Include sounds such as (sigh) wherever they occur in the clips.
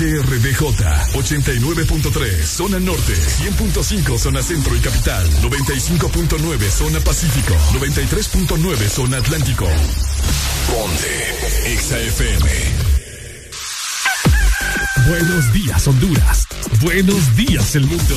HRDJ 89.3 zona norte, 100.5 zona centro y capital, 95.9 zona pacífico, 93.9 zona atlántico. Ponte XAFM. Buenos días Honduras. Buenos días el mundo.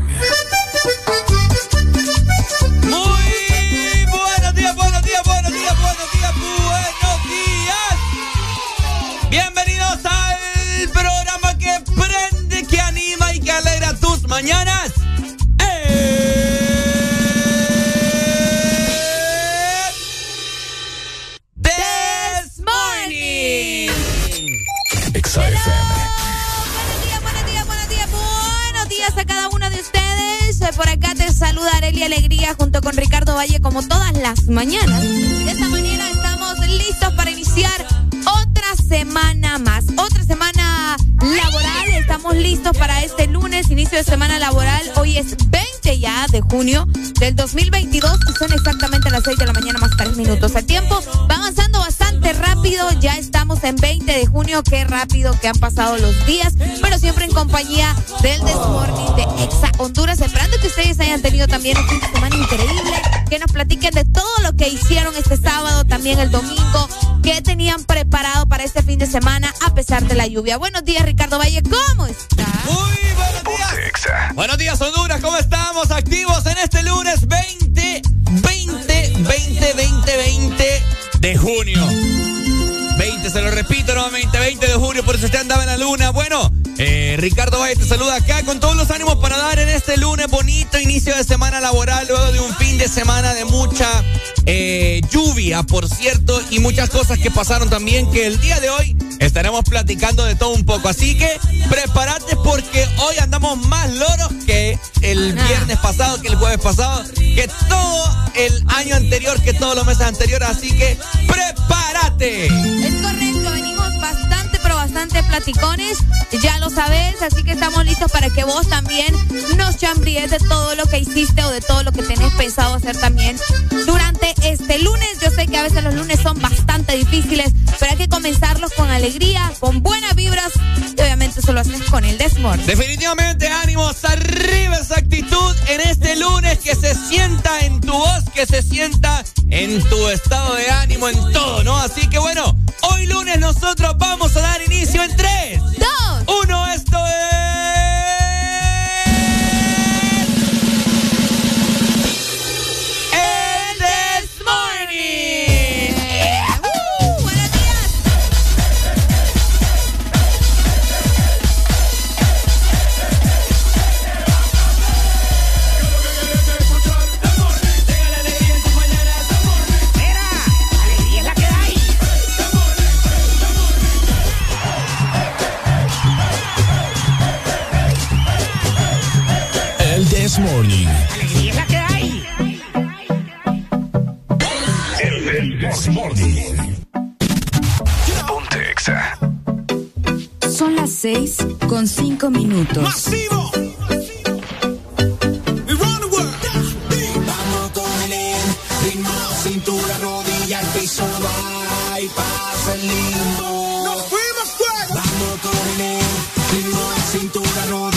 Por acá te saluda Areli Alegría junto con Ricardo Valle como todas las mañanas. De esta manera estamos listos para iniciar otra semana más, otra semana laboral. Estamos listos para este lunes, inicio de semana laboral. Hoy es 20 ya de junio del 2022 y son exactamente las 6 de la mañana más 3 minutos. El tiempo va avanzando bastante rápido, ya estamos en 20 de junio, qué rápido que han pasado los días, pero siempre en compañía del Desmorning de Exa Honduras, esperando que ustedes hayan tenido también un fin de semana increíble, que nos platiquen de todo lo que hicieron este sábado, también el domingo, qué tenían preparado para este fin de semana a pesar de la lluvia. Buenos días, Ricardo Valle, ¿cómo está? Muy buenos días. Exa. Buenos días, Honduras. ¿Cómo estamos? Activos en este lunes 20, 20, 20, 20, 20 de junio. 20, se lo repito nuevamente, 20 de junio, por eso usted andaba en la luna. Bueno, eh, Ricardo Valle te saluda acá con todos los ánimos para dar en este lunes bonito inicio de semana laboral, luego de un fin de semana de mucha eh, lluvia, por cierto, y muchas cosas que pasaron también, que el día de hoy estaremos platicando de todo un poco. Así que prepárate porque hoy andamos más loros que el Ajá. viernes pasado, que el jueves pasado, que todo el año anterior, que todos los meses anteriores. Así que prepárate. Es correcto, venimos pero bastante platicones, ya lo sabes, así que estamos listos para que vos también nos chambríes de todo lo que hiciste o de todo lo que tenés pensado hacer también durante este lunes. Yo sé que a veces los lunes son bastante difíciles, pero hay que comenzarlos con alegría, con buenas vibras y obviamente eso lo haces con el Desmorning. Definitivamente ánimos, arriba esa actitud en este lunes que se sienta en tu voz, que se sienta en tu estado de ánimo, en todo, ¿no? Así que bueno, hoy lunes nosotros vamos a dar inicio en 3, Dos, 1, esto es... This Morning. Ponte Exa. Son las seis con cinco minutos. Masivo. Around the world. Vamos con el ritmo, cintura, rodilla, al piso, va y pasa el limbo. Nos fuimos fuego. Vamos con el ritmo, cintura, rodilla,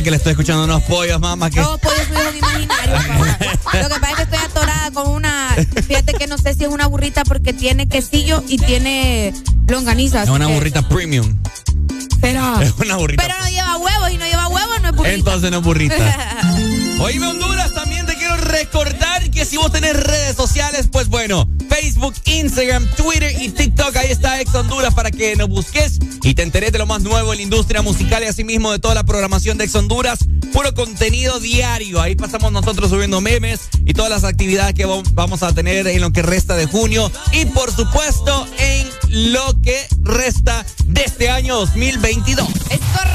Porque le estoy escuchando unos pollos, mamá. Que... No, pollos son imaginarios, Lo que pasa es que estoy atorada con una. Fíjate que no sé si es una burrita porque tiene quesillo y tiene longaniza. Es una burrita premium. Pero. (laughs) Es una burrita. Pero no lleva huevos y no lleva huevos, no es burrita. Entonces no es burrita. (laughs) Oíme, Honduras, también te quiero recordar que si vos tenés redes sociales, pues bueno, Instagram, Twitter y TikTok, ahí está Ex Honduras para que nos busques y te enteres de lo más nuevo en la industria musical y asimismo de toda la programación de Ex Honduras. Puro contenido diario. Ahí pasamos nosotros subiendo memes y todas las actividades que vamos a tener en lo que resta de junio y por supuesto en lo que resta de este año 2022. Es correcto,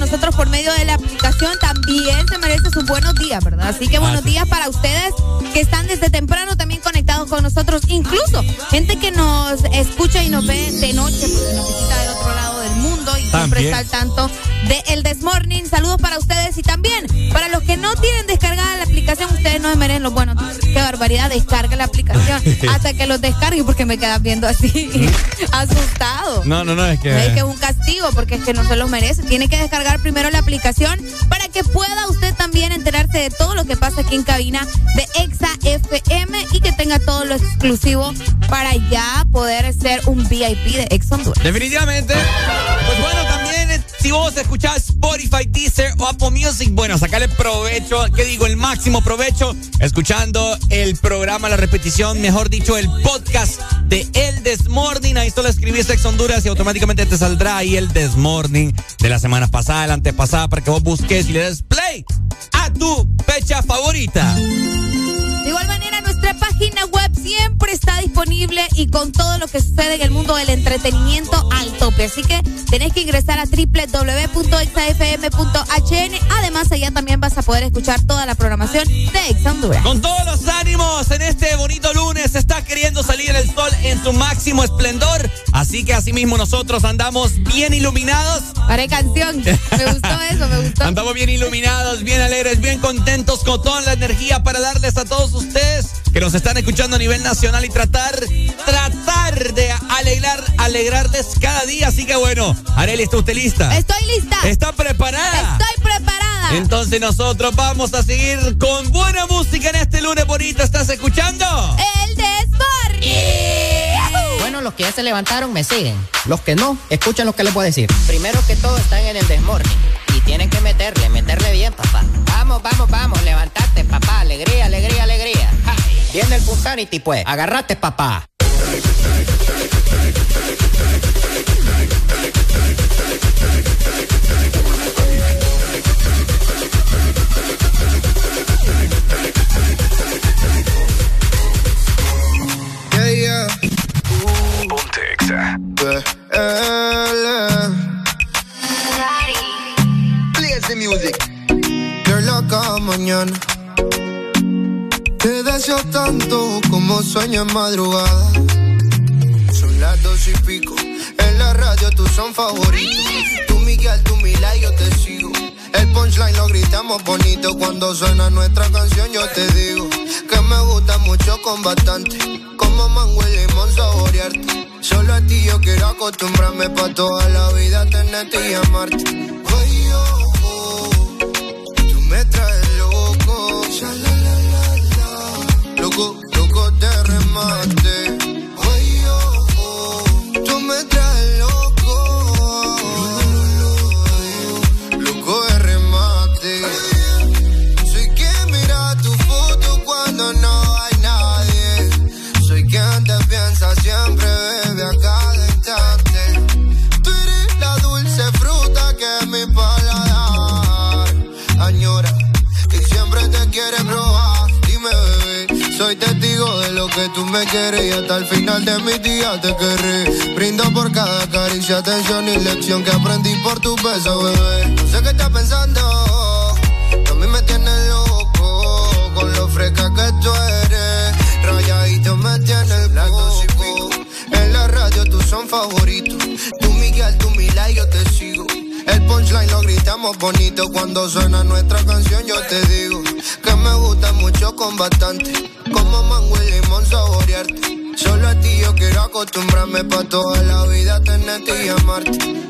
con nosotros por medio de la aplicación también se merece sus buenos días, ¿verdad? Así que buenos días para ustedes que están desde temprano también conectados con nosotros, incluso gente que nos escucha y nos ve de noche porque nos visita del otro lado del mundo y siempre está al tanto de El Desmorning. Saludos para ustedes y también para los que no tienen descargada la aplicación, ustedes no se merecen los buenos días. Qué barbaridad, descarga la aplicación (laughs) hasta que los descargue porque me quedas viendo así (laughs) asustado. No, no, no, es que... Es que es un castigo porque es que no se los merece. Tiene que descargar primero la aplicación para que pueda usted también enterarse de todo lo que pasa aquí en cabina de Exa FM y que tenga todo lo exclusivo para ya poder ser un VIP de Exa Honduras. Definitivamente. Pues bueno, también si vos escuchás Spotify, Deezer o Apple Music, bueno, sacale provecho, ¿qué digo? El máximo provecho escuchando el programa, la repetición, mejor dicho, el podcast de El Desmorning. Ahí solo escribís Ex Honduras y automáticamente te saldrá ahí el Desmorning de la semana pasada, la antepasada, para que vos busques y le des play a tu fecha favorita. Disponible y con todo lo que sucede en el mundo del entretenimiento al tope. Así que tenés que ingresar a www.exafm.hn. Además, allá también vas a poder escuchar toda la programación de Ex Honduras. Con todos los ánimos en este bonito lunes, está queriendo salir el sol en su máximo esplendor. Así que asimismo nosotros andamos bien iluminados. Para canción. Me gustó (laughs) eso, me gustó. Andamos bien iluminados, bien alegres, bien contentos con toda la energía para darles a todos ustedes que nos están escuchando a nivel nacional y tratar, tratar de alegrar, alegrarles cada día. Así que bueno, Arely, ¿está usted lista? Estoy lista. ¿Está preparada? Estoy preparada. Entonces nosotros vamos a seguir con buena música en este lunes bonito. ¿Estás escuchando? El Desmorning. Bueno, los que ya se levantaron me siguen. Los que no, escuchen lo que les voy a decir. Primero que todo están en el Desmorning. Y tienen que meterle, meterle bien, papá. Vamos, vamos, vamos, levantate, papá. Alegría, alegría, alegría. Viene el Punsanity, pues. Agarrate, papá. Sueño en madrugada. Son las dos y pico. En la radio tú son favoritos. Tú Miguel, tú Mila y yo te sigo. El punchline lo gritamos bonito. Cuando suena nuestra canción yo te digo. Que me gusta mucho con bastante. Como mango y limón saborearte. Solo a ti yo quiero acostumbrarme pa' toda la vida tenerte y amarte. El final de mi día te querré. Brindo por cada caricia, atención y lección que aprendí por tu beso, bebé. No sé qué estás pensando, a mí me tienes loco con lo fresca que tú eres. Rayadito me tiene el coco. En la radio tú son favoritos. Tú Miguel, tú Mila y yo te sigo. El punchline lo gritamos bonito cuando suena nuestra canción. Yo te digo que me gusta mucho con bastante. Como mango y limón saborearte. Solo a ti yo quiero acostumbrarme pa' toda la vida tenerte y amarte.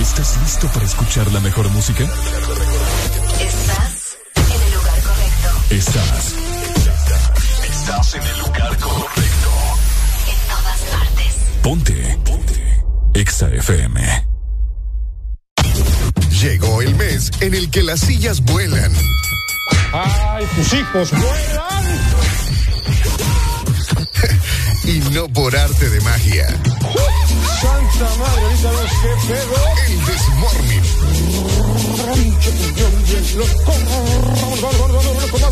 ¿Estás listo para escuchar la mejor música? Estás en el lugar correcto. Estás. Estás en el lugar correcto. En todas partes. Ponte. Ponte. Exa FM. Llegó el mes en el que las sillas vuelan. ¡Ay, tus hijos vuelan! (laughs) y no por arte de magia. ¡Santa madre, ahorita ves qué pedo! El Desmorning. Con que da acción a una buena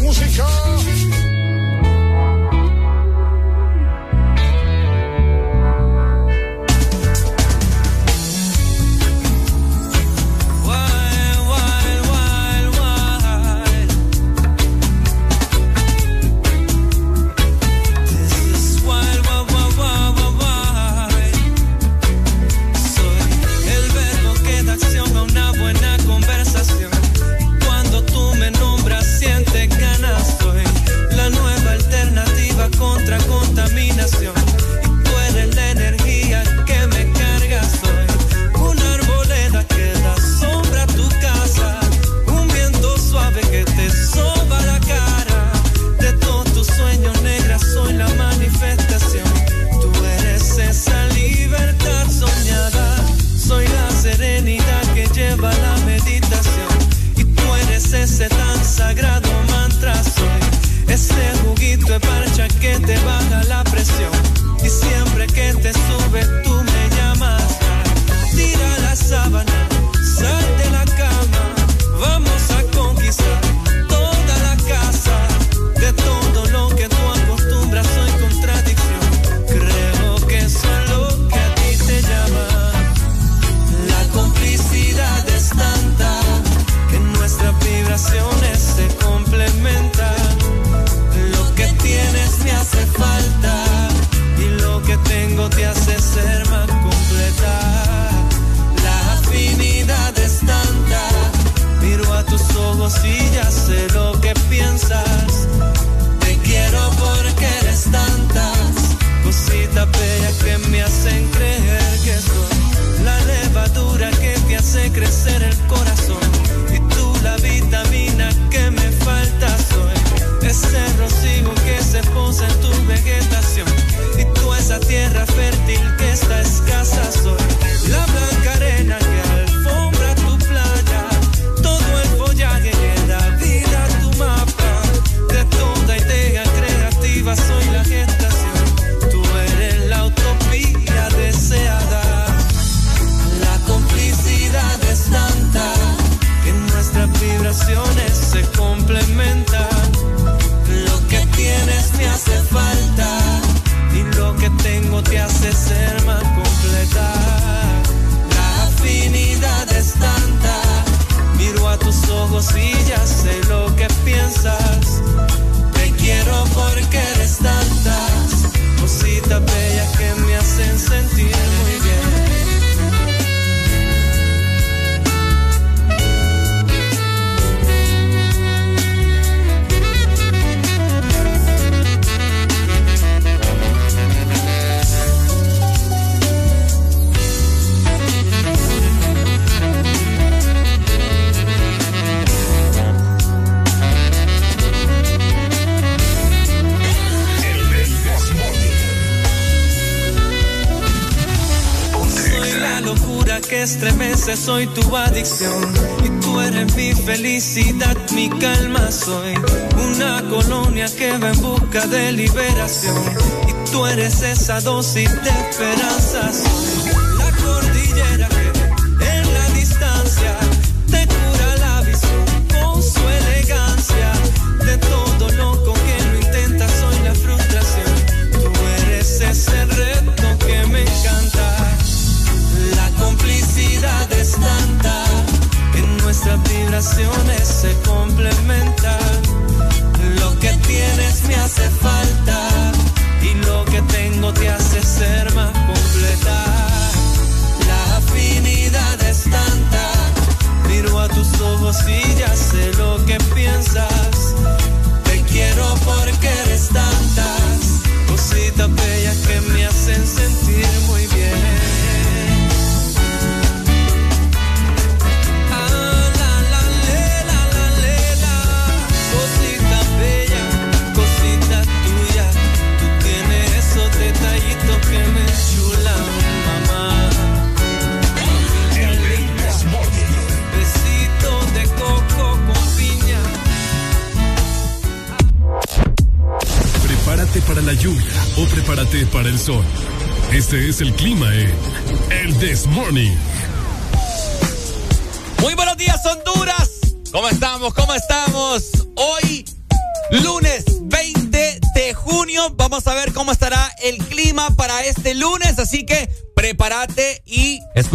still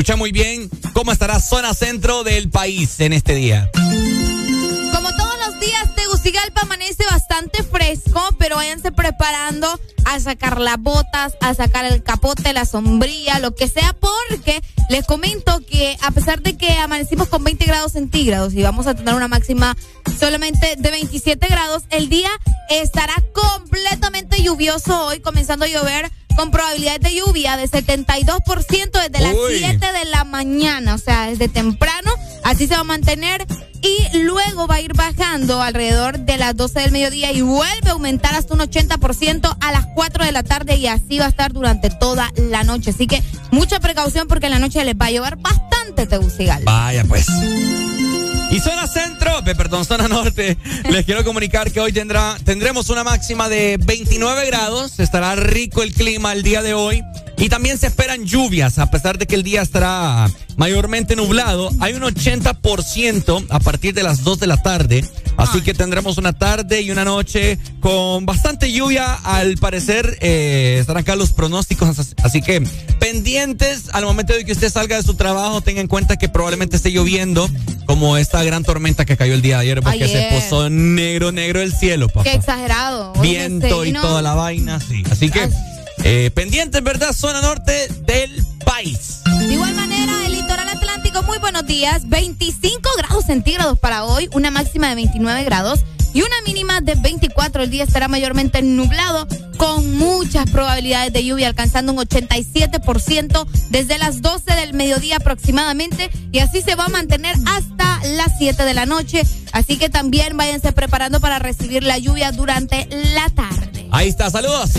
escucha muy bien cómo estará zona centro del país en este día. Como todos los días, Tegucigalpa amanece bastante fresco, pero váyanse preparando a sacar las botas, a sacar el capote, la sombrilla, lo que sea, porque les comento que a pesar de que amanecimos con 20 grados centígrados y vamos a tener una máxima solamente de 27 grados, el día estará completamente lluvioso hoy, comenzando a llover con probabilidades de lluvia de 72% desde las 7 de la mañana, o sea, desde temprano, así se va a mantener y luego va a ir bajando alrededor de las 12 del mediodía y vuelve a aumentar hasta un 80% a las 4 de la tarde y así va a estar durante toda la noche. Así que mucha precaución porque en la noche les va a llover bastante Tegucigalpa. Vaya pues. Y zona centro, perdón, zona norte, les quiero comunicar que hoy tendrá, tendremos una máxima de 29 grados, estará rico el clima el día de hoy. Y también se esperan lluvias, a pesar de que el día estará mayormente nublado. Hay un 80% a partir de las 2 de la tarde Así que tendremos una tarde y una noche con bastante lluvia. Al parecer eh, estarán acá los pronósticos. Así que pendientes al momento de que usted salga de su trabajo, tenga en cuenta que probablemente esté lloviendo, como esta gran tormenta que cayó el día de ayer, porque se puso negro, negro el cielo, papá. Qué exagerado. Viento y toda la vaina, sí. Así que eh, pendientes, ¿verdad? Zona norte del país. De igual manera, muy buenos días. 25 grados centígrados para hoy, una máxima de 29 grados y una mínima de 24. El día estará mayormente nublado con muchas probabilidades de lluvia, alcanzando un 87% desde las 12 del mediodía aproximadamente y así se va a mantener hasta las 7 de la noche. Así que también váyanse preparando para recibir la lluvia durante la tarde. Ahí está, saludos.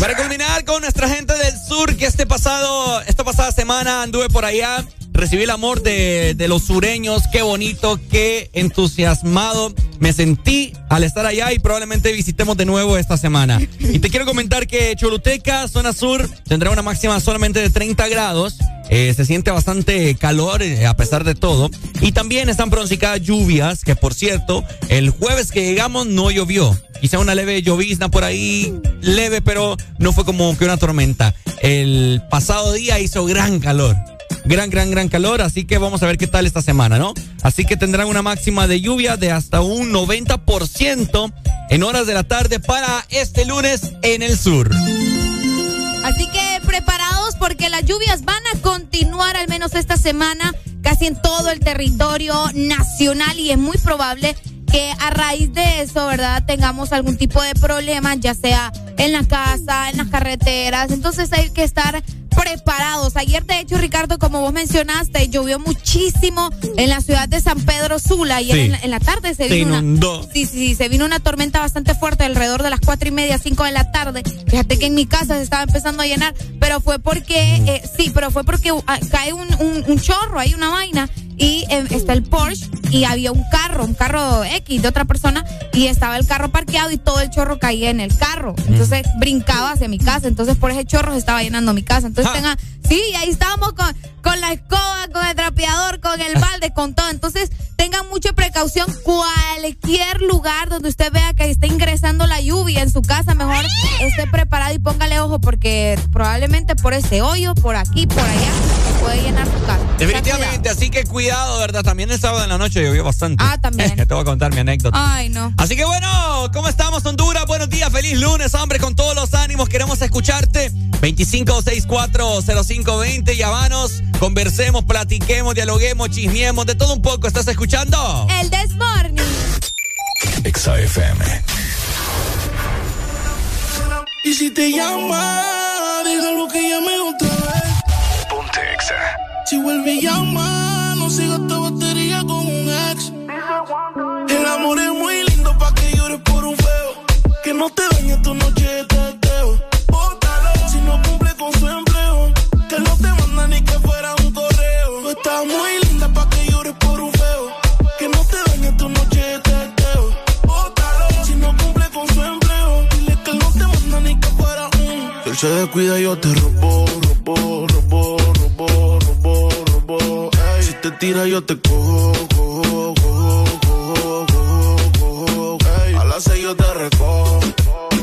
Para culminar con nuestra gente del sur, que este pasado, esta pasada semana anduve por allá recibí el amor de, los sureños. Qué bonito, qué entusiasmado me sentí al estar allá y probablemente visitemos de nuevo esta semana. Y te quiero comentar que Choluteca, zona sur, tendrá una máxima solamente de 30 grados. Eh, se siente bastante calor eh, a pesar de todo. Y también están pronosticadas lluvias, que por cierto, el jueves que llegamos no llovió. Quizá una leve llovizna por ahí, leve, pero no fue como que una tormenta. El pasado día hizo gran calor gran, gran, gran calor, así que vamos a ver qué tal esta semana, ¿no? Así que tendrán una máxima de lluvia de hasta un 90% en horas de la tarde para este lunes en el sur. Así que preparados porque las lluvias van a continuar al menos esta semana casi en todo el territorio nacional y es muy probable que a raíz de eso, ¿verdad? Tengamos algún tipo de problema, ya sea en la casa, en las carreteras. Entonces hay que estar preparados. Ayer, de hecho, Ricardo, como vos mencionaste, llovió muchísimo en la ciudad de San Pedro Sula y en, la tarde se vino una. Sí, sí, se vino una tormenta bastante fuerte alrededor de las cuatro y media, cinco de la tarde. Fíjate que en mi casa se estaba empezando a llenar, pero fue porque, eh, sí, pero fue porque ah, cae un, un chorro, hay una vaina y em, está el Porsche y había un carro, un carro X de otra persona y estaba el carro parqueado y todo el chorro caía en el carro. Entonces brincaba hacia mi casa, entonces por ese chorro se estaba llenando mi casa. Entonces sí, ahí estábamos con, con la escoba, con el trapeador, con el balde, con todo. Entonces tengan mucha precaución. Cualquier lugar donde usted vea que está ingresando la lluvia en su casa, mejor esté preparado y póngale ojo porque probablemente por ese hoyo, por aquí, por allá, puede llenar su casa. Definitivamente, así que cuidado, ¿verdad? También el sábado en la noche llovió bastante. Ah, también. (laughs) te voy a contar mi anécdota. Ay, no. Así que bueno, ¿cómo estamos, Honduras? Buenos días, feliz lunes, hombre, con todos los ánimos. Queremos escucharte. 25640520, llamanos, conversemos, platiquemos, dialoguemos, chismiemos, de todo un poco. ¿Estás escuchando? El Desmorning. XAFM. Y si te llama, déjalo que llame otra vez. Ponte Exa. Si vuelve y llama, no sigas esta batería con un ex. El amor es muy lindo pa' que llores por un feo. Que no te dañe tu noche de teteo. Bótalo si no cumple con su empleo. Que no te manda ni que fuera un correo. Tú estás muy linda pa' que llores por un feo. Que no te dañe tu noche de teteo. Bótalo si no cumple con su empleo. Dile que no te manda ni que fuera un. Si él se descuida, yo te robo, robo, robo, Si te tira, yo te cojo, cojo, cojo, cojo, cojo, cojo. A las seis yo te recojo.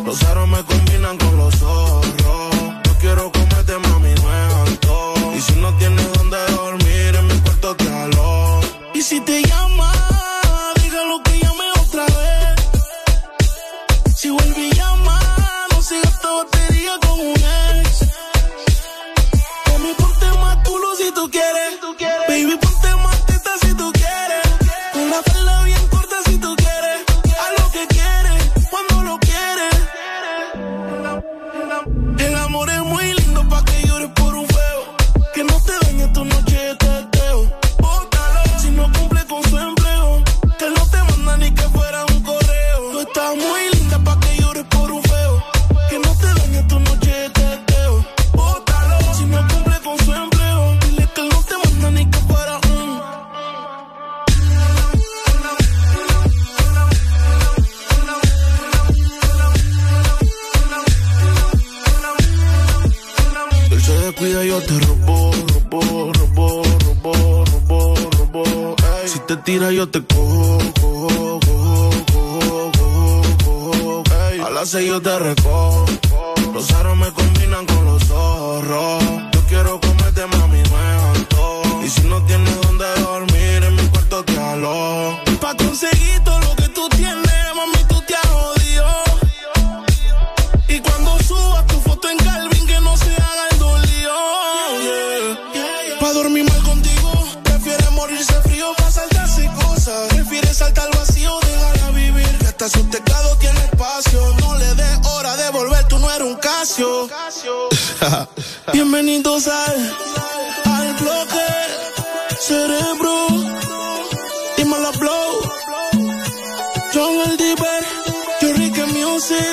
Los aros me combinan con los zorros. Yo quiero comerte, mami, no es alto. Y si no tienes donde dormir, en mi cuarto te. Y si te yo te robo, robo, robo, robo, robo, robo. Si te tira yo te cojo, cojo, cojo, cojo, cojo, cojo. A las seis yo te recojo. Los aros me combinan con los zorros. Yo quiero comerte, mami, me todo. Y si no tienes donde dormir, en mi cuarto te alojo. Pa' conseguir todo lo que (laughs) Bienvenidos al, al bloque cerebro. Dímelo blow. John el Diver, yo Music.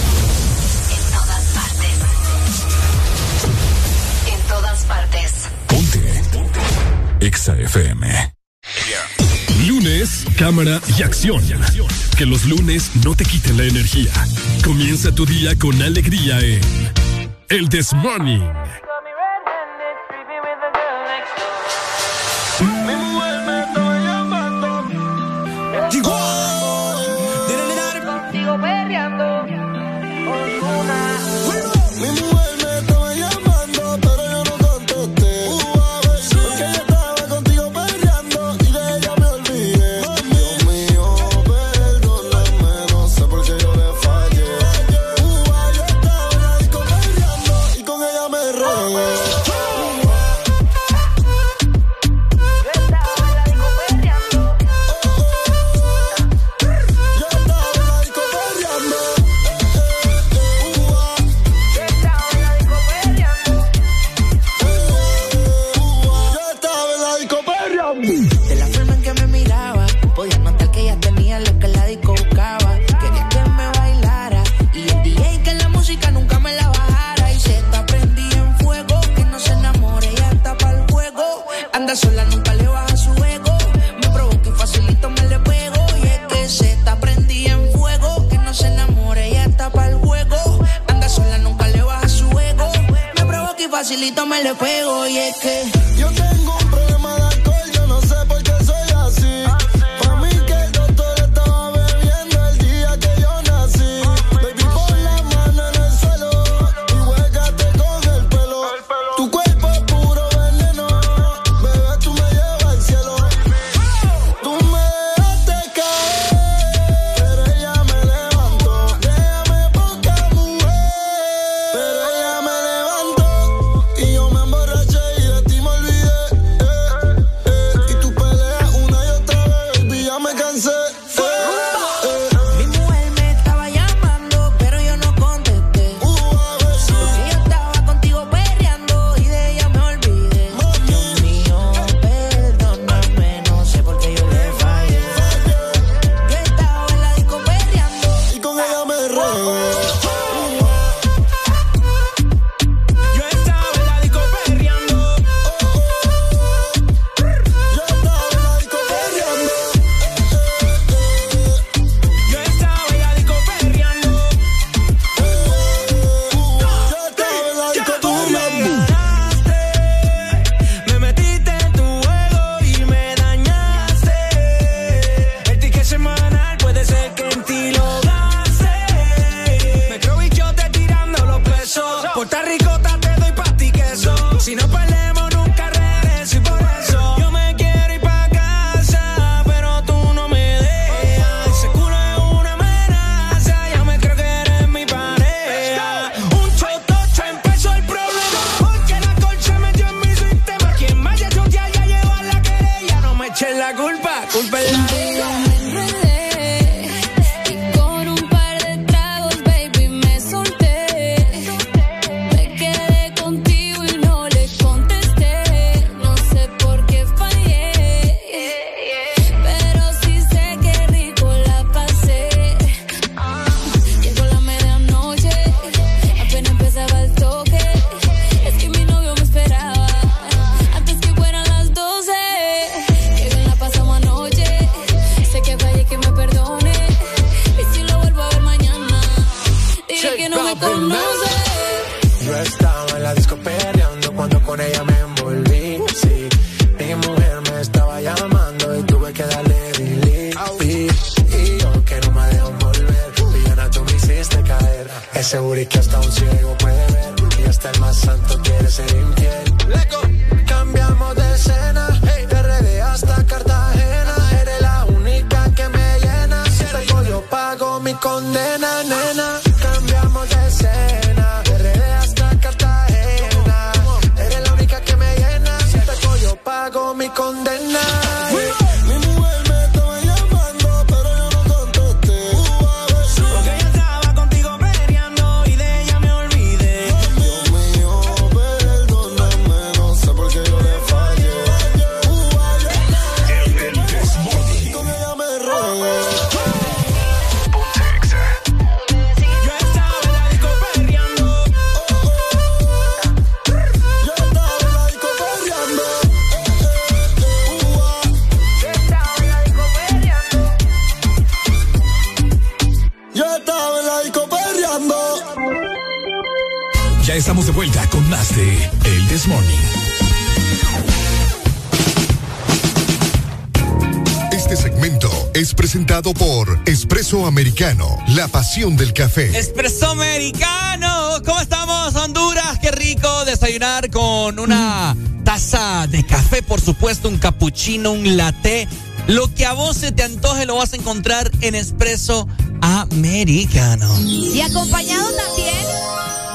EXA FM. Lunes, cámara y acción. Que los lunes no te quiten la energía. Comienza tu día con alegría en El This. Facilito me le pego. Y es que café. Espresso americano. ¿Cómo estamos, Honduras? Qué rico desayunar con una taza de café, por supuesto, un cappuccino, un latte. Lo que a vos se te antoje lo vas a encontrar en Espresso americano. Y acompañado también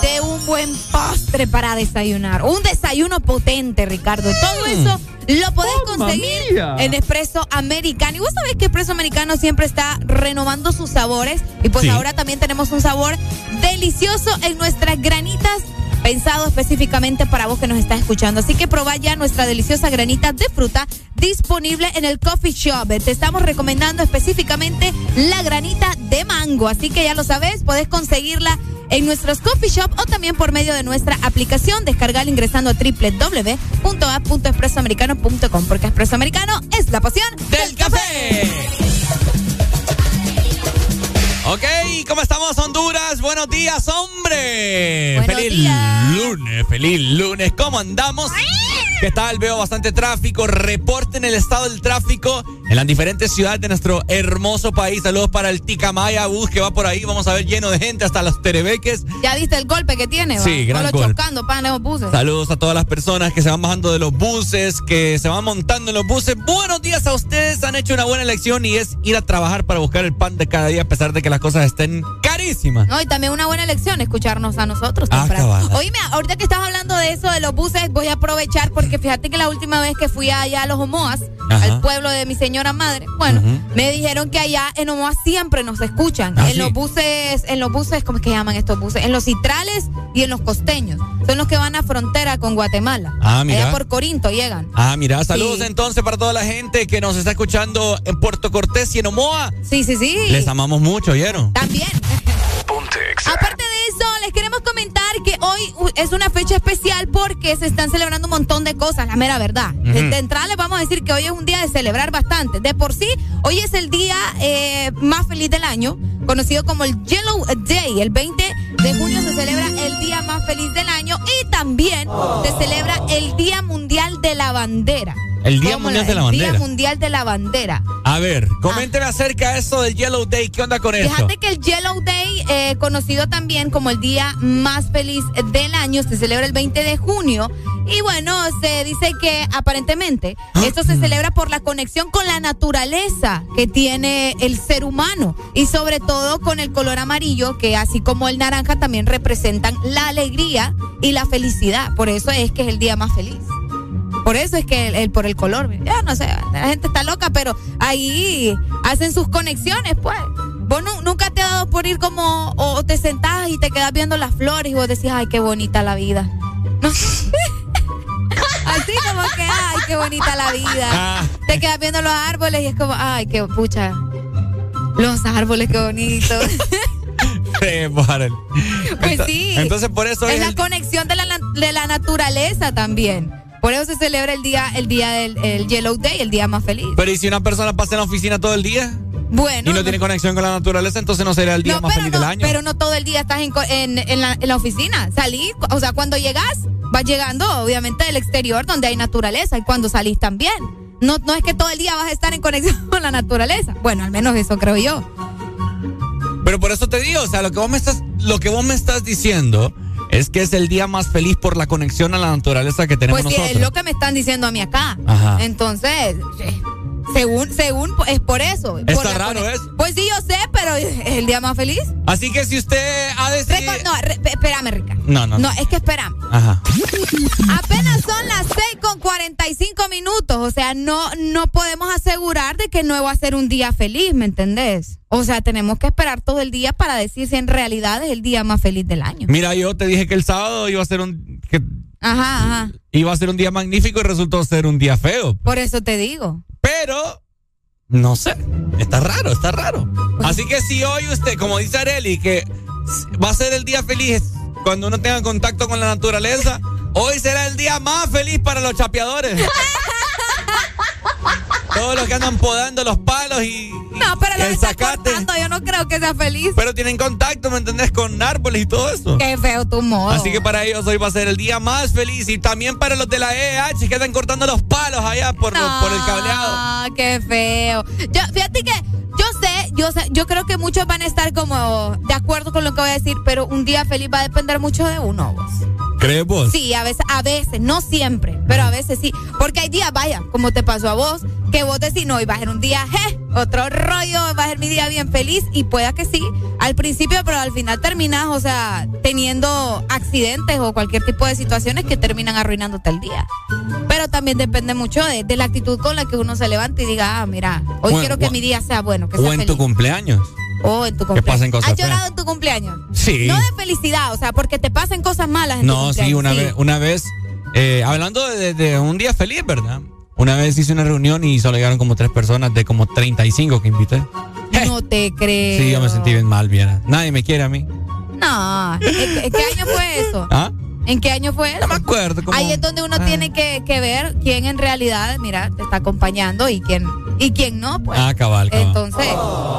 de un buen postre para desayunar. Un desayuno potente, Ricardo. Todo eso lo podés conseguir mía! en Espresso Americano. Y vos sabés que Espresso Americano siempre está renovando sus sabores. Y pues Sí. ahora también tenemos un sabor delicioso en nuestras granitas. Pensado específicamente para vos que nos estás escuchando. Así que probá ya nuestra deliciosa granita de fruta disponible en el coffee shop. Te estamos recomendando específicamente la granita de mango. Así que ya lo sabes, podés conseguirla en nuestros coffee shop o también por medio de nuestra aplicación. Descargar ingresando a www.app.expresoamericano.com porque Expreso Americano es la pasión del café. Ok, ¿cómo estamos, Honduras? Buenos días, hombre. Buenos feliz días. lunes, feliz lunes. ¿Cómo andamos? ¿Qué tal? Veo bastante tráfico. Reporten el estado del tráfico en las diferentes ciudades de nuestro hermoso país. Saludos para el Ticamaya bus que va por ahí. Vamos a ver lleno de gente hasta los Terebeques. ¿Ya viste el golpe que tiene? va? Sí, gran golpe. chocando, pan, los buses. Saludos a todas las personas que se van bajando de los buses, que se van montando en los buses. Buenos días a ustedes. Han hecho una buena elección y es ir a trabajar para buscar el pan de cada día a pesar de que las cosas estén carísimas. No, y también una buena elección escucharnos a nosotros Ah. Oíme, ahorita que estás hablando de eso de los buses, voy a aprovechar porque fíjate que la última vez que fui allá a los Omoas, Ajá. al pueblo de mi señora madre, bueno, me dijeron que allá en Omoa siempre nos escuchan. Ah, en sí. los buses, en los buses, ¿cómo es que llaman estos buses? En los citrales y en los costeños. Son los que van a frontera con Guatemala. Ah, mira. Allá por Corinto llegan. Ah, mira, saludos Sí. entonces para toda la gente que nos está escuchando en Puerto Cortés y en Omoa. Sí, sí, sí. Les amamos mucho, ¿oyeron? También. Es una fecha especial porque se están celebrando un montón de cosas, la mera verdad. De, de entrada les vamos a decir que hoy es un día de celebrar bastante. De por sí, hoy es el día eh, más feliz del año, conocido como el Yellow Day. El 20 de junio se celebra el día más feliz del año y también se celebra el Día Mundial de la Bandera. El Día ¿Cómo Mundial de la El Bandera. Día Mundial de la Bandera. A ver, coménteme acerca de eso del Yellow Day. ¿Qué onda con eso? Fíjate que el Yellow Day, eh, conocido también como el día más feliz del año, se celebra el 20 de junio. Y bueno, se dice que aparentemente esto se celebra por la conexión con la naturaleza que tiene el ser humano y sobre todo con el color amarillo que así como el naranja también representan la alegría y la felicidad. Por eso es que es el día más feliz. Por eso es que el, el- por el color, ya no sé, la gente está loca, pero ahí hacen sus conexiones, pues. Vos nu- nunca te ha dado por ir como, o te sentás y te quedas viendo las flores y vos decís, ay, qué bonita la vida. No. (laughs) Así como que, ay, qué bonita la vida. Ah. Te quedas viendo los árboles y es como, ay, qué pucha. Los árboles, qué bonitos. (laughs) Pues sí. Entonces por eso es es la conexión de la, de la naturaleza también. Por eso se celebra el día, el día del el Yellow Day, el día más feliz. Pero ¿y si una persona pasa en la oficina todo el día Bueno, y no, tiene conexión con la naturaleza, entonces no sería el día no, más feliz no, del año? pero no todo el día estás en, en, en la, en la oficina. Salís, o sea, cuando llegas, vas llegando obviamente del exterior donde hay naturaleza y cuando salís también. No, no es que todo el día vas a estar en conexión (laughs) con la naturaleza. Bueno, al menos eso creo yo. Pero por eso te digo, o sea, lo que vos me estás, lo que vos me estás diciendo es que es el día más feliz por la conexión a la naturaleza que tenemos Pues nosotros. es lo que me están diciendo a mí acá. Ajá. Entonces, eh, según, según, es por eso. Está por raro eso. Pues sí, yo sé, pero es el día más feliz. Así que si usted ha decidido... Reco- no, re- espérame, Rica. No, no. No, es que espérame. Ajá. Apenas son las 6 con 45 minutos. O sea, no, no podemos asegurar de que no va a ser un día feliz, ¿me entendés? O sea, tenemos que esperar todo el día para decir si en realidad es el día más feliz del año. Mira, yo te dije que el sábado iba a ser un que Ajá, ajá. iba a ser un día magnífico y resultó ser un día feo. Por eso te digo. Pero no sé, está raro, está raro. Así que si hoy usted, como dice Areli, que va a ser el día feliz cuando uno tenga contacto con la naturaleza, hoy será el día más feliz para los chapeadores. (laughs) Todos los que andan podando los palos y, No, pero lo está cortando, yo no creo que sea feliz. pero tienen contacto, ¿me entendés? Con árboles y todo eso. Qué feo tu modo. Así que para ellos hoy va a ser el día más feliz y también para los de la EH que andan cortando los palos allá por, los- por el cableado. Ah, qué feo. Yo, fíjate que yo sé, yo sé, yo creo que muchos van a estar como de acuerdo con lo que voy a decir, pero un día feliz va a depender mucho de uno, vos. ¿Crees vos? Sí, a veces, a veces, no siempre, pero a veces sí. Porque hay días, vaya, como te pasó a vos, que vos decís, no, y va a ser un día, je, otro rollo, va a ser mi día bien feliz, y pueda que sí, al principio, pero al final terminas, o sea, teniendo accidentes o cualquier tipo de situaciones que terminan arruinándote el día. Pero también depende mucho de, de la actitud con la que uno se levante y diga, ah, mira, hoy quiero que mi día sea bueno, que sea O en feliz. tu cumpleaños. O en tu Que cumpleaños. pasen cosas ¿Has feas. llorado en tu cumpleaños? Sí. No de felicidad, o sea, porque te pasan cosas malas en tu No, sí, cumpleaños. una vez, una vez, eh, hablando de, de un día feliz, ¿verdad? Una vez hice una reunión y solo llegaron como tres personas de como 35 que invité. No (laughs) te creo. Sí, yo me sentí bien mal, viera. Nadie me quiere a mí. No. ¿En, qué- año fue eso? (laughs) ¿Ah? ¿En qué año fue eso? No me acuerdo. como- Ahí es donde uno Ah. tiene que, que ver quién en realidad, mira, te está acompañando y quién y quién no, pues. Ah, cabal, cabal. Entonces,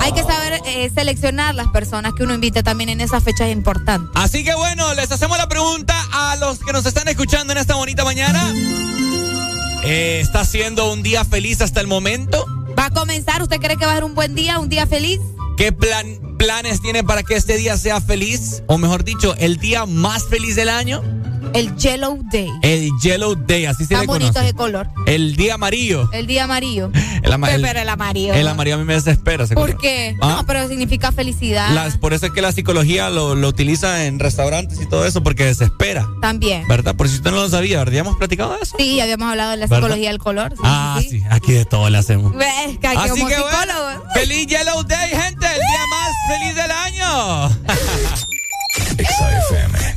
hay que saber eh, seleccionar las personas que uno invite también en esas fechas importantes. Así que bueno, les hacemos la pregunta a los que nos están escuchando en esta bonita mañana. Eh, ¿Está siendo un día feliz hasta el momento? ¿Va a comenzar? ¿Usted cree que va a ser un buen día, un día feliz? ¿Qué plan, planes tiene para que este día sea feliz? O mejor dicho, el día más feliz del año. El Yellow Day. El Yellow Day, así se le bonito conoce. ese color. El día amarillo. El día amarillo. (laughs) El, ama- el- pero el amarillo. el amarillo a mí me desespera. ese ¿Por color. qué? Ah. No, pero significa felicidad. Las- por eso es que la psicología lo, lo utiliza en restaurantes y todo eso, porque desespera. También. ¿Verdad? Por si usted no lo sabía, ¿verdad? ¿Ya hemos platicado de eso? Sí, habíamos hablado de la ¿Verdad? psicología del color. Sí, ah, sí, sí. aquí de todo le hacemos. que aquí Así como que bueno, feliz Yellow Day, gente, el día más feliz del año. (laughs) XAFM.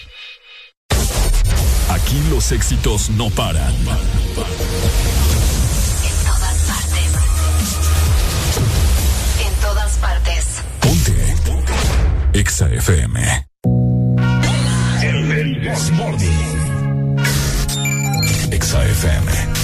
Aquí los éxitos no paran. En todas partes. En todas partes. Ponte. Exa FM. El, el. Exa FM.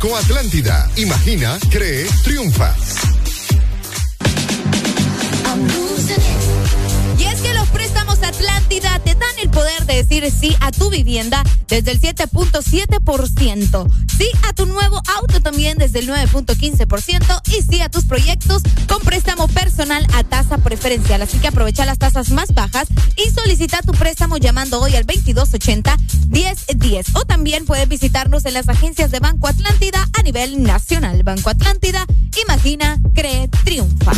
Banco Atlántida. Imagina, cree, triunfa. Y es que los préstamos Atlántida te dan el poder de decir sí a tu vivienda desde el 7.7%, sí a tu nuevo auto también desde el 9.15% y sí a tus proyectos con préstamo personal a tasa preferencial. Así que aprovecha las tasas más bajas y solicita tu préstamo llamando hoy al 2280-1010. O también puedes visitarnos en las agencias de Banco Atlántida a nivel nacional. Banco Atlántida, imagina, cree, triunfa.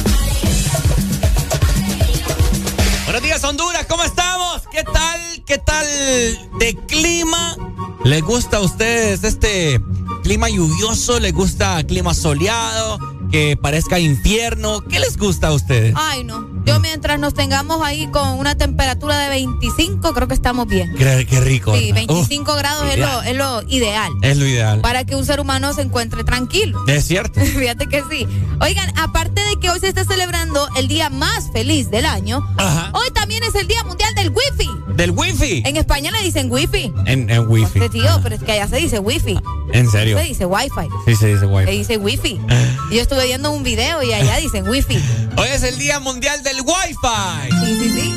Buenos días, Honduras, ¿cómo estamos? ¿Qué tal? ¿Qué tal de clima? ¿Les gusta a ustedes este clima lluvioso? ¿Les gusta clima soleado? ¿Que parezca infierno? ¿Qué les gusta a ustedes? Ay, no. Yo mientras nos tengamos ahí con una temperatura de 25, creo que estamos bien. Qué, qué rico. Sí, ¿verdad? 25 grados es lo, es lo ideal. Es lo ideal. Para que un ser humano se encuentre tranquilo. Es cierto. (laughs) Fíjate que sí. Oigan, aparte de que hoy se está celebrando el día más feliz del año, hoy también es el Día Mundial del Wi-Fi. ¿Del wifi? En España le dicen Wi-Fi. En, en wifi. Este tío, pero es que allá se dice Wi-Fi. ¿En serio? Se dice Wi-Fi. Sí, se dice wifi. Se dice Wi-Fi. (laughs) Yo estuve viendo un video y allá dicen Wi-Fi. Hoy es el Día Mundial del Wi-Fi. Sí, sí, sí.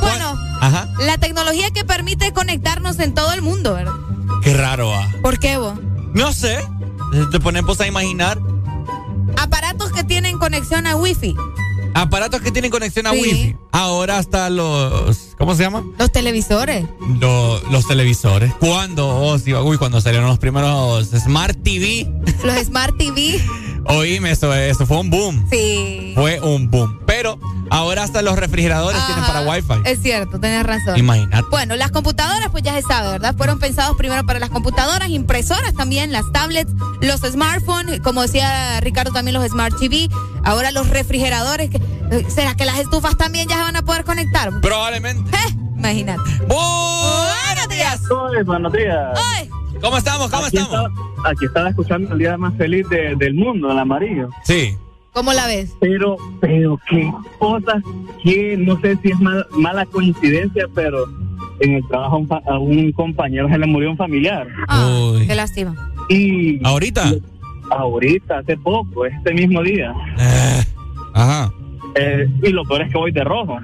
Bueno, Ajá. la tecnología que permite conectarnos en todo el mundo, ¿verdad? Qué raro, ah. ¿Por qué vos? No sé. Te ponemos a imaginar Aparatos que tienen conexión a Wi-Fi. aparatos que tienen conexión a Sí. wifi. Ahora hasta los. ¿Cómo se llama? Los televisores. Lo- los televisores. ¿Cuándo? Oh, sí, uy, cuando salieron los primeros Smart TV. Los Smart TV. (laughs) Oíme, eso, eso fue un boom. Sí. Fue un boom. Pero ahora hasta los refrigeradores tienen para Wi-Fi. Es cierto, tenés razón. Imagínate. Bueno, las computadoras, pues ya se sabe, ¿verdad? Fueron pensados primero para las computadoras, impresoras también, las tablets, los smartphones, como decía Ricardo, también los Smart TV. Ahora los refrigeradores. ¿Será que las estufas también ya se van a poder conectar? Probablemente. Eh, imagínate. Buenos días. buenos días. ¿Cómo estamos? ¿Cómo aquí estamos? Estaba, aquí estaba escuchando el día más feliz de- del mundo, el amarillo. Sí. ¿Cómo la ves? Pero, pero qué cosas que no sé si es mal- mala coincidencia, pero en el trabajo a un, fa- a un compañero se le murió un familiar. Ah, qué lástima. Y ¿Ahorita? ahorita, hace poco, este mismo día. Ajá. Eh, y lo peor es que voy de rojo.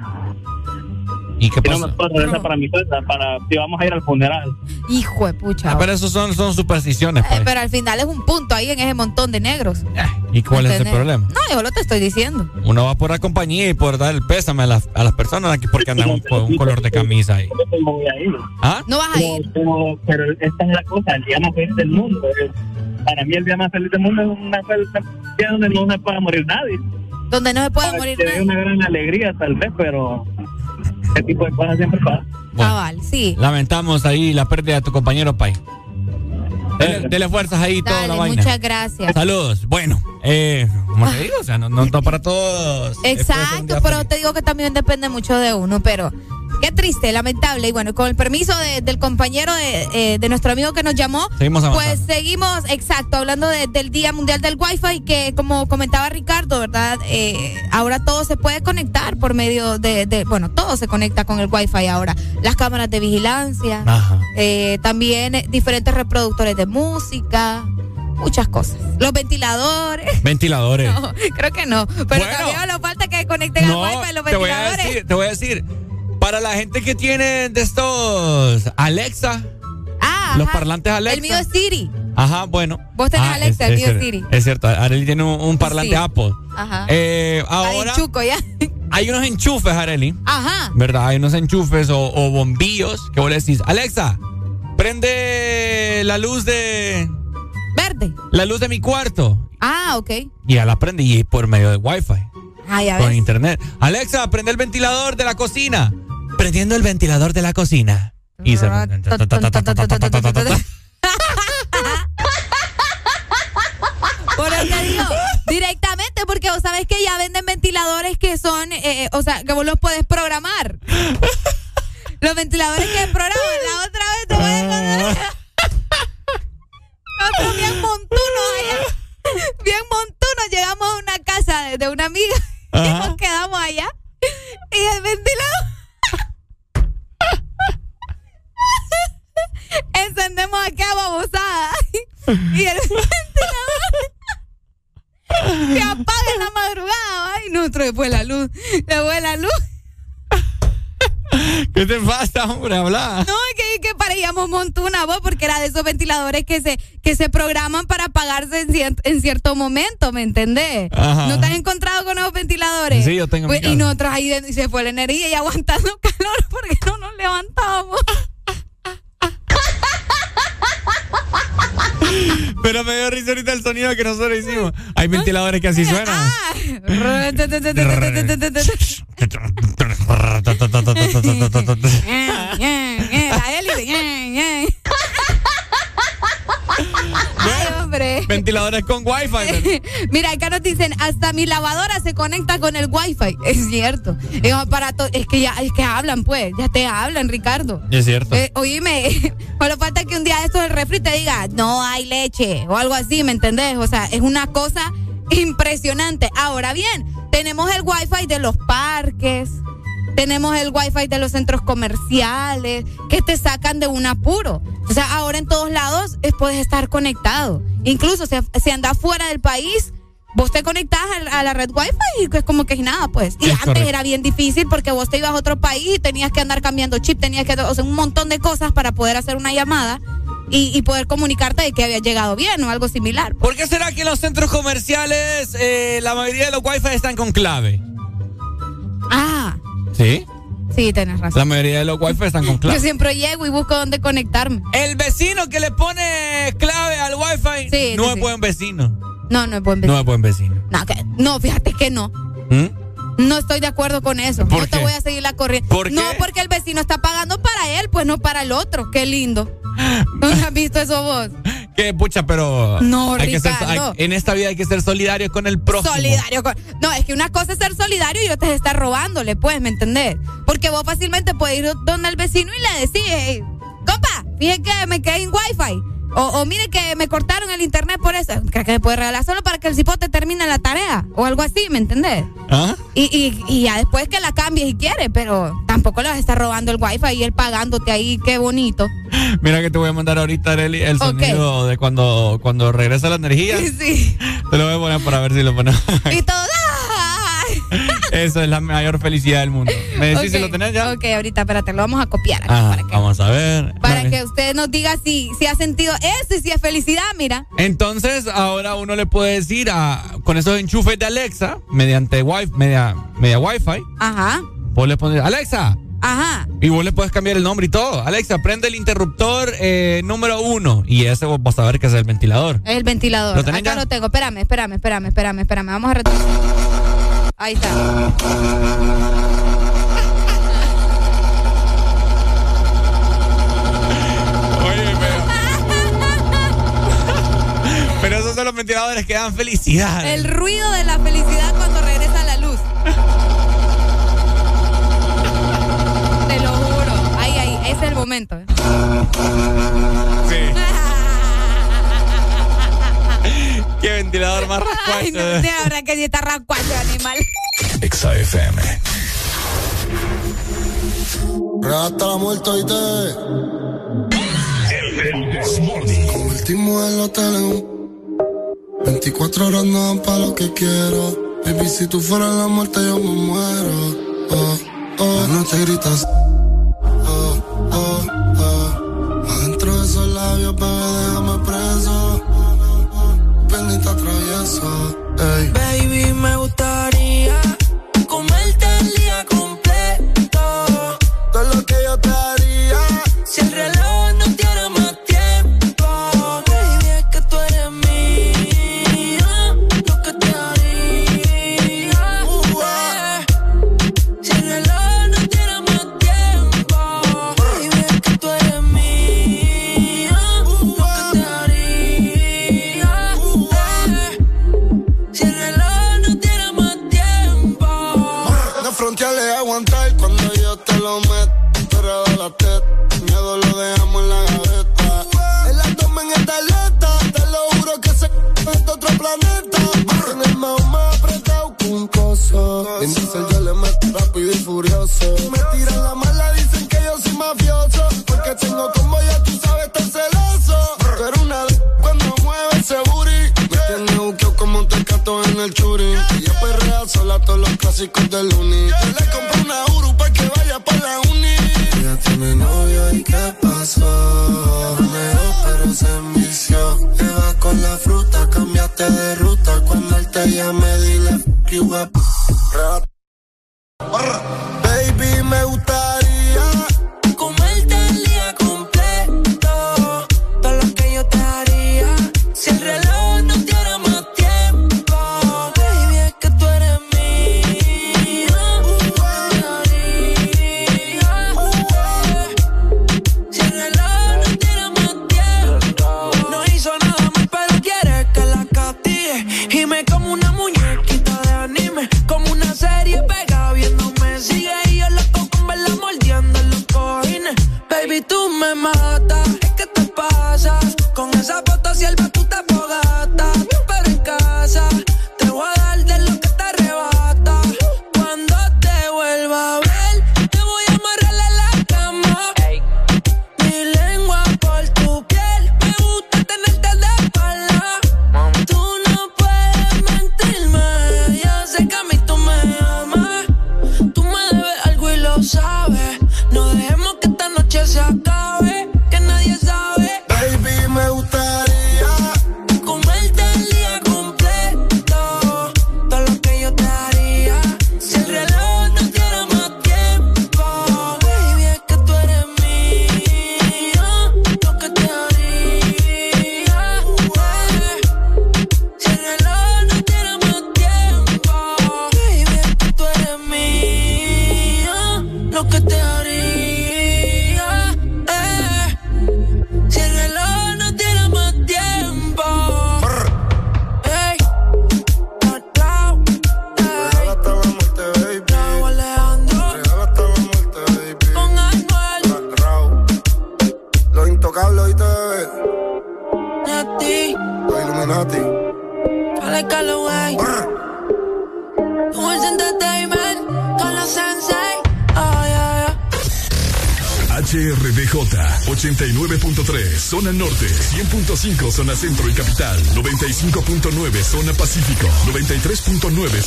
¿Y qué no pasa? me puedo regresar para mi casa, para si vamos a ir al funeral. Hijo de pucha. Ah, pero eso son, son supersticiones. Eh, pues. pero al final es un punto ahí en ese montón de negros. ¿Y cuál es el ¿Entendés? problema? No, yo lo te estoy diciendo. Uno va por la compañía y por dar el pésame a las, a las personas aquí porque andan un, con un color de camisa ahí. Yo no voy a ir. ¿Ah? No vas a ir. Pero, pero esta es la cosa, el día más feliz del mundo. Eh, Para mí el día más feliz del mundo es una día donde no se pueda morir nadie. Donde no se puede Para morir que dé una gran alegría tal vez, pero ese tipo de cosas siempre pasan. Cabal, sí. Lamentamos ahí la pérdida de tu compañero Pai. Dele, dele fuerzas ahí toda la Dale, vaina. muchas gracias. Saludos. Bueno, eh, como te digo, o sea, no, no, para todos. Exacto, pero feliz. te digo que también depende mucho de uno, pero ¿qué triste, lamentable. Y bueno, con el permiso de- del compañero de, eh, de nuestro amigo que nos llamó, Seguimos pues seguimos, exacto, hablando de- del Día Mundial del Wi-Fi, que como comentaba Ricardo, ¿verdad? Eh, ahora todo se puede conectar por medio de, de- bueno, todo se conecta con el Wi-Fi ahora. Las cámaras de vigilancia, eh, también diferentes reproductores de música, muchas cosas. Los ventiladores. (laughs) Ventiladores. No, creo que no. Pero Bueno. todavía nos falta que conecten No, al Wi-Fi los te voy a ventiladores. decir, te voy a decir. Para la gente que tiene de estos Alexa, Ah, los ajá. parlantes Alexa. El mío es Siri. Ajá, bueno. Vos tenés Ah, Alexa, el mío es Siri. Es cierto, Arely tiene un, un parlante Sí. Apple. Ajá. Eh, ahora chuco ya. hay unos enchufes, Arely. Ajá. ¿Verdad? Hay unos enchufes o, o bombillos que vos le decís, Alexa, prende la luz de... Verde. La luz de mi cuarto. Ah, ok. Y ya la prende y por medio de Wi-Fi. Ah, ya Con ves. internet. Alexa, prende el ventilador de la cocina. Prendiendo el ventilador de la cocina. Y se... Por eso te digo, directamente, porque vos sabés que ya venden ventiladores que son, eh, o sea, que vos los puedes programar. Los ventiladores que programan, la otra vez te voy a contar. Nosotros bien montunos allá, bien montunos, llegamos a una casa de, de una amiga y Ajá. nos quedamos allá. Y el ventilador. Encendemos aquella babosada. Y el ventilador se apaga en la madrugada. Ay, nosotros después la luz. Después la luz. ¿Qué te pasa, hombre? Habla. No, es que, que parecíamos montuna vos, porque era de esos ventiladores que se, que se programan para apagarse en, cier- en cierto momento, ¿me entendés? Ajá. ¿No te has encontrado con esos ventiladores? Sí, yo tengo mi Pues, Y nosotros ahí de- y se fue la energía y aguantando (laughs) calor porque no nos levantábamos. Pero me dio risa ahorita el sonido que nosotros hicimos. Hay ventiladores que así suenan. Ah. (laughs) (laughs) (laughs) Ay, hombre. Ventiladores con Wi-Fi. (laughs) Mira, acá nos dicen, hasta mi lavadora se conecta con el wifi. (laughs) Es cierto. Es aparato, es que ya, es que hablan, pues, ya te hablan, Ricardo. Es cierto. Eh, oíme, solo falta que un día esto del refri te diga, no hay leche o algo así, ¿me entendés? O sea, es una cosa impresionante. Ahora bien, tenemos el wifi de los parques, tenemos el wifi de los centros comerciales, que te sacan de un apuro. O sea, ahora en todos lados eh, puedes estar conectado. Incluso si, si andas fuera del país, vos te conectás a, la red wifi y es como que es nada, pues. Y Es antes correcto. era bien difícil porque vos te ibas a otro país y tenías que andar cambiando chip, tenías que, o sea, un montón de cosas para poder hacer una llamada y, y poder comunicarte de que había llegado bien o algo similar. ¿Por qué será que en los centros comerciales eh, la mayoría de los Wi-Fi están con clave? Ah, ¿Sí? sí, tenés razón. La mayoría de los Wi-Fi están con Yo clave. siempre llego y busco dónde conectarme. El vecino que le pone clave al Wi-Fi Sí, no sí, es sí. buen vecino. No, no es buen No vecino. es buen vecino. No, que- no, fíjate que no. ¿Mm? No estoy de acuerdo con eso. ¿Por no te qué? voy a seguir la corriente. ¿Por No, qué? porque el vecino está pagando para él, pues no para el otro. Qué lindo. (laughs) ¿No has visto eso vos? Que pucha, pero. No, hay que ser, Ricardo. hay- en esta vida hay que ser solidario con el prójimo. Solidario. con- No, es que una cosa es ser solidario y otra es estar robándole, pues, ¿me entendés? Porque vos fácilmente puedes ir donde el vecino y le decís, hey, compa, fíjate que me quedé en wifi. O, o mire que me cortaron el internet por eso. ¿Crees que me puede regalar solo para que el cipote termine la tarea? O algo así, ¿me entendés? ¿Ah? Y, y, y ya después que la cambies si quiere, pero tampoco le vas a estar robando el wifi y él pagándote ahí, qué bonito. (gasps) Mira que te voy a mandar ahorita, Arely, el sonido de cuando, cuando regresa la energía. (laughs) Sí. Te lo voy a poner para ver si lo ponemos. Y todo. (laughs) (laughs) Eso es la mayor felicidad del mundo. ¿Me decís si Ok, lo tenés ya? Ok, ahorita, espérate, lo vamos a copiar acá Ah, para que, vamos a ver. para que usted nos diga si, si ha sentido eso y si es felicidad, mira. Entonces, ahora uno le puede decir a, con esos enchufes de Alexa, mediante wi media, media Wi-Fi, Ajá, vos le pones, Alexa, ajá. y vos le puedes cambiar el nombre y todo. Alexa, prende el interruptor eh, número uno, y ese vos vas a ver que es el ventilador. El ventilador. ¿Lo tenés Acá ya? lo tengo. Espérame, espérame, espérame, espérame, espérame. Vamos a retroceder. Ahí está. Oye, pero... pero esos son los ventiladores que dan felicidad. El ruido de la felicidad cuando regresa la luz. Te lo juro. Ahí, ahí. Es el momento. ¿eh? Qué ventilador más (laughs) rascuacho. Ay, no, eh. de verdad que sí está rascuacho, animal. Exa FM. Rata la muerte y te. El del Convertimos el hotel en 24 horas no dan pa' lo que quiero. Baby, si tú fueras la muerte, yo me muero. Oh, oh. La noche gritas.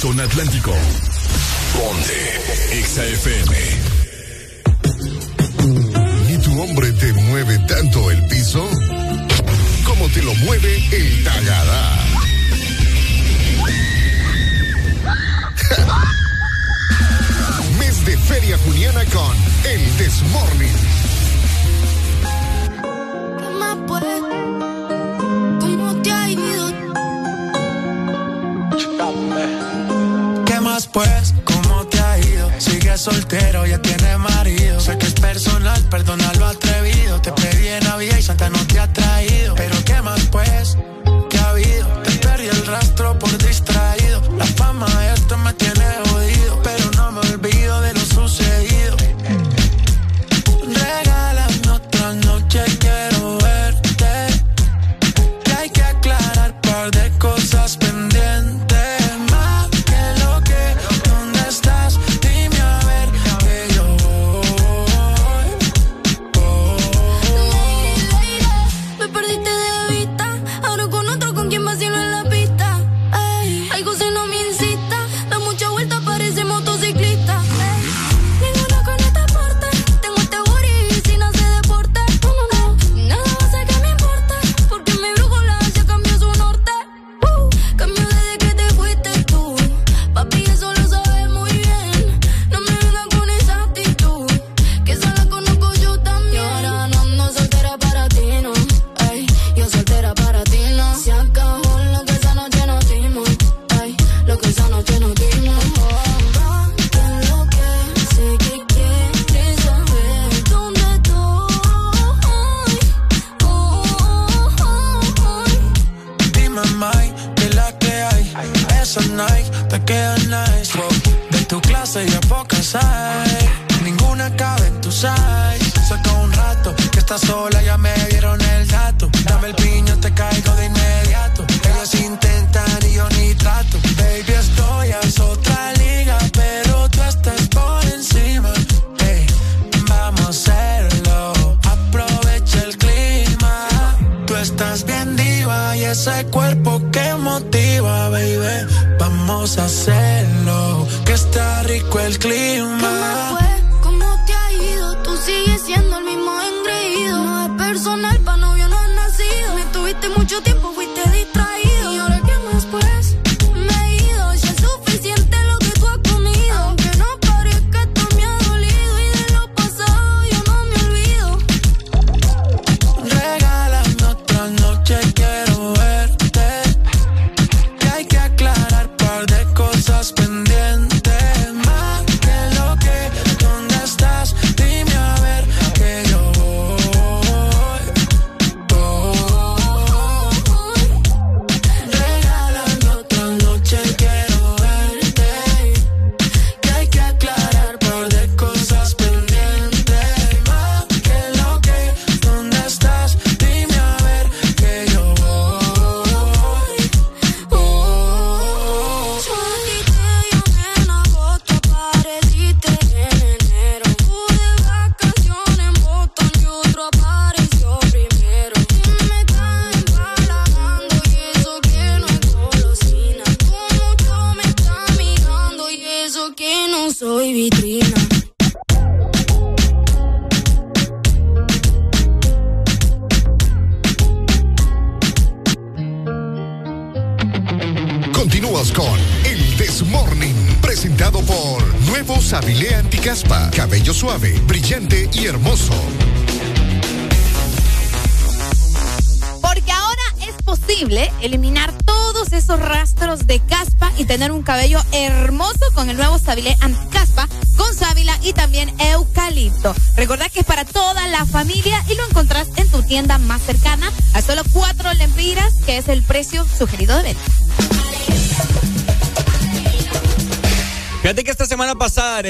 nationale de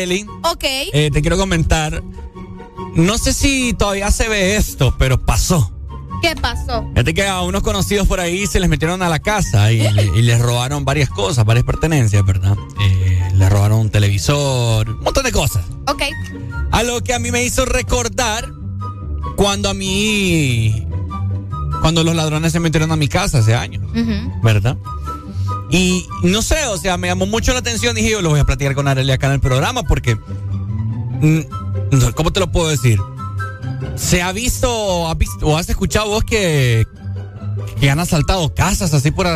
Arely, Ok. eh, te quiero comentar. No sé si todavía se ve esto, pero pasó. ¿Qué pasó? Fíjate que a unos conocidos por ahí se les metieron a la casa y, le- y les robaron varias cosas, varias pertenencias, ¿verdad? Eh, les robaron un televisor, un montón de cosas. Ok. A lo que a mí me hizo recordar cuando a mí. Cuando los ladrones se metieron a mi casa hace años. ¿verdad? Y no sé, o sea, me llamó mucho la atención. Dije, yo lo voy a platicar con Arely acá en el programa porque. mm, ¿Cómo te lo puedo decir? ¿Se ha visto, o has escuchado vos que, que han asaltado casas así por.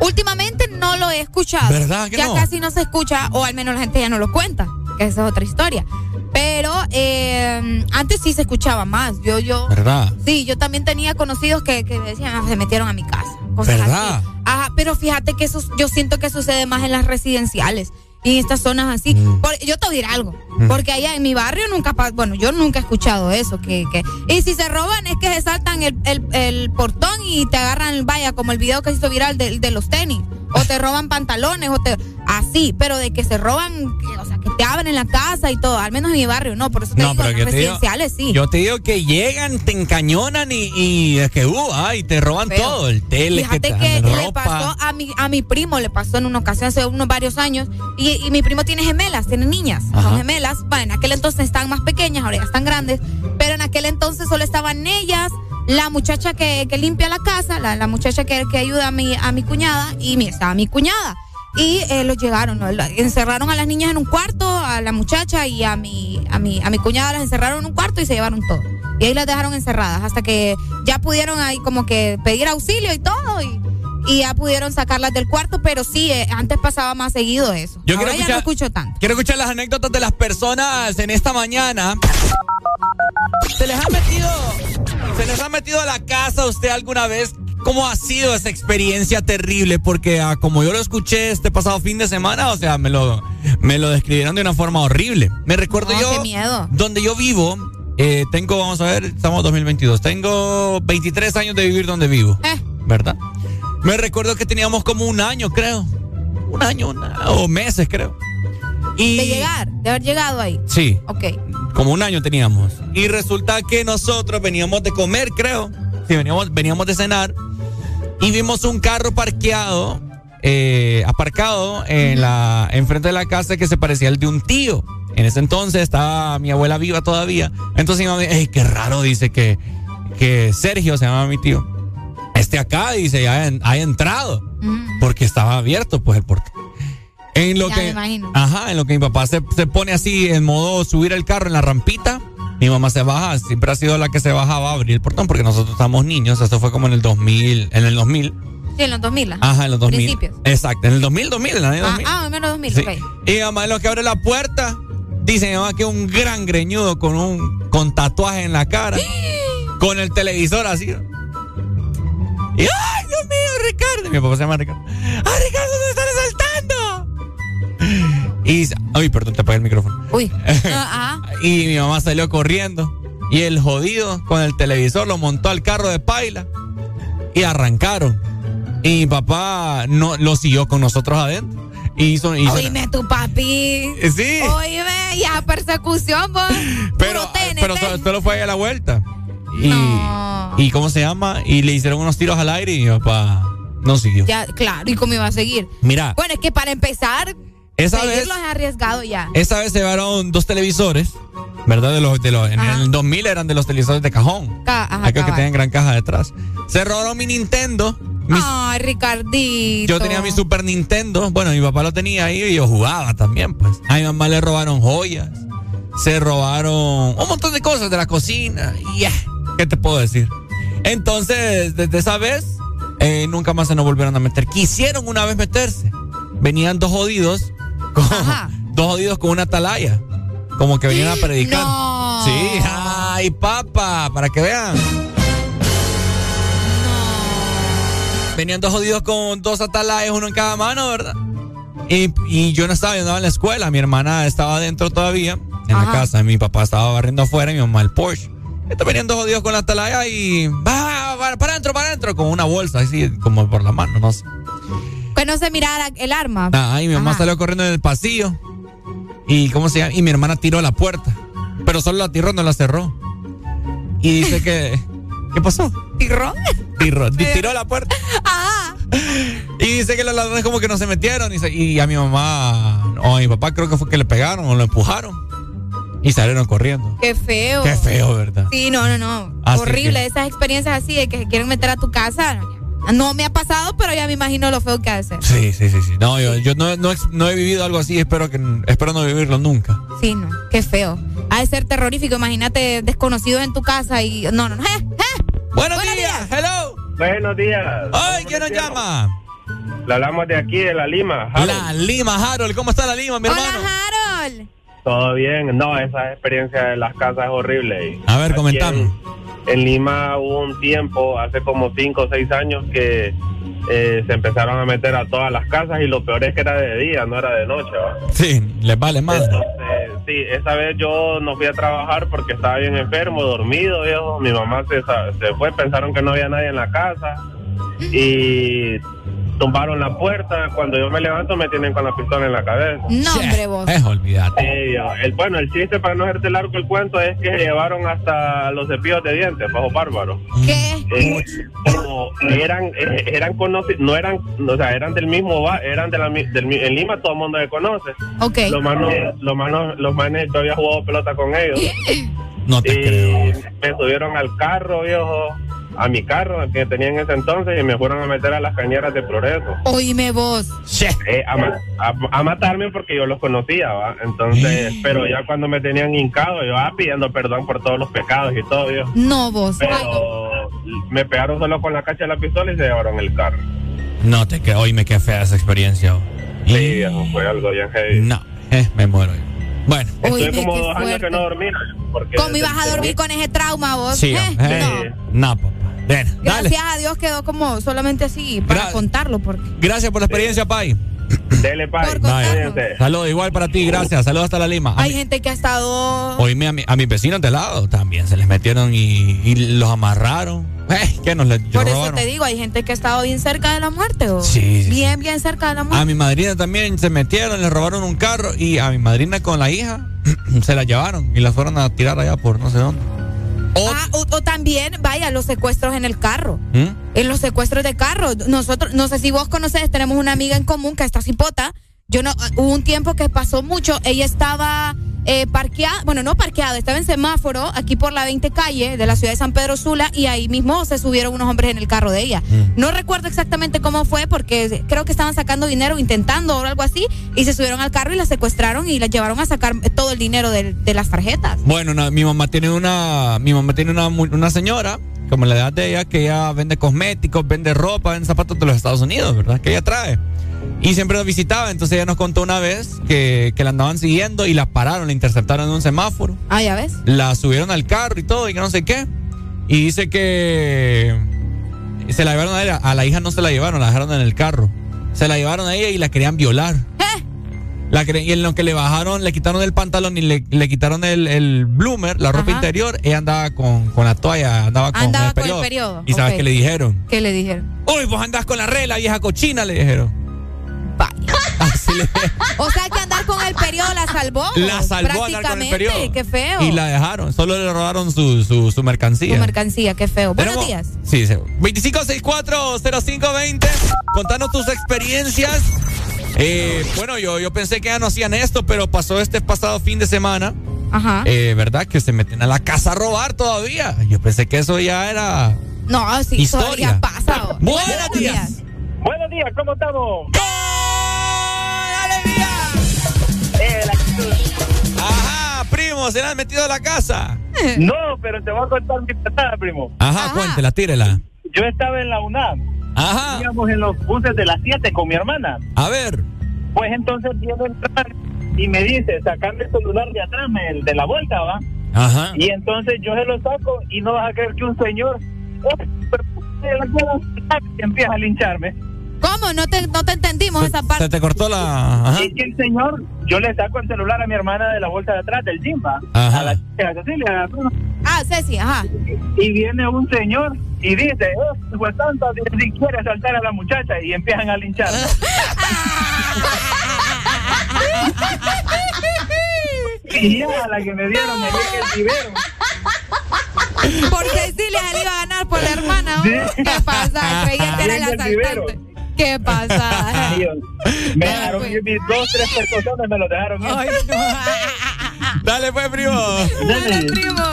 Últimamente no lo he escuchado. ¿Verdad que ya no? casi no se escucha, o al menos la gente ya no lo cuenta, que esa es otra historia. Pero eh, antes sí se escuchaba más. Yo, yo. ¿Verdad? Sí, yo también tenía conocidos que, que decían, "Ah, se metieron a mi casa. Cosas ¿Verdad? así. Pero fíjate que eso, yo siento que sucede más en las residenciales y en estas zonas así. Mm. Por- yo te voy a decir algo, porque allá en mi barrio nunca, bueno, yo nunca he escuchado eso. Que, que, y si se roban es que se saltan el, el, el portón y te agarran, vaya, como el video que se hizo viral de, de los tenis. O te roban pantalones, o te. Así, pero de que se roban, o sea, te abren la casa y todo. Al menos en mi barrio, no. Por eso te No, digo, pero en digo- residenciales sí. Yo te digo que llegan, te encañonan y, y es que, uh, ay, te roban Feo. todo, el tele, Fíjate que, le pasó a mi, a mi primo, le pasó en una ocasión hace unos varios años. Y, y mi primo tiene gemelas, tiene niñas, Ajá. son gemelas. Bueno, en aquel entonces estaban más pequeñas, ahora ya están grandes. Pero en aquel entonces solo estaban ellas, la muchacha que, que limpia la casa, la, la muchacha que, que ayuda a mi, a mi cuñada, y mi, estaba mi cuñada. Y eh, los llegaron, ¿no? Encerraron a las niñas en un cuarto, a la muchacha y a mi, a mi, a mi cuñada las encerraron en un cuarto y se llevaron todo. Y ahí las dejaron encerradas hasta que ya pudieron ahí como que pedir auxilio y todo y, y ya pudieron sacarlas del cuarto, pero sí, eh, antes pasaba más seguido eso. Yo Ahora quiero ya escuchar- no escucho tanto. Quiero escuchar las anécdotas de las personas en esta mañana. ¿Se les ha metido, se les ha metido a la casa a usted alguna vez? ¿Cómo ha sido esa experiencia terrible? Porque ah, como yo lo escuché este pasado fin de semana, o sea, me lo, me lo describieron de una forma horrible. Me recuerdo No, yo, qué miedo. donde yo vivo, eh, tengo, vamos a ver, estamos en 2022, tengo 23 años de vivir donde vivo, Eh. ¿verdad? Me recuerdo que teníamos como un año, creo. Un año, una- o meses, creo. Y De llegar, de haber llegado ahí. Sí. Ok. como un año teníamos. Y resulta que nosotros veníamos de comer, creo. Sí, veníamos, veníamos de cenar. Y vimos un carro parqueado, eh, aparcado en la, enfrente de la casa que se parecía al de un tío. En ese entonces estaba mi abuela viva todavía. Entonces mi mamá dice, "Ey, qué raro, dice que, que Sergio se llama mi tío. Este acá, dice, ya ha entrado. Porque estaba abierto, pues, el portón. En lo Ya que, me imagino. Ajá, en lo que mi papá se, se pone así en modo subir el carro en la rampita. Mi mamá se baja, siempre ha sido la que se bajaba a abrir el portón porque nosotros estamos niños. Eso fue como en el 2000, en el 2000. Sí, en los 2000. Ajá, en los 2000. Principios. Exacto, en el 2000, 2000, en el año Ah, 2000. ah, menos 2000, Sí. ok. Y mamá en lo que abre la puerta, dice mi mamá que un gran greñudo con un con tatuaje en la cara, (gasps) con el televisor así. Y ¡ay, Dios mío, Ricardo! Mi papá se llama Ricardo. ¡Ah, Ricardo! Y ay, perdón, te apagué el micrófono. Uy. (laughs) Ah, ah. Y mi mamá salió corriendo. Y el jodido con el televisor lo montó al carro de paila. Y arrancaron. Y mi papá no, lo siguió con nosotros adentro. Y hizo, hizo- Oíme tu papi. Sí. Oíme, ya persecución, vos. pero, TNT. pero solo, fue ahí a la vuelta. Y, No. y ¿cómo se llama? Y le hicieron unos tiros al aire y mi papá no siguió. Ya, claro, ¿y cómo iba a seguir? Mira, Bueno, es que para empezar, esa vez, es arriesgado ya. esa vez se llevaron dos televisores, ¿verdad? De los, de los, en el 2000 eran de los televisores de cajón. Ca- ajá, Aquellos que tienen gran caja detrás. Se robaron mi Nintendo. Ay, Ricardito. yo tenía mi Super Nintendo. Bueno, mi papá lo tenía ahí y yo jugaba también, pues. A mi mamá le robaron joyas. Se robaron un montón de cosas de la cocina. Y eh, ¿qué te puedo decir? Entonces, desde esa vez, eh, nunca más se nos volvieron a meter. Quisieron una vez meterse. Venían dos jodidos. (laughs) Con, dos jodidos con una atalaya. Como que venían a predicar. No. Sí, ay, papá, para que vean. Venían dos jodidos con dos atalayas, uno en cada mano, ¿verdad? Y, y yo no estaba, yo andaba en la escuela. Mi hermana estaba adentro todavía, en la casa. Mi papá estaba barriendo afuera y mi mamá el Porsche. Entonces venían dos jodidos con la atalaya y. Va, va, para adentro, para adentro, con una bolsa, así como por la mano, no sé. Que no se mirara el arma. Ah, y mi mamá Ajá. salió corriendo en el pasillo. Y ¿cómo se llama? Y mi hermana tiró la puerta. Pero solo la tiró, no la cerró. Y dice que. (laughs) ¿Qué pasó? ¿Tiró? Tiró, (laughs) tiró la puerta. Ah, Y dice que los ladrones como que no se metieron. Y, se- y a mi mamá o a mi papá creo que fue que le pegaron o lo empujaron. Y salieron corriendo. qué feo. Qué feo, ¿verdad? Sí, no, no, no. Así Horrible que- esas experiencias así de que se quieren meter a tu casa. No me ha pasado, pero ya me imagino lo feo que hace. Sí, sí, sí, sí. No, yo, yo no, no, no he vivido algo así. Espero que espero no vivirlo nunca. Sí, no, qué feo. Ha de ser terrorífico. Imagínate desconocido en tu casa y. No, no, no. ¡Eh, eh! Buenos, días. Hello. Buenos días. Ay, ¿quién nos llama? Le hablamos de aquí, de la Lima. Harold. La Lima, Harold. ¿Cómo está la Lima, mi hermano? Harold. Todo bien. No, esa experiencia de las casas es horrible. A ver, comentame. En, Lima hubo un tiempo, hace como 5 o 6 años, que eh, se empezaron a meter a todas las casas y lo peor es que era de día, no era de noche. ¿va? Sí, les vale más. Entonces, sí, esa vez yo no fui a trabajar porque estaba bien enfermo, dormido, viejo. Mi mamá se, se fue, pensaron que no había nadie en la casa y tumbaron la puerta. Cuando yo me levanto me tienen con la pistola en la cabeza. No, hombre, vos. Es olvidate. El, bueno, el chiste para no hacerte largo el cuento es que se llevaron hasta los cepillos de dientes, bajo bárbaro. ¿Qué? Eh, como eran eh, eran conocidos, no eran, o sea, eran del mismo ba- eran de la, del, mi- en Lima todo el mundo se conoce. Ok. Los manos, los manos, los manes, yo había jugado pelota con ellos. No te y creo. me subieron al carro, viejo, a mi carro que tenía en ese entonces y me fueron a meter a las cañeras de Progreso. Oíme vos. Eh, a, ma- a- a matarme porque yo los conocía, ¿va? Entonces, pero ya cuando me tenían hincado, yo ah, pidiendo perdón por todos los pecados y todo, viejo. No, vos. Pero me pegaron solo con la cacha de la pistola y se llevaron el carro. No te creo. Oye, qué fea esa experiencia. Sí, fue algo bien heavy. No, eh, me muero. yo. Bueno. Estuve Oíme, como dos años que no dormía. Porque ¿Cómo ibas a el- dormir con ese trauma vos? Sí, Eh, eh, no, dale. Gracias a Dios quedó como solamente así para Gra- contarlo porque Gracias por la experiencia, Pai. Dele, Pai. Saludos, igual para ti, gracias. Saludos hasta la Lima. A Hay gente que ha estado. Oíme, a, mi- a mis vecinos de lado también se les metieron y, y los amarraron. Eh, ¿Qué nos les Por eso te digo, hay gente que ha estado bien cerca de la muerte. ¿o? Sí, sí, Bien, bien cerca de la A muerte. mi madrina también se metieron, le robaron un carro y a mi madrina con la hija (clears throat) se la llevaron y la fueron a tirar allá por no sé dónde. Ah, o, o también, vaya, los secuestros en el carro. ¿Mm? En los secuestros de carro. Nosotros, no sé si vos conoces, tenemos una amiga en común que está cipota. Yo no, hubo un tiempo que pasó mucho. Ella estaba eh, parqueada, bueno, no parqueada, estaba en semáforo aquí por la 20 calle de la ciudad de San Pedro Sula y ahí mismo se subieron unos hombres en el carro de ella. No recuerdo exactamente cómo fue porque creo que estaban sacando dinero, intentando o algo así, y se subieron al carro y la secuestraron y la llevaron a sacar todo el dinero de, de las tarjetas. Bueno, mi mamá tiene una, mi mamá tiene una, una señora, como la edad de ella, que ella vende cosméticos, vende ropa, vende zapatos de los Estados Unidos, ¿verdad? Que ella trae. Y siempre nos visitaba, entonces ella nos contó una vez que, que la andaban siguiendo y la pararon, la interceptaron en un semáforo. Ah, ya ves. La subieron al carro y todo, y que no sé qué. Y dice que se la llevaron a ella, a la hija no se la llevaron, la dejaron en el carro. Se la llevaron a ella y la querían violar. La querían- y en lo que le bajaron, le quitaron el pantalón y le, le quitaron el, el bloomer, la ropa Ajá. interior, ella andaba con, con la toalla, andaba con, Andaba el con el periodo. ¿Y sabes qué le dijeron? ¿Qué le dijeron? Uy, vos andás con la regla, vieja cochina, le dijeron. Así le- O sea que andar con el periodo la salvó. la salvó andar con el prácticamente, periodo. Qué feo. Y la dejaron, solo le robaron su, su, su mercancía. Tu mercancía, qué feo. Buenos Tenemos- días. Sí, sí. 25640520. Contanos tus experiencias. Eh, bueno, yo, yo pensé que ya no hacían esto, pero pasó este pasado fin de semana. Ajá. Eh, ¿Verdad? Que se meten a la casa a robar todavía. Yo pensé que eso ya era. No, sí, Historia. todavía pasa. Buenos días. Buenos días, ¿cómo estamos? Ajá, primo, se le han metido a la casa. (laughs) No, pero te voy a contar mi pasada, primo. Ajá, cuéntela, tírela. Yo estaba en la UNAM. Ajá. Íbamos en los buses de las 7 con mi hermana. A ver. Pues entonces viene entrar y me dice, sacame el celular de atrás, me- el de la vuelta, ¿va? Ajá. Y entonces yo se lo saco y no vas a creer que un señor oh, la y empieza a lincharme. ¿Cómo? No te, no te entendimos esa parte. Se te cortó la. Ajá. Y que el señor, yo le saco el celular a mi hermana de la vuelta de atrás del ¿va? Ajá. A la chica Cecilia, la. Ah, Ceci, ajá. Y viene un señor y dice, oh, pues tanto, si quiere saltar a la muchacha y empiezan a linchar. y ya la que me dieron me dije el vivero. Por Cecilia le iba a ganar por la hermana. ¿Qué pasa? Creía que (laughs) era vivero. asaltante. ¿Qué pasa? Me dejaron ir mis dos, tres personas me lo dejaron ir. Dale, pues, primo. Dale, primo.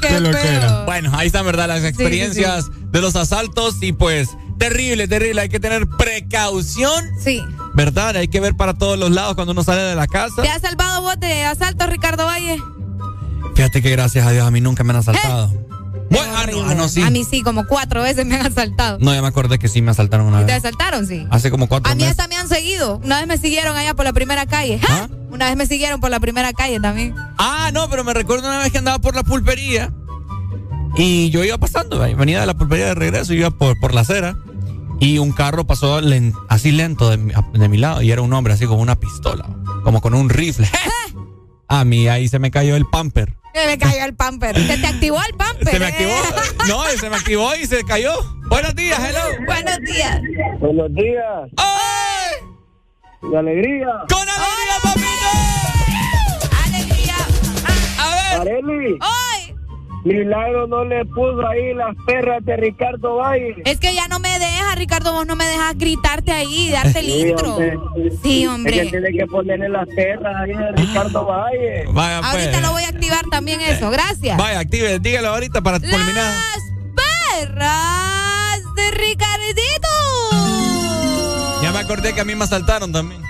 Qué, feo. Bueno, ahí están, ¿verdad? Las experiencias de los asaltos y pues terrible, terrible. Hay que tener precaución. Sí. ¿Verdad? Hay que ver para todos los lados cuando uno sale de la casa. ¿Te has salvado vos de asalto, Ricardo Valle? Fíjate que gracias a Dios a mí nunca me han asaltado. Bueno, ah, no, ah, no, sí. A mí sí, como cuatro veces me han asaltado. No, ya me acordé que sí me asaltaron una ¿Y te vez. asaltaron, sí? Hace como cuatro A mí hasta me han seguido. Una vez me siguieron allá por la primera calle. ¡Ja! Una vez me siguieron por la primera calle también. Ah, no, pero me recuerdo una vez que andaba por la pulpería y yo iba pasando, venía de la pulpería de regreso, iba por, por la acera y un carro pasó len- así lento de de mi lado y era un hombre así con una pistola, como con un rifle. A mí ahí se me cayó el pamper. Que me cayó el pamper. ¿Se te activó el pamper? Se me eh? activó. No, se me activó y se cayó. Buenos días, hello. Buenos días. Buenos días. ¡Ay! De alegría. ¡Con alegría, papito! ¡Alegría! A ver. Areli, ¡Ay! Milagro no le puso ahí las perras de Ricardo Valle. Es que ya no me dejas, Ricardo, vos no me dejas gritarte ahí, darte el intro. Sí, Es que hombre. tiene que ponerle las perras ahí de Ricardo Valle. Vaya, pues. Ahorita lo voy a activar también eso. Gracias. Vaya, active, dígalo ahorita para culminar. Las perras de Ricardito. Ya me acordé que a mí me asaltaron también.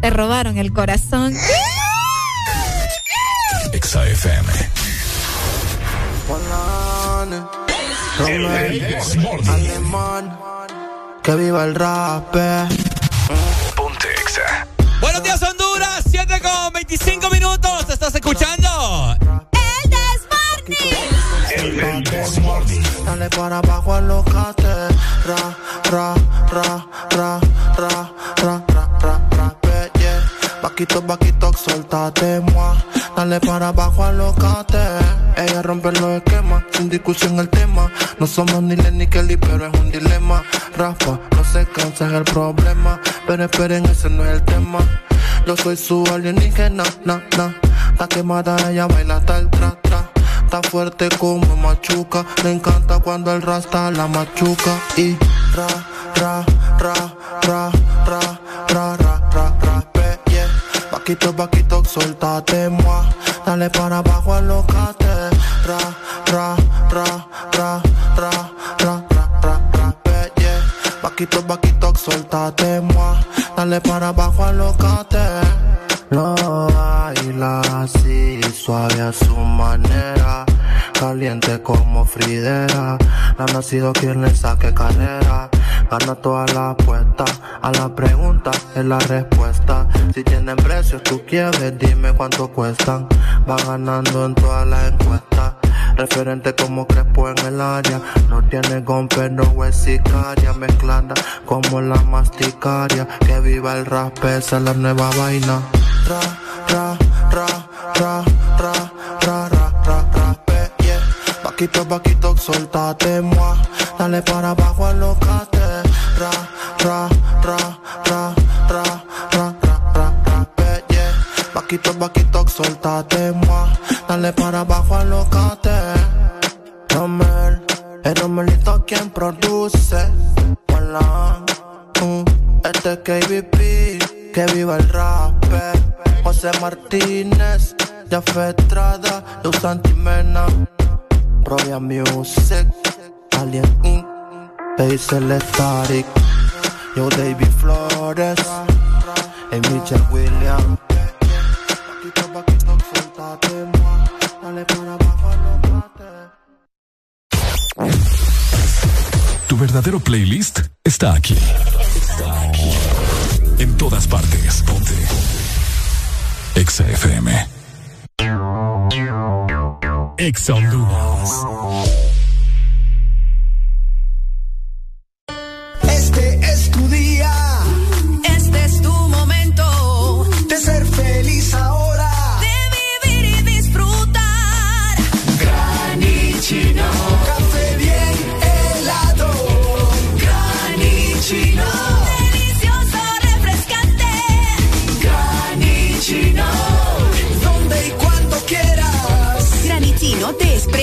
Te robaron el corazón. XAFM. Alemán, que viva el rap. eh. Ponte Exa. Buenos días, Honduras. 7 con 25 minutos. ¿Te estás escuchando? El Desmorning. Dale para abajo, ra, ra, ra, ra, ra, ra. Vaquito, vaquito, soltate, moi. Dale para abajo, alocate. Ella rompe los esquemas, sin discusión el tema. No somos ni Len ni Kelly, pero es un dilema. Rafa, no se cansa, es el problema. Pero esperen, ese no es el tema. Yo soy su alienígena, na, na. Está quemada, ella baila hasta el tra, tra. Está fuerte como machuca. Le encanta cuando el rasta la machuca. Y ra, ra, ra, ra, Vaquito, vaquito, soltate, moi. Dale para abajo, alocate. Ra, ra, ra, ra, ra, ra, ra, ra, ra, yeah. Vaquito, vaquito, soltate, moi. Dale para abajo, alocate. Lo baila así, suave a su manera. Caliente como Fridera. No ha nacido quien le saque carrera. Gana toda la apuesta. A la pregunta es la respuesta. Si tienen precios, tú quieres, dime cuánto cuestan. Va ganando en todas las encuestas. Referente como Crespo en el área. No tiene gon, pero es sicaria. Mezclada como la masticaria. Que viva el rap, esa es la nueva vaina. Ra, ra, ra, ra, Vaquito, vaquito, soltate, moi. Dale para abajo, alocate. Ra, ra, ra, ra, ra, ra, ra, ra, ra, yeah. Vaquito, vaquito, soltate, moi. Dale para abajo, alocate. Romel, el Romelito quien produce. Hola, mm, este es KBP, que viva el rapper. José Martínez, Jafé Estrada, Luz Antimena, Royal Music, Alien Inc., Basil Static, Yo David Flores, y Mitchell Williams. Paquito, paquito. Dale para abajo, alócate. Tu verdadero playlist está aquí. En todas partes. Ponte. Exa FM. Ex Honduras.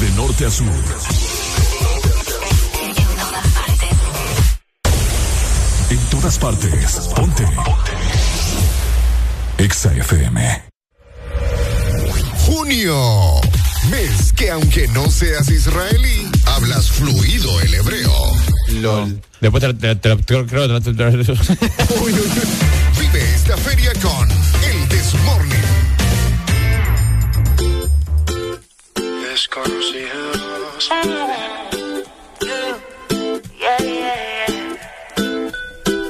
De norte a sur. En todas partes. Ponte. Exa FM. Junio. Mes que aunque no seas israelí, hablas fluido el hebreo. LOL. Después te, te, Vive esta feria con el Desmorning.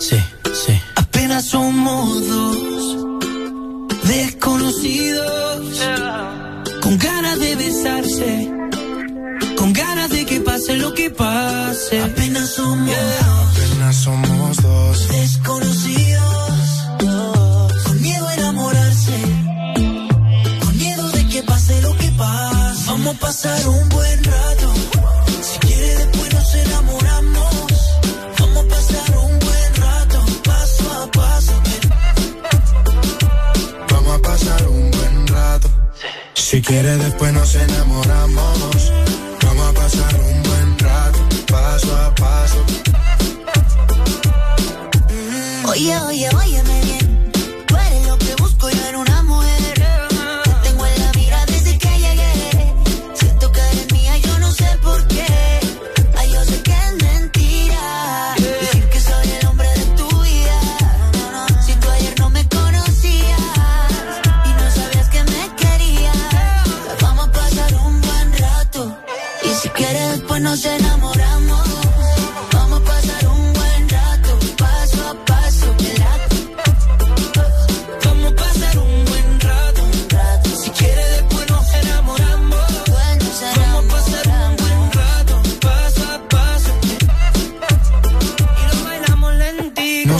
Sí, sí. Apenas somos dos desconocidos con ganas de besarse, con ganas de que pase lo que pase. Apenas somos Apenas somos dos. desconocidos Vamos a pasar un buen rato. Si quiere después nos enamoramos. Vamos a pasar un buen rato, paso a paso. Vamos a pasar un buen rato. Si quieres después nos enamoramos. Vamos a pasar un buen rato, paso a paso. Oye, oye, óyeme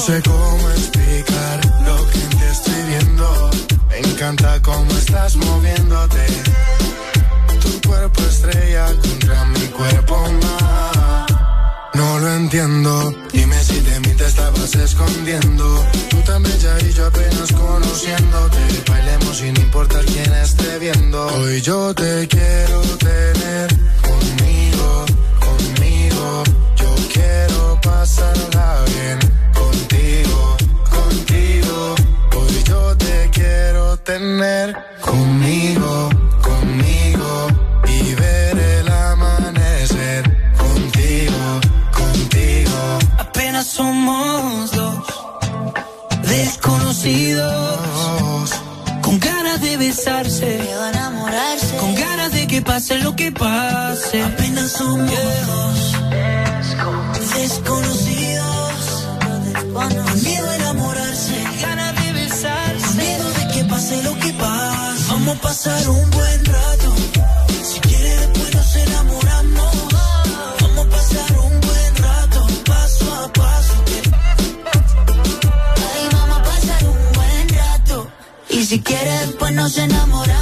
sé cómo explicar lo que te estoy viendo. Me encanta cómo estás moviéndote. Tu cuerpo estrella contra mi cuerpo más. No lo entiendo. Dime si de mí te estabas escondiendo. Tú tan bella y yo apenas conociéndote. Bailemos sin importar quién esté viendo. Hoy yo te quiero tener conmigo, conmigo. Yo quiero pasarla tener conmigo, conmigo. Y ver el amanecer contigo, contigo. Apenas somos dos desconocidos con ganas de besarse, enamorarse, con ganas de que pase lo que pase. Apenas somos dos desconocidos con Vamos a pasar un buen rato. Si quieres después nos enamoramos. Vamos a pasar un buen rato, paso a paso. Ahí vamos a pasar un buen rato. Y si quieres, pues nos enamoramos.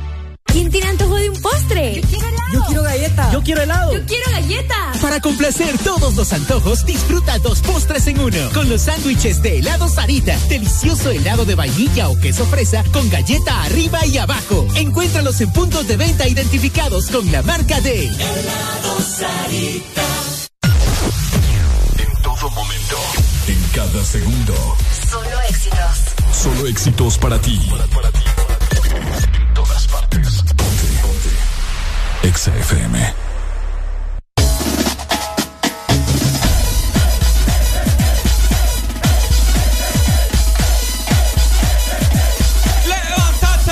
¿Quién tiene antojo de un postre? Yo quiero helado. Yo quiero galleta. Yo quiero helado. Yo quiero galleta. Para complacer todos los antojos, disfruta dos postres en uno. Con los sándwiches de helado Sarita. Delicioso helado de vainilla o queso fresa con galleta arriba y abajo. Encuéntralos en puntos de venta identificados con la marca de helado Sarita. En todo momento. En cada segundo. Solo éxitos. Solo éxitos para ti. Ponte. Ponte. XAFM. ¡Levántate!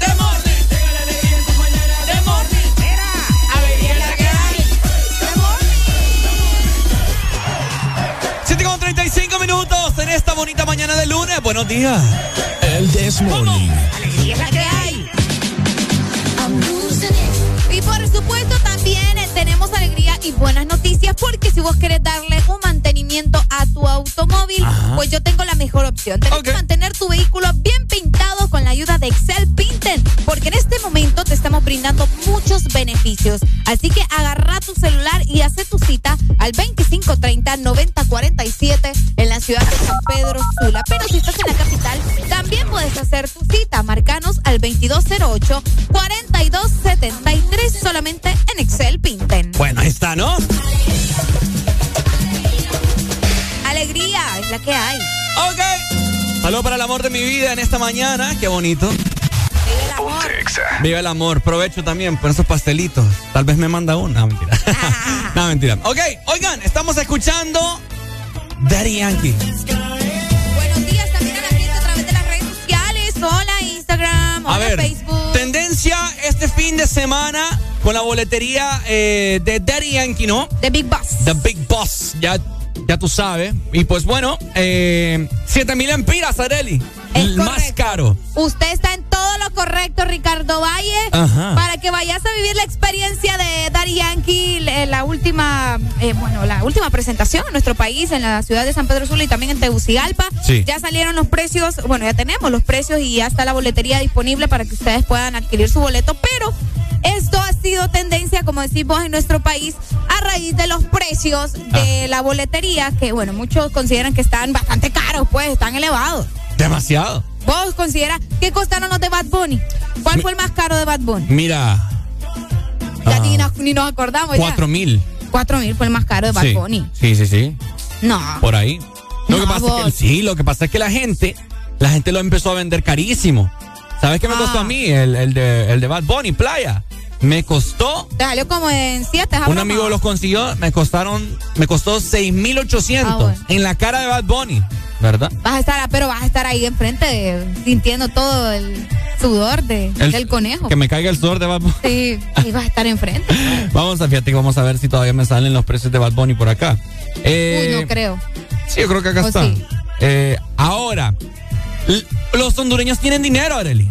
¡De morning! Tenga la alegría en tu mañana. ¡De morning! ¡Mira! A ver, ¿y es la que hay? ¡De morning! 7 con 35 minutos en esta bonita mañana de lunes. Buenos días. El This Morning. ¿Y es la que hay? Y por supuesto también eh, tenemos alegría y buenas noticias porque si vos querés darle un mantenimiento a tu automóvil, Ajá. pues yo tengo la mejor opción. Tenés que mantener tu vehículo bien pintado con la ayuda de Excel Pinten, porque en este momento te estamos brindando muchos beneficios. Así que agarra tu celular y hace tu cita al 2530-9047 en la ciudad de San Pedro Sula. Pero si estás en la capital, también puedes hacer tu cita. Marcanos al 2208-4273 solamente en Excel Pinten. Bueno, ahí está, ¿no? La que hay. Ok. Saludos para el amor de mi vida en esta mañana. Qué bonito. Viva el amor. Provecho también por esos pastelitos. Tal vez me manda una. No, mentira. (laughs) no, mentira. Ok, oigan, estamos escuchando Daddy Yankee. Buenos días también a la gente a través de las redes sociales. Hola Instagram, hola A ver, Facebook. tendencia este fin de semana con la boletería eh, de Daddy Yankee, ¿no? The Big Boss. The Big Boss, ya, ya tú sabes. Y pues bueno, eh, 7 mil empiras, Areli. El más caro. Usted está en todo lo correcto, Ricardo Valle Ajá. para que vayas a vivir la experiencia de Daddy Yankee, eh, la última, eh, bueno, la última presentación en nuestro país, en la ciudad de San Pedro Sula y también en Tegucigalpa. Sí. Ya salieron los precios, bueno, ya tenemos los precios y ya está la boletería disponible para que ustedes puedan adquirir su boleto, pero esto ha sido tendencia, como decimos en nuestro país, a raíz de los precios de la boletería, que bueno, muchos consideran que están bastante caros, pues, están elevados. Demasiado. ¿Vos consideras qué costaron los de Bad Bunny? ¿Cuál fue el más caro de Bad Bunny? Mira, Ya ni, nos, ni nos acordamos cuatro ya. mil. Cuatro mil fue el más caro de Bad Sí. Bunny. sí, sí, sí. No. Por ahí. Lo que pasa es que, sí, lo que pasa es que la gente, la gente lo empezó a vender carísimo. ¿Sabes qué me costó Ah. a mí? El, el de, el de Bad Bunny, Playa. Me costó, Te salió como en siete. un amigo los consiguió, me costaron, me costó 6,800 Ah, bueno. en la cara de Bad Bunny, ¿verdad? Vas a estar, pero vas a estar ahí enfrente de- sintiendo todo el sudor de, El- del conejo. Que me caiga el sudor de Bad Bunny. Sí, y vas a estar enfrente. (laughs) Vamos a, fíjate, que vamos a ver si todavía me salen los precios de Bad Bunny por acá. Eh, Uy, no creo. Sí, yo creo que acá ¿O está. sí? Eh, ahora, los hondureños tienen dinero, Arely.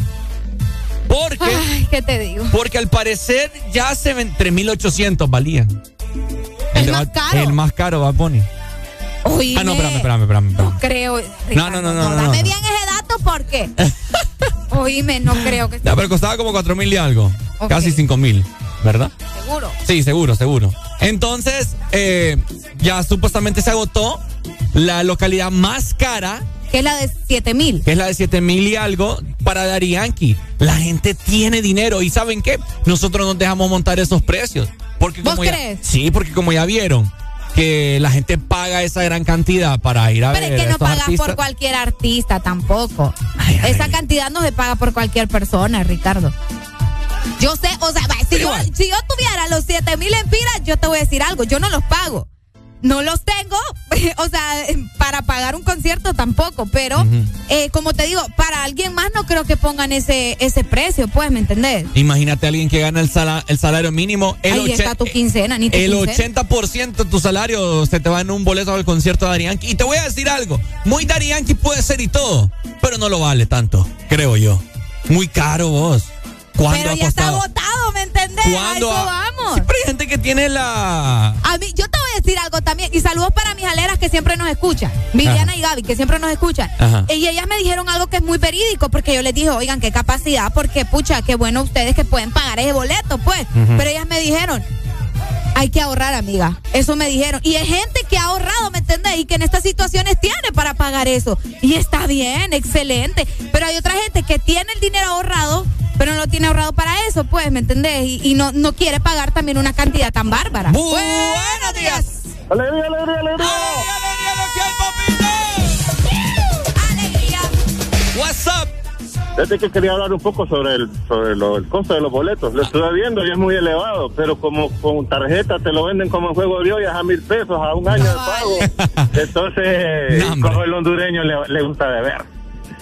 Porque, Ay, ¿qué te digo? porque al parecer ya se ven 3.800 valían. El de más caro. El más caro, Bad Bunny. Oíme, Ah, no, espérame, espérame, espérame. espérame. creo. No, no, no, no, no, Dame no. bien ese dato porque. (laughs) Oíme, no creo que No, pero costaba como 4.000 y algo. Ok. Casi 5.000, ¿verdad? seguro. Sí, seguro, seguro. Entonces, eh, ya supuestamente se agotó la localidad más cara Que es la de 7 mil. que es la de 7 mil y algo, para Daddy Yankee. La gente tiene dinero y ¿saben qué? Nosotros nos dejamos montar esos precios. Porque ¿Vos como ya- crees? sí, porque como ya vieron que la gente paga esa gran cantidad para ir a Pero ver es que no pagas artistas. por cualquier artista tampoco. Esa cantidad no se paga por cualquier persona, Ricardo. Yo sé, o sea, si, yo, si yo tuviera los 7 mil empiras, yo te voy a decir algo, yo no los pago. No los tengo, (laughs) o sea, para pagar un concierto tampoco, pero eh, como te digo, para alguien más no creo que pongan ese, ese precio, pues, ¿me entendés? Imagínate a alguien que gana el, sala- el salario mínimo. El, Ahí está tu quincena, ni tu el quincena. 80% de tu salario se te va en un boleto al concierto de Yankee. Y te voy a decir algo. Muy Yankee puede ser y todo, pero no lo vale tanto, creo yo. Muy caro vos. ¿Cuándo Pero ha ya está costado? agotado, ¿me A ¿Cuándo eso vamos. Pero hay gente que tiene la... A mí, yo te voy a decir algo también. Y saludos para mis aleras que siempre nos escuchan. Viviana Ajá. y Gaby, que siempre nos escuchan. Ajá. Y ellas me dijeron algo que es muy verídico, porque yo les dije, oigan, qué capacidad, porque pucha, qué bueno ustedes que pueden pagar ese boleto, pues. Pero ellas me dijeron, hay que ahorrar, amiga. Eso me dijeron. Y hay gente que ha ahorrado, ¿me entendés? Y que en estas situaciones tiene para pagar eso. Y está bien, excelente. Pero hay otra gente que tiene el dinero ahorrado, pero no lo tiene ahorrado para eso, pues, ¿me entendés? Y, y no, no quiere pagar también una cantidad tan bárbara. Buenos días. Alegría, alegría, alegría. Alegría. Desde que quería hablar un poco sobre el sobre lo- el costo de los boletos. Lo estuve viendo y es muy elevado, pero como con tarjeta te lo venden como en juego de ollas a mil pesos a un año de pago. Entonces, (laughs) como el hondureño le, le gusta beber.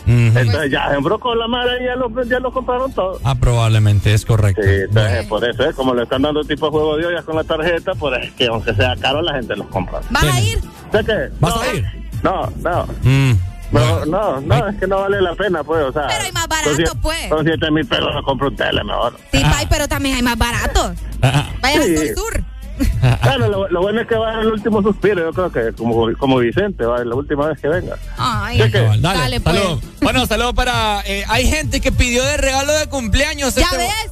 Entonces ya sembró con la madre y ya lo, ya lo compraron todo. Ah, probablemente, es correcto. Sí, entonces por eso, ¿eh? como le están dando tipo de juego de ollas con la tarjeta, pues es que aunque sea caro la gente los compra. ¿Vas a ir? ¿De qué? ¿Vas no, a ir? No, no. Mm. No, no, no, es que no vale la pena, pues, o sea. Pero hay más barato, con pues. Con 7 mil pesos no compro un tele mejor. Sí, Pai, pero también hay más baratos. Vaya Sí. al sur sur. (laughs) Bueno, lo, lo bueno es que va en el último suspiro, yo creo que como, como Vicente, va la última vez que venga. Ay, Dale, Dale, pues. Bueno, saludos para... eh, hay gente que pidió de regalo de cumpleaños ¿Ya este, ves?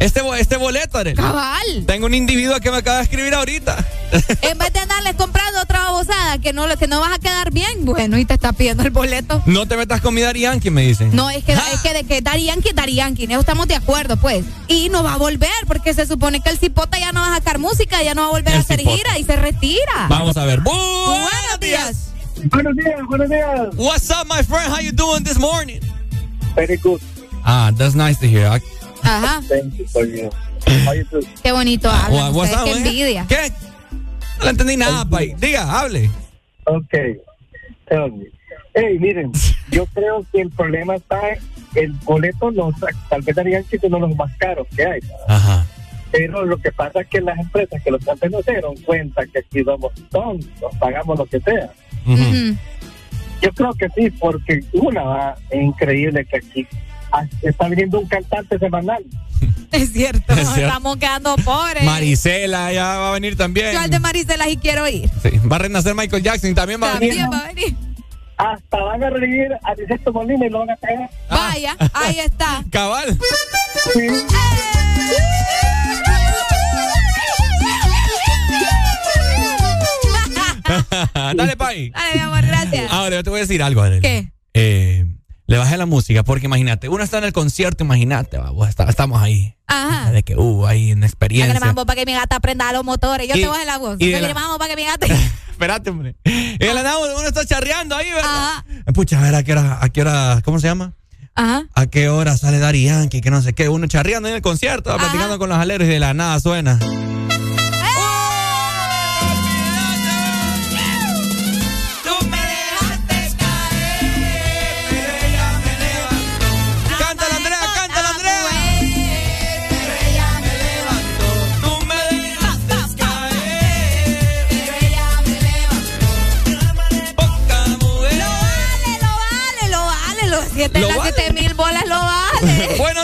Este, este boleto, Arely. Cabal. Tengo un individuo que me acaba de escribir ahorita. (laughs) En vez de andarles comprando otra babosada que no, que no vas a quedar bien, bueno, y te está pidiendo el boleto. No te metas con mi Daddy Yankee, me dicen. No, es que, es que de que Dari Yankee, Dari Yankee, no estamos de acuerdo, pues. Y no va a volver, porque se supone que el cipota ya no va a sacar música, ya no va a volver El a hacer Cipota. gira y se retira. Vamos a ver. Buenos días. Buenos días, buenos días. What's up, my friend? How you doing this morning? Very good. Ah, that's nice to hear. I- Ajá. Thank you for you. How you doing? Qué bonito up, qué eh? envidia. ¿Qué? No le entendí nada, pay. Diga, hable. Ok. Tell me. Hey, miren, yo creo que el problema está en el boleto, no, tal vez darían que es uno de los más caros que hay. Ajá. Pero lo que pasa es que las empresas que los antes no se dieron cuenta que aquí somos tontos, pagamos lo que sea. Ujú. Yo creo que sí, porque una va, es increíble que aquí ah, está viniendo un cantante semanal. (laughs) Es cierto, (laughs) Es cierto. estamos quedando pobres. Maricela ya va a venir también. Yo al de Marisela sí quiero ir. Sí, Va a renacer Michael Jackson también va a venir. También va a venir. Hasta van a reír a Dicesto Molina y lo van a traer. Vaya, ahí está. (laughs) Cabal. Dale, Pai. Dale, mi amor, gracias. Ahora yo te voy a decir algo, Adel. ¿Qué? Eh, le bajé la música porque imagínate, uno está en el concierto, imagínate, vos está- estamos ahí. Ajá. De que, uh, ahí Hágale experiencia. mambo para que mi gata prenda los motores. Yo Y- te a la voz. la- mambo para que mi gata. (laughs) Espérate, hombre. Y de la nada uno está charreando ahí, ¿verdad? Pucha, a ver a qué hora, a qué hora, ¿cómo se llama? Ajá. ¿A qué hora sale Dari Yankee? Que no sé qué. Uno charreando en el concierto, platicando con los aleros y de la nada suena.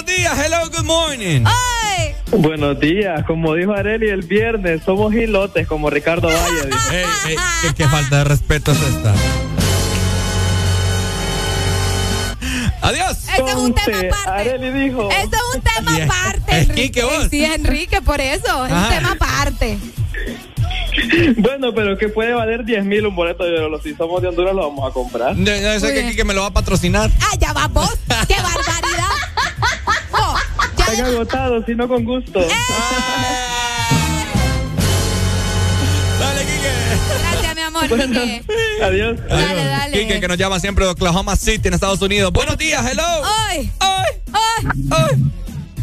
Buenos días, hello, good morning. ¡Ay! Buenos días, como dijo Areli el viernes, somos gilotes como Ricardo Valle. dice. (laughs) Ey, ey, qué, qué falta de respeto es esta. Adiós. Ese es un tema aparte. Areli dijo. Ese es un (laughs) tema (laughs) aparte, es Enrique. Vos. Sí, Enrique, por eso. Es un tema aparte. Bueno, pero que puede valer 10 mil un boleto de Oro. Si somos de Honduras, lo vamos a comprar. No, no sé que, que me lo va a patrocinar. Ah, ya va vos. ¡Qué barbaridad! Están agotados, si no con gusto. Eh. gracias, mi amor. Bueno, Quique. adiós. Dale, dale. Quique, que nos llama siempre de Oklahoma City, en Estados Unidos. Buenos días, hello. ¡Ay! ¡Ay! ¡Ay!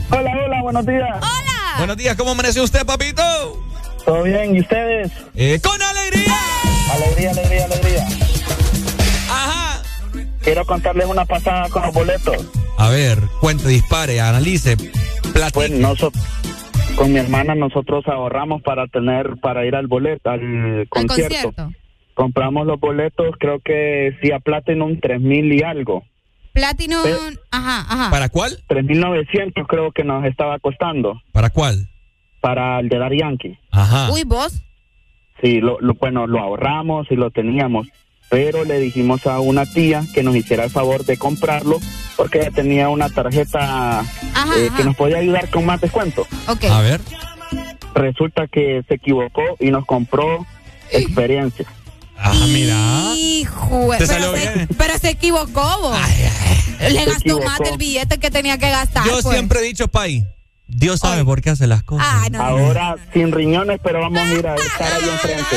Hola, hola, buenos días. ¡Hola! Buenos días, ¿cómo amaneció usted, papito? ¿Todo bien? ¿Y ustedes? Eh, ¡Con alegría! Alegría, alegría, alegría. Ajá. Quiero contarles una pasada con los boletos. A ver, cuente, dispare, analice, platique. Pues nosotros, con mi hermana, nosotros ahorramos para tener, para ir al boleto, al Al concierto. concierto. Compramos los boletos, creo que sí, a Platinum, tres mil y algo. Platinum. Eh. Ajá, ajá. ¿Para cuál? 3.900 creo que nos estaba costando. ¿Para cuál? Para el de Dar Yankee. Ajá. Uy, vos. Sí, lo, lo- bueno, lo ahorramos y lo teníamos. Pero le dijimos a una tía que nos hiciera el favor de comprarlo porque ella tenía una tarjeta Ajá, eh, ajá. que nos podía ayudar con más descuento. Ok. A ver. Resulta que se equivocó y nos compró experiencia. Ah, mira. Hijo, Te pero, salió se, bien. pero se equivocó, vos. Le Se gastó equivocó. más del billete que tenía que gastar. Yo pues. siempre he dicho, Pai, Dios sabe por qué hace las cosas. Ah, no, no, no. Ahora sin riñones, pero vamos a ir a estar ahí enfrente.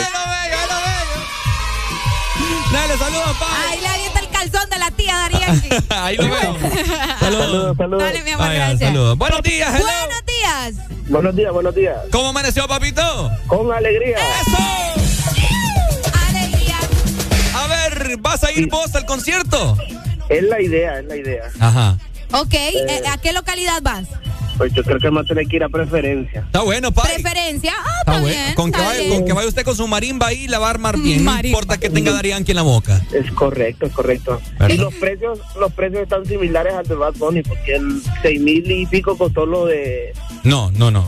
Dale, saludos, Pai. Ahí le avienta el calzón de la tía Darienki. (laughs) Ahí lo veo. (laughs) Saludos, saludos. Dale, mi amor, gracias. saludos. Buenos días, hello. Buenos días. Buenos días, buenos días. ¿Cómo amaneció, papito? Con alegría. Alegría. A ver, ¿vas a ir vos al concierto? Es la idea, es la idea. Ajá. Ok, eh, ¿a qué localidad vas? Pues yo creo que a tener que ir a preferencia. Está bueno, Pai. Preferencia. Ah, Está está bueno. bien. Con que, está vaya, bien. con que vaya usted con su marimba ahí, la va a armar bien. No Marimba. importa que tenga Darianki en la boca. Es correcto, es correcto. ¿Verdad? Y los precios, los precios están similares al de Bad Bunny, porque el seis mil y pico costó lo de... No, no, no.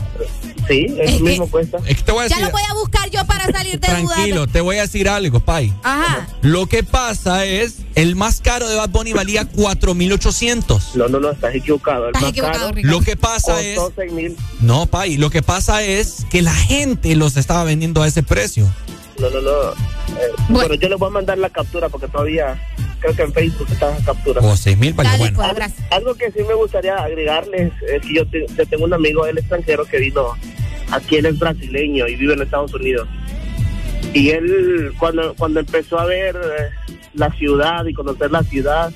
Sí, eso mismo cuesta. Es que te voy a Ya decir. lo voy a buscar yo para (laughs) salir de. Tranquilo, te voy a decir algo, Pai. Ajá. Lo que pasa es, el más caro de Bad Bunny valía 4,800. No, no, no, estás equivocado. El Estás más equivocado, caro Ricardo. Lo que pasa costó mil. No, Pai, lo que pasa es que la gente los estaba vendiendo a ese precio. No, no, no. Eh, bueno. yo les voy a mandar la captura porque todavía creo que en Facebook están las capturas. O 6 mil, vale, bueno. pues, Algo, que sí me gustaría agregarles es que yo, te- yo tengo un amigo del extranjero que vino, aquí él es brasileño y vive en Estados Unidos. Y él, cuando, cuando empezó a ver eh, la ciudad y conocer la ciudad,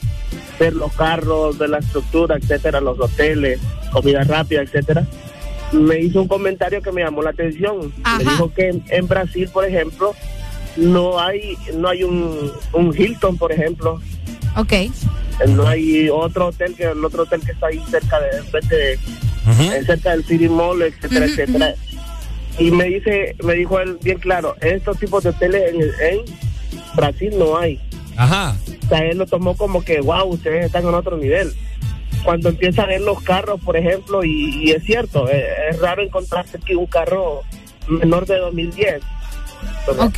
ver los carros, ver la estructura, etcétera, los hoteles, comida rápida, etcétera, me hizo un comentario que me llamó la atención. Ajá. Me dijo que en, en Brasil, por ejemplo, no hay no hay un, un Hilton, por ejemplo, Ok. no hay otro hotel que el otro hotel que está ahí cerca de, de Ujú. eh, cerca del City Mall, etcétera, etcétera. Y me dice, me dijo él bien claro, estos tipos de hoteles en, en Brasil no hay. Ajá. O sea, él lo tomó como que, wow, ustedes están en otro nivel. cuando empieza a ver los carros, por ejemplo, y, y es cierto, eh, es, raro encontrarse aquí un carro menor de 2010. ¿verdad? Ok.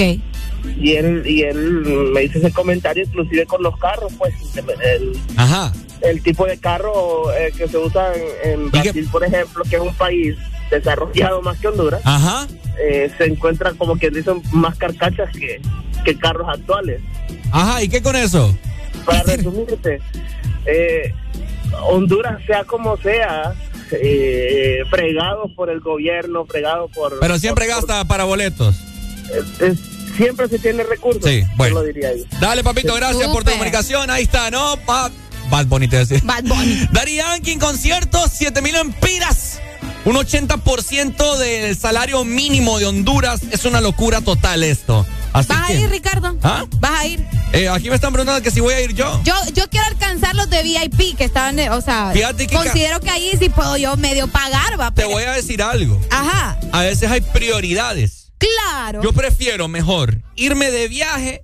Y él, y él me hizo ese comentario inclusive con los carros, pues el, Ajá. el tipo de carro eh, que se usa en, en Brasil, por ejemplo, que es un país desarrollado más que Honduras, Ajá. eh, se encuentra como quien dice más carcachas que, que carros actuales. Ajá, ¿y qué con eso? Para resumirte, eh, Honduras, sea como sea, eh, fregado por el gobierno, fregado por... Pero siempre por- gasta para boletos. es- siempre se tiene recursos. Sí, bueno. yo lo diría ahí. Dale, papito, gracias por tu comunicación. Ahí está, ¿no? Pa- Bad Bunny te decía. Bad Bunny. (laughs) Daddy Yankee en concierto, 7 mil empiras. Un 80% del salario mínimo de Honduras. Es una locura total esto. Así ¿Vas a ir, Ricardo? ¿Ah? ¿Vas a ir? eh, aquí me están preguntando que si voy a ir yo. Yo, yo quiero alcanzar los de VIP que estaban, de- o sea, Fíjate que considero que ahí sí puedo yo medio pagar, va. Te pero- voy a decir algo. Ajá, A veces hay prioridades. claro. Yo prefiero mejor irme de viaje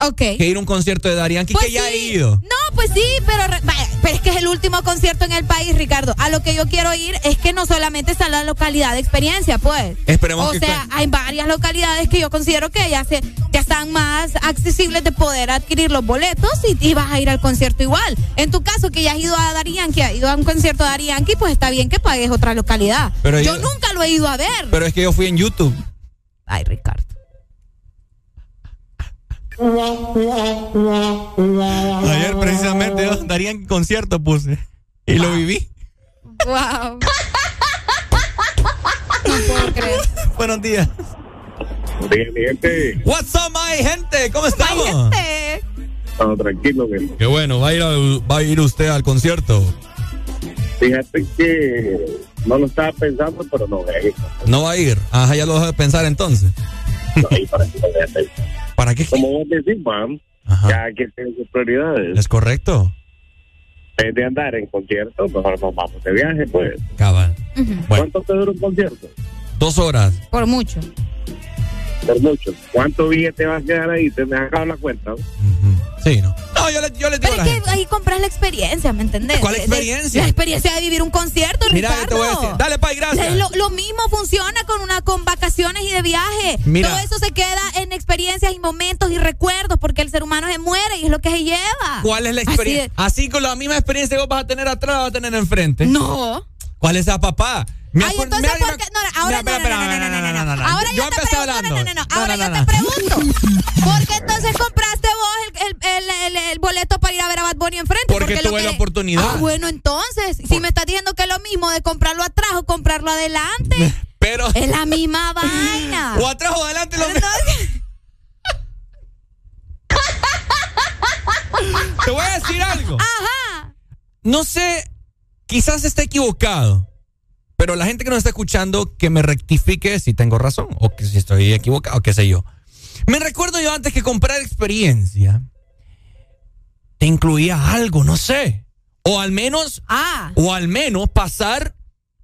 ok. que ir a un concierto de Daddy Yankee Pues que ya he ido. No, pues sí, pero, pero es que es el último concierto en el país, Ricardo. A lo que yo quiero ir es que no solamente está la localidad de experiencia, pues. Esperemos o que sea, ca- hay varias localidades que yo considero que ya se ya están más accesibles de poder adquirir los boletos y, y vas a ir al concierto igual. En tu caso, que ya has ido a Daddy Yankee, has ido a un concierto de Yankee, pues está bien que pagues otra localidad. Pero yo yo- nunca lo he ido a ver. Pero es que yo fui en YouTube. Ay, Ricardo. Ayer precisamente yo Darían concierto puse. Y lo viví. Wow. No puedo creer. Buenos días. gente. What's up, my gente? ¿Cómo estamos? Gente. No, tranquilo, que Qué bueno, va a ir, a- va a ir usted al concierto. Fíjate que no lo estaba pensando, pero no voy a ir. No va a ir. Ajá, ya lo dejo de pensar entonces. No, para que lo voy a pensar. ¿Para qué? Como vos decís, man, ya hay que tener sus prioridades. Es correcto. En vez de andar en conciertos, mejor nos vamos de viaje, pues. Cabal. ¿Cuánto te dura un concierto? Dos horas. Por mucho. Por mucho. ¿Cuánto billete vas a quedar ahí? Te me has sacado la cuenta. Sí, ¿no? No, yo le, yo digo Pero a es que gente. ahí compras la experiencia, ¿me entendés? ¿Cuál De- de- experiencia? La experiencia de vivir un concierto, Mira, Ricardo. te voy a decir. Dale, Pai, gracias. Lo, lo mismo funciona con una con vacaciones y de viaje. Mira. Todo eso se queda en experiencias y momentos y recuerdos porque el ser humano se muere y es lo que se lleva. ¿Cuál es la Así experiencia? Así, con la misma experiencia que vos vas a tener atrás, vas a tener enfrente. No. ¿Cuál es esa papá? Me Ay, entonces, ¿por qué? No, no, ahora no, no, no, no, no, no, no, no, no, no. Ahora Yo te pregunto, no, no, no, No, ahora no, yo no, te no. pregunto. (laughs) ¿Por qué entonces compraste vos el, el, el, el- boleto para ir a ver a Bad Bunny enfrente? Porque lo tuve que- la oportunidad. Ah, bueno, entonces, si me estás diciendo que es lo mismo de comprarlo atrás o comprarlo adelante, (laughs) Pero. es la misma (laughs) vaina. O atrás o adelante lo Te voy a decir algo. Ajá. No sé, quizás esté equivocado. Pero la gente que nos está escuchando, que me rectifique si tengo razón o que si estoy equivocado, qué sé yo. Me recuerdo yo antes que comprar experiencia, te incluía algo, no sé. O al menos, Ah. o al menos pasar,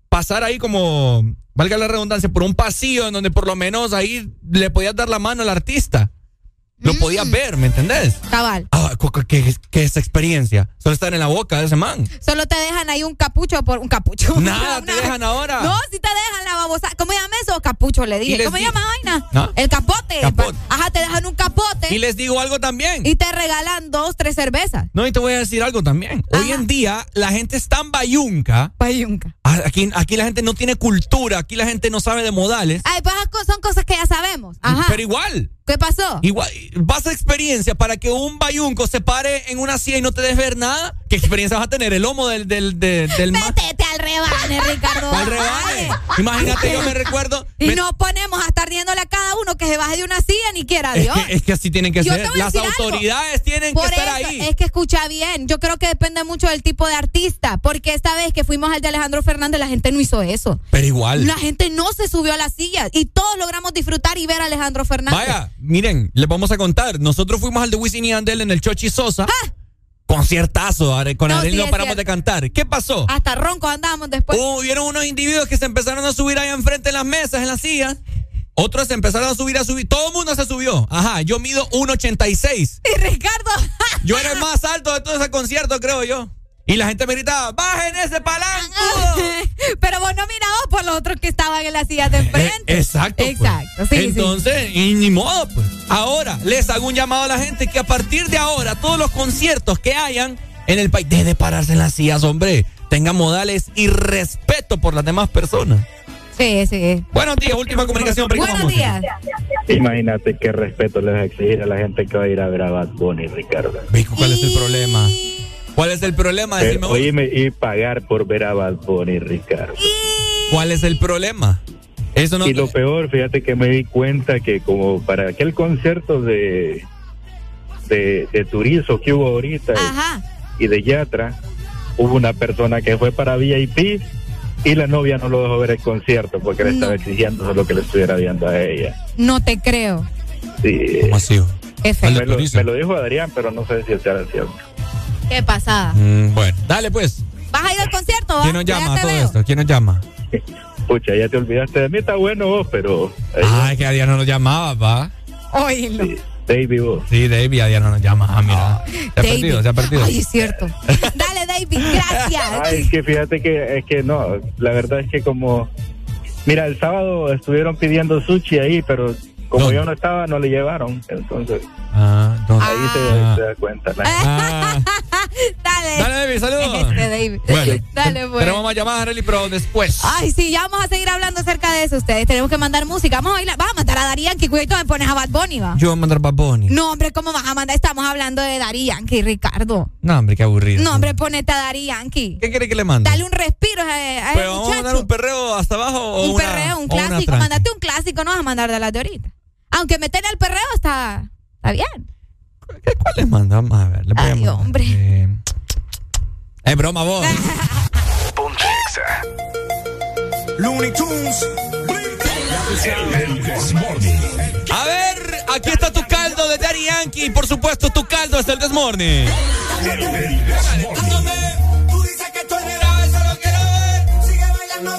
pasar ahí como, valga la redundancia, por un pasillo en donde por lo menos ahí le podías dar la mano al artista. Lo podías ver, ¿me entendés? Cabal. Ah, ¿qué, qué es experiencia? Solo estar en la boca de ese man. Solo te dejan ahí un capucho por un capucho. Nada (laughs) te dejan ahora. No, si te dejan la babosa. ¿Cómo llama eso? Capucho le dije. ¿Cómo llama vaina? ¿Ah? El capote. Capote. Ajá, te dejan un capote Y les digo algo también. y te regalan dos, tres cervezas. No, y te voy a decir algo también. Hoy en día la gente es tan bayunca. Bayunca. Ah, Aquí, aquí la gente no tiene cultura, aquí la gente no sabe de modales. Ay, pues son cosas que ya sabemos. Ajá. Pero igual, ¿Qué pasó? igual, vas a experiencia para que un bayunco se pare en una silla y no te des ver nada. ¿Qué experiencia vas a tener? El lomo del, del, del, del Métete al rebane, Ricardo. ¿Cuál rebane? Imagínate, yo me (laughs) recuerdo. Y me- no ponemos a estar riéndole a cada uno que se baje de una silla, ni quiera es, Dios. que, es que así tienen que Yo ser. Las algo. autoridades tienen Por que estar eso, ahí. es que escucha bien. Yo creo que depende mucho del tipo de artista. Porque esta vez que fuimos al de Alejandro Fernández, la gente no hizo eso. Pero igual. La gente no se subió a la silla y todos logramos disfrutar y ver a Alejandro Fernández. Vaya, miren, les vamos a contar. Nosotros fuimos al de Wisin y Andel en el Chochi Sosa. Conciertazo, are- con Ah. No, sí, no paramos cierto. de cantar. ¿Qué pasó? Hasta roncos andábamos después. Hubieron unos individuos que se empezaron a subir ahí enfrente en las mesas, en las sillas. Otros se empezaron a subir, a subir. Todo el mundo se subió. Ajá, yo mido 1,86. Y Ricardo. (laughs) Yo era el más alto de todo ese concierto, creo yo. Y la gente me gritaba, bajen ese palanco. (laughs) Pero vos no mirabas por los otros que estaban en las sillas de enfrente. Eh, exacto. pues. Exacto, sí, sí. Entonces, y ni modo, pues. Ahora, les hago un llamado a la gente que a partir de ahora, todos los conciertos que hayan en el país, deje de pararse en las sillas, hombre. Tengan modales y respeto por las demás personas. Sí, sí. Buenos días, última comunicación. Buenos días. Imagínate qué respeto les va a exigir a la gente que va a ir a ver a Bad Bunny, Ricardo. ¿Cuál es el problema? ¿Cuál es el problema? Vos. oíme, y pagar por ver a Bad Bunny, Ricardo. ¿Cuál es el problema? Eso no Y lo peor, fíjate que me di cuenta que como para aquel concierto de de, de Turizo que hubo ahorita Ajá. y de Yatra, hubo una persona que fue para VIP y la novia no lo dejó ver el concierto porque le estaba exigiendo lo que le estuviera viendo a ella. No te creo. Sí. ¿Cómo. Me lo, me lo dijo Adrián, pero no sé si será cierto. Qué pasada. Mm, bueno, dale pues. ¿Vas a ir al concierto? va? ¿Quién nos llama a todo veo. esto? ¿Quién nos llama? Pucha, ya te olvidaste de mí, está bueno vos, pero... Ay, que a Diana nos llamaba, va. Oílo. David vos. Sí, David, a Diana nos llama. Ah, mira. Se ha David. perdido, se ha perdido. Ay, es cierto. (laughs) Dale, David, gracias. Ay, es que fíjate que es que no, la verdad es que como mira, el sábado estuvieron pidiendo sushi ahí, pero como yo no estaba no le llevaron, entonces Ah, ¿dónde? ahí se, se da cuenta. la- (laughs) Ah, (laughs) Dale. dale, David, saludos. (laughs) Este, David. Bueno, (laughs) Dale, pues. pero vamos a llamar a Arely Pro después. Ay, sí, ya vamos a seguir hablando acerca de eso. Ustedes tenemos que mandar música. Vamos a bailar. Vas a mandar a Dari Yankee. Cuidado, me pones a Bad Bunny, va. Yo voy a mandar Bad Bunny. No, hombre, ¿cómo vas a mandar? Estamos hablando de Dari Yankee, Ricardo. No, hombre, qué aburrido. No, hombre, ponete a Dari Yankee. ¿Qué quiere que le mande? Dale un respiro a, a Pero vamos a muchacho. mandar un perreo hasta abajo o un una- perreo, un clásico. Mándate un clásico, no vas a mandar de las de ahorita. Aunque meterle al perreo está, está bien. ¿Cuál les manda? Vamos a ver. Le voy a Ay, mandar. hombre. Eh, es broma vos. Looney Tunes. A ver, aquí está tu caldo de Daddy Yankee. Por supuesto, tu caldo es el Desmorning. Tú dices que tú eres brava, eso lo quiero ver. Sigue bailando,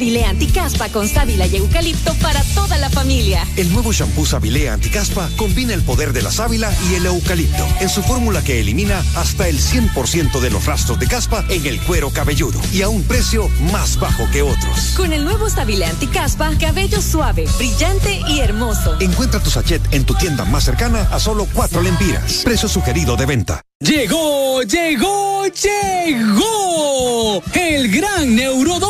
Sabilé Anticaspa con sábila y eucalipto para toda la familia. El nuevo shampoo Sabilé Anticaspa combina el poder de la sábila y el eucalipto en su fórmula que elimina hasta el 100% de los rastros de caspa en el cuero cabelludo y a un precio más bajo que otros. Con el nuevo Sabilé Anticaspa, cabello suave, brillante y hermoso. Encuentra tu sachet en tu tienda más cercana a solo 4 lempiras. Precio sugerido de venta. Llegó, llegó, llegó el gran neurodón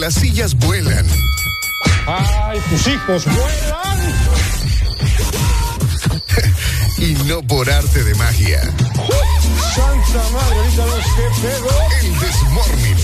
las sillas vuelan. ¡Ay, tus hijos vuelan! y no por arte de magia. ¡Santa madre, los que! El Desmorning.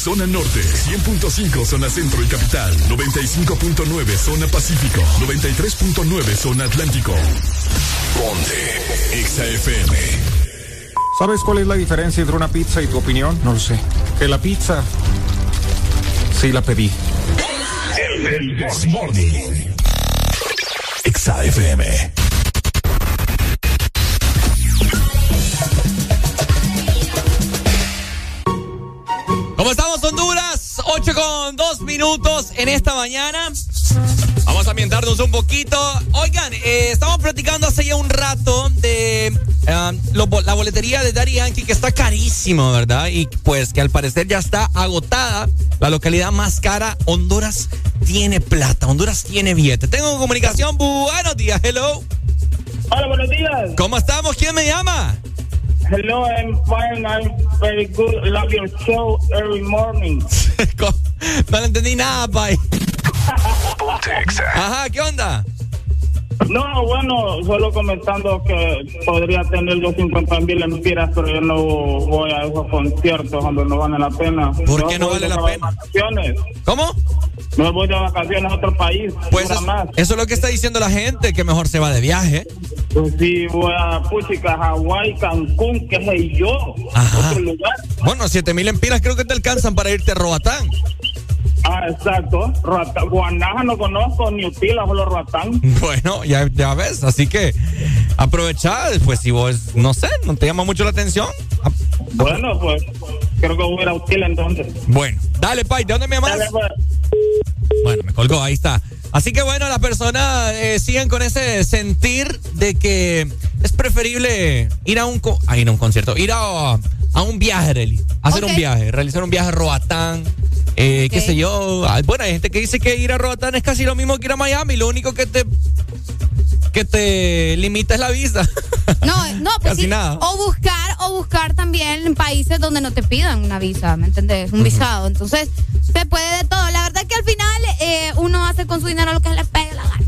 zona norte, 100.5 zona centro y capital, 95.9 zona pacífico, 93.9 zona atlántico. Ponte XAFM. ¿Sabes cuál es la diferencia entre una pizza y tu opinión? No lo sé. Que la pizza sí la pedí. El, el, el, el XAFM. ¿Cómo estamos, Honduras? 8 con 2 minutos en esta mañana. Vamos a ambientarnos un poquito. Oigan, eh, estamos platicando hace ya un rato de eh, lo- la boletería de Daddy Yankee, que está carísimo, ¿verdad? Y pues que al parecer ya está agotada. La localidad más cara, Honduras tiene plata, Honduras tiene billete. Tengo comunicación, buenos días, hello. Hola, buenos días. ¿Cómo estamos? ¿Quién me llama? Hello, I'm fine. I'm very good. Love your show every morning. No le entendí nada, pai. Ajá, ¿qué onda? No, bueno, solo comentando que podría tener yo 50 mil empiras, pero yo no voy a esos conciertos donde no vale la pena. ¿Por Yo qué no vale la pena? Vacaciones. ¿Cómo? Me voy de vacaciones a otro país. Pues es- más. eso es lo que está diciendo la gente, que mejor se va de viaje. Pues sí, voy a Puchica, Hawái, Cancún, qué sé yo. Ajá. Otro lugar. Bueno, 7 mil empiras creo que te alcanzan para irte a Roatán. Ah, exacto. Guanaja no conozco, ni Utila, solo Roatán. (laughs) Bueno, ya, ya ves, así que aprovechar, pues si vos, no sé, no te llama mucho la atención. Bueno, pues creo que voy a ir a Utila entonces. Bueno, dale, Pai, ¿de dónde me llamas? Dale, pues. Bueno, me colgó, ahí está. Así que bueno, las personas eh, siguen con ese sentir de que es preferible ir a un, co- a ir a un concierto, ir a, a un viaje, Reli, hacer un viaje, realizar un viaje a Roatán, eh, qué sé yo. Bueno, hay gente que dice que ir a Roatán es casi lo mismo que ir a Miami, lo único que te que te limita es la visa. (laughs) No, no, pues Casi sí. nada. O buscar, o buscar también países donde no te pidan una visa, ¿me entendés? Un visado. Entonces, se puede de todo. La verdad que al final eh, uno hace con su dinero lo que le pegue la gana.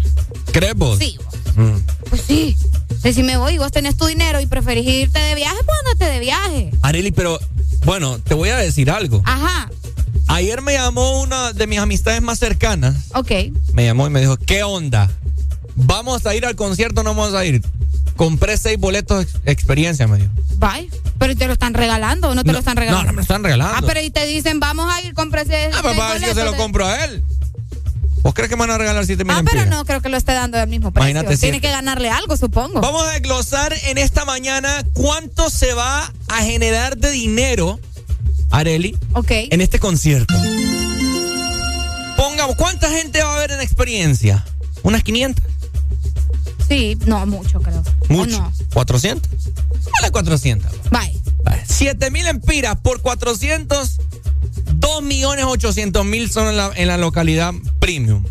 ¿Crees vos? Sí, Mm. pues sí. Que si me voy y vos tenés tu dinero y preferís irte de viaje, pues andate de viaje. Areli, pero bueno, te voy a decir algo. Ajá, Ayer me llamó una de mis amistades más cercanas. ok. Me llamó y me dijo, ¿qué onda? ¿Vamos a ir al concierto o no vamos a ir? Compré seis boletos ex- experiencia, me dijo. Bye. Pero te lo están regalando o no te No, lo están no, regalando. no me lo están regalando. Ah, pero y te dicen, vamos a ir, cómprese. Ah, seis para ver si yo se lo compro a él. ¿Vos crees que me van a regalar siete mil Ah, pero no creo que lo esté dando del mismo precio. Imagínate, Tiene que ganarle algo, supongo. Vamos a desglosar en esta mañana cuánto se va a generar de dinero, Areli, Ok. en este concierto. Pongamos, ¿cuánta gente va a haber en experiencia? ¿Unas 500? Sí, no, mucho creo. Mucho. ¿O no? ¿400? Vale 400. Bye. Vale. 7 mil empiras por 400, 2 millones 800 mil son en la, en la localidad premium.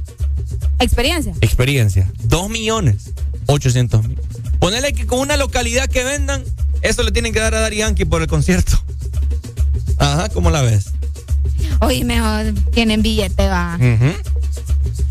Experiencia. Experiencia. 2 millones 800 mil. Ponele que con una localidad que vendan, eso le tienen que dar a Dari Yankee por el concierto. Ajá, ¿cómo la ves? Oye, mejor tienen billete, va. Ujú.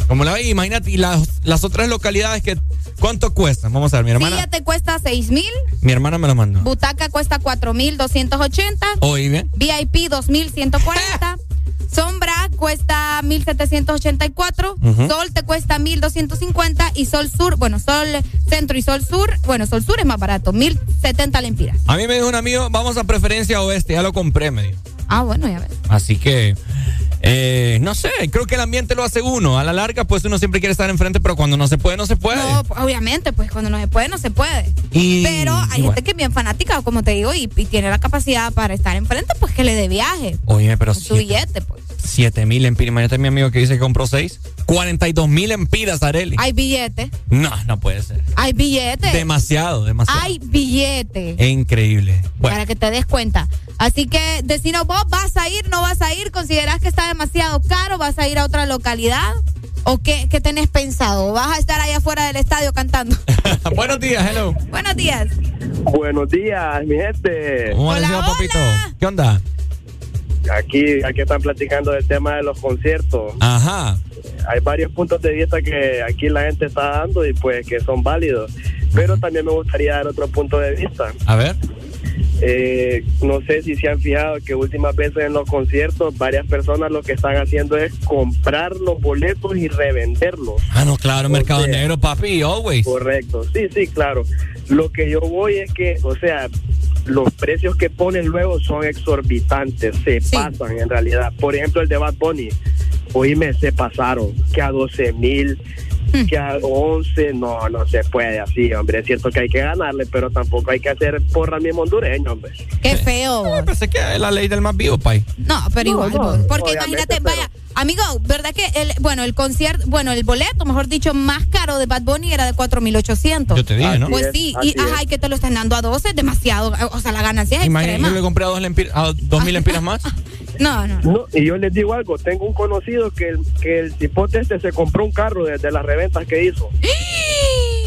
¿Cómo la ves? Imagínate, y las, las otras localidades que. ¿Cuánto cuestan? Vamos a ver, mi hermana. Silla te cuesta 6 mil, Mi hermana me lo mandó. butaca cuesta 4 mil 280, Oye, bien. VIP 2140, (laughs) sombra cuesta 1784, Ujú. sol te cuesta 1250 y sol sur, bueno, sol centro y sol sur, bueno, sol sur es más barato, 1070 lempiras. A mí me dijo un amigo, vamos a preferencia oeste, ya lo compré, me dijo. Ah, bueno, ya ves. Así que, eh, no sé, creo que el ambiente lo hace uno. A la larga, pues uno siempre quiere estar enfrente, pero cuando no se puede, no se puede. No, obviamente, pues cuando no se puede, no se puede. Y- Pero hay y gente bueno. que es bien fanática, como te digo, y, y tiene la capacidad para estar enfrente, pues que le dé viaje. Oye, pero Su billete, pues. 7 mil empiras. Imagínate mi amigo que dice que compró 6. 42 mil empiras, Areli. Hay billete, No, no puede ser. hay billete. Demasiado, demasiado. Hay billete. Increíble. Bueno, Para que te des cuenta. Así que decinos vos, ¿vas a ir, no vas a ir? ¿Considerás que está demasiado caro? ¿Vas a ir a otra localidad? ¿O qué, qué tenés pensado? ¿Vas a estar allá afuera del estadio cantando? (laughs) buenos días, hello. Buenos días. Buenos días, mi gente. ¿Cómo amaneció, papito? ¿Qué onda? Aquí, aquí están platicando del tema de los conciertos. Ajá. Hay varios puntos de vista que aquí la gente está dando y pues que son válidos. Pero también me gustaría dar otro punto de vista. A ver. Eh, no sé si se han fijado que últimas veces en los conciertos varias personas lo que están haciendo es comprar los boletos y revenderlos. Ah, no, claro, O Mercado sea, Negro, papi, always. Correcto, sí, sí, claro. Lo que yo voy es que, o sea, los precios que ponen luego son exorbitantes, se pasan en realidad. Por ejemplo, el de Bad Bunny. oíme, se pasaron, que a 12 mil, que a 11, no, no se puede así, hombre. Es cierto que hay que ganarle, pero tampoco hay que hacer porra mismo hondureño, hombre. Qué feo. Yo pensé que es la ley del más vivo, Pai. No, pero No, igual, no, vos, porque imagínate, pero- vaya, amigo, ¿verdad que el, bueno, el concierto, bueno, el boleto, mejor dicho, más caro de Bad Bunny era de 4.800? Yo te dije, ¿no? Pues sí, es, y ajá, y que te lo estén dando a 12 es demasiado, o sea, la ganancia es Imagínate, extrema. yo le compré a dos, lempir- a dos mil empiras más. (laughs) No, no. No, y yo les digo algo, tengo un conocido que el, que el cipote este se compró un carro desde las reventas que hizo. (gasps)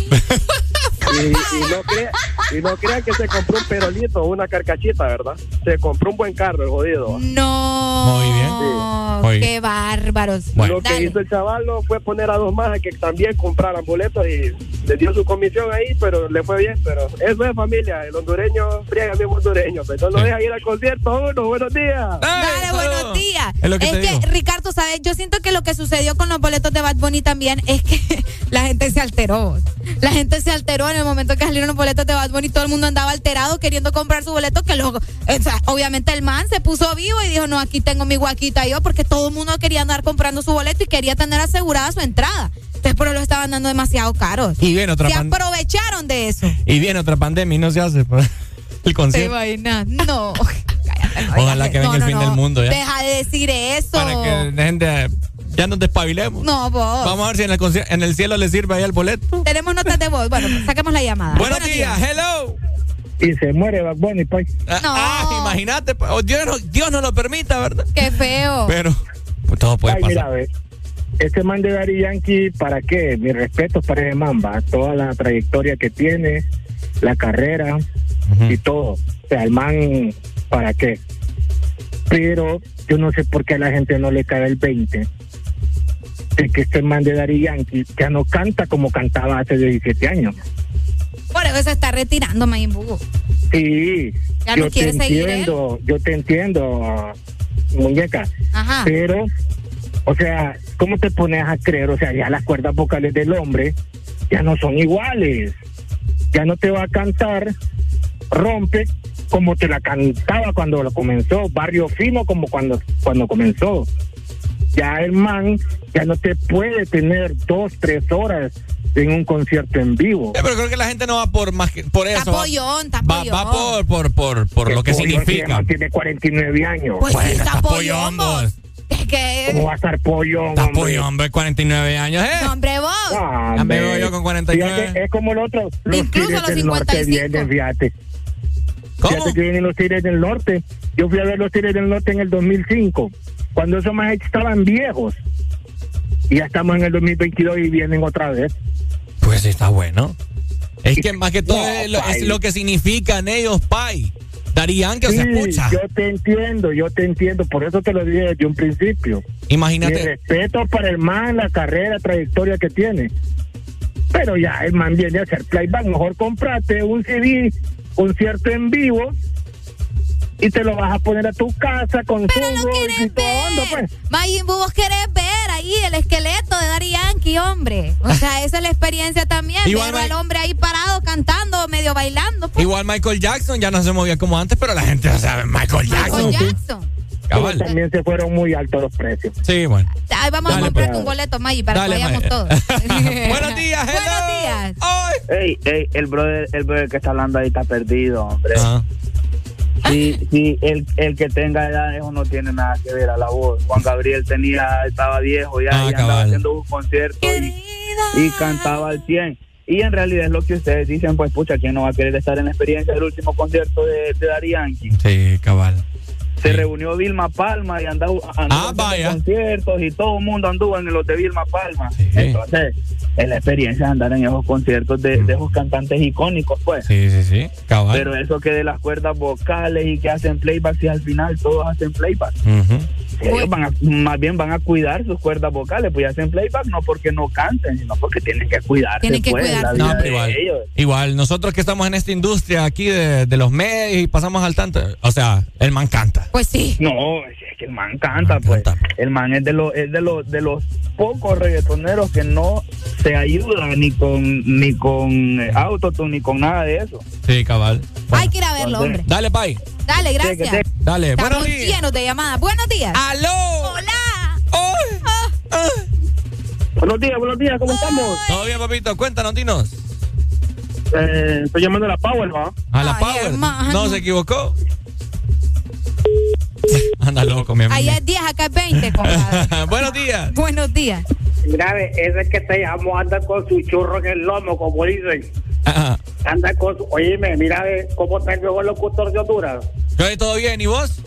(laughs) Y, y no crea, y no crea que se compró un perolito o una carcachita, ¿verdad? Se compró un buen carro, el jodido. No. Muy bien. Muy Qué bárbaros. Lo que Dale. hizo el chaval no fue poner a dos más a que también compraran boletos y le dio su comisión ahí, pero le fue bien. Pero eso es familia, el hondureño friega mismo hondureño, pero no lo deja ir al concierto uno. Buenos días. Dale, buenos días. Es lo que te que, digo. Ricardo, ¿sabes? Yo siento que lo que sucedió con los boletos de Bad Bunny también es que (laughs) la gente se alteró. La gente se alteró en el momento que salieron los boletos de Bad Bunny. Todo el mundo andaba alterado queriendo comprar su boleto. Que luego, o sea, obviamente el man se puso vivo y dijo: No, aquí tengo mi guaquita yo, porque todo el mundo quería andar comprando su boleto y quería tener asegurada su entrada. Entonces, por eso lo estaban dando demasiado caros. Y viene otra Se aprovecharon de eso. Y viene otra pandemia y no se hace pues, (laughs) el ¿Te concierto. imaginas? No. (laughs) Ojalá que venga No, el fin del mundo ya. Deja de decir eso. Para que dejen de- ya nos despabilemos. No, vos. Vamos a ver si en el, en el cielo le sirve ahí el boleto. Tenemos notas de voz. Bueno, saquemos la llamada. Buenos días, hello. Y se muere Bad Bunny, pues. Ah, ah, imagínate, pues, oh, Dios, no, Dios no lo permita, ¿verdad? Qué feo. Pero pues, todo puede Ay, pasar. mira, ve, este man de Daddy Yankee, ¿para qué? Mi respeto para ese man, va. Toda la trayectoria que tiene, la carrera y todo. O sea, el man, ¿para qué? Pero yo no sé por qué a la gente no le cae el 20 que este man de Daddy Yankee ya no canta como cantaba hace 17 años. Por eso se está retirando Mayimbu. Sí, Ya no yo te quiere seguir él. entiendo, yo te entiendo, muñeca. Ajá. Pero, o sea, ¿cómo te pones a creer? O sea, ya las cuerdas vocales del hombre ya no son iguales. Ya no te va a cantar rompe como te la cantaba cuando lo comenzó, barrio fino como cuando, cuando comenzó. Ya el man ya no te puede tener dos, tres horas en un concierto en vivo. Eh, pero creo que la gente no va por más que por eso. va- Pollón, está Va, va por, por, por, por lo que Pollo significa. tiene- Tiene 49 años. Pues sí, Bueno, está está pollón, pollón, vos. vos. Es que... ¿Cómo va a estar pollo? Está pollón, hombre, 49 años, ¿eh? No, hombre, vos. Ya me hombre. veo yo con 49. Fíjate, es como el otro. Los Incluso los del norte 55. vienen, fíjate. ¿Cómo? Fíjate que vienen los tigres del norte. Yo fui a ver los tigres del norte en el 2005, cuando esos más estaban viejos. Y ya estamos en el 2022 y vienen otra vez. Pues está bueno. Es que más que todo No, es, lo, es pai. lo que significan ellos, Pai. Darían que se escucha. yo te entiendo, yo te entiendo. Por eso te lo dije desde un principio. Mi Imagínate. respeto para el man, la carrera, trayectoria que tiene. Pero ya el man viene a hacer playback. Mejor comprate un CD, concierto en vivo, y te lo vas a poner a tu casa con Pero lo su querés y todo, onda, pues. Mayimbu, vos querés ver ahí el esqueleto de Daddy Yankee, hombre. O sea, (laughs) esa es la experiencia también. Igual al hombre ahí parado, cantando, medio bailando. pues. Igual Michael Jackson ya no se movía como antes, pero la gente ya sabe Michael Jackson. Michael Jackson. Cabal. también se fueron muy altos los precios. Sí, bueno. Ahí vamos Dale, a comprarte pues. un boleto, May, para Dale, que vayamos May. todos. (laughs) Buenos (laughs) días, hello. Buenos días. Ay. Ey, ey, el brother, el brother que está hablando ahí está perdido, hombre. Ajá. Sí, (laughs) sí, el, el que tenga edad, eso no tiene nada que ver a la voz. Juan Gabriel tenía, estaba viejo ya, Ah, y andaba haciendo un concierto y, y cantaba al 100. Y en realidad es lo que ustedes dicen, pues pucha, ¿quién no va a querer estar en la experiencia del último concierto de, de Yankee? Sí, cabal. Se reunió Vilma Palma y andaba, andaba Ah, conciertos y todo el mundo anduvo en los de Vilma Palma. Entonces, es la experiencia de andar en esos conciertos de, de esos cantantes icónicos, pues. Sí, sí, sí. Cabal. Pero eso que de las cuerdas vocales y que hacen playback, si al final todos hacen playback. Ujú. Ellos van a- más bien van a cuidar sus cuerdas vocales, pues hacen playback no porque no canten, sino porque tienen que cuidarse. Tienen que pues, vida No, pero igual. ellos. Igual, nosotros que estamos en esta industria aquí de, de los medios y pasamos al tanto. O sea, el man canta. Pues sí. No, es que el man canta, pues. El man es de los es de los de los pocos reggaetoneros que no se ayuda ni con ni con eh, autotune ni con nada de eso. Sí, cabal. Hay que ir a verlo, hombre. Dale, Pai. Dale, gracias. Dale. Estamos Buenos días. llenos de llamadas. Buenos días. ¡Aló! Hola. ¡Ay! Buenos días, buenos días, ¿cómo estamos? Todo bien, papito. Cuéntanos, dinos. Eh, estoy llamando a la Power, ¿va? A la Power. No, se equivocó. (laughs) Anda loco, mi amigo. Allá es 10, acá es 20, compadre. (laughs) Buenos días. Buenos días. Mira, ve, ese que te llamó anda con su churro en el lomo, como dicen. Anda con su... Oíme, mira cómo está el nuevo locutor de Honduras. ¿Todo todo bien? ¿Y vos?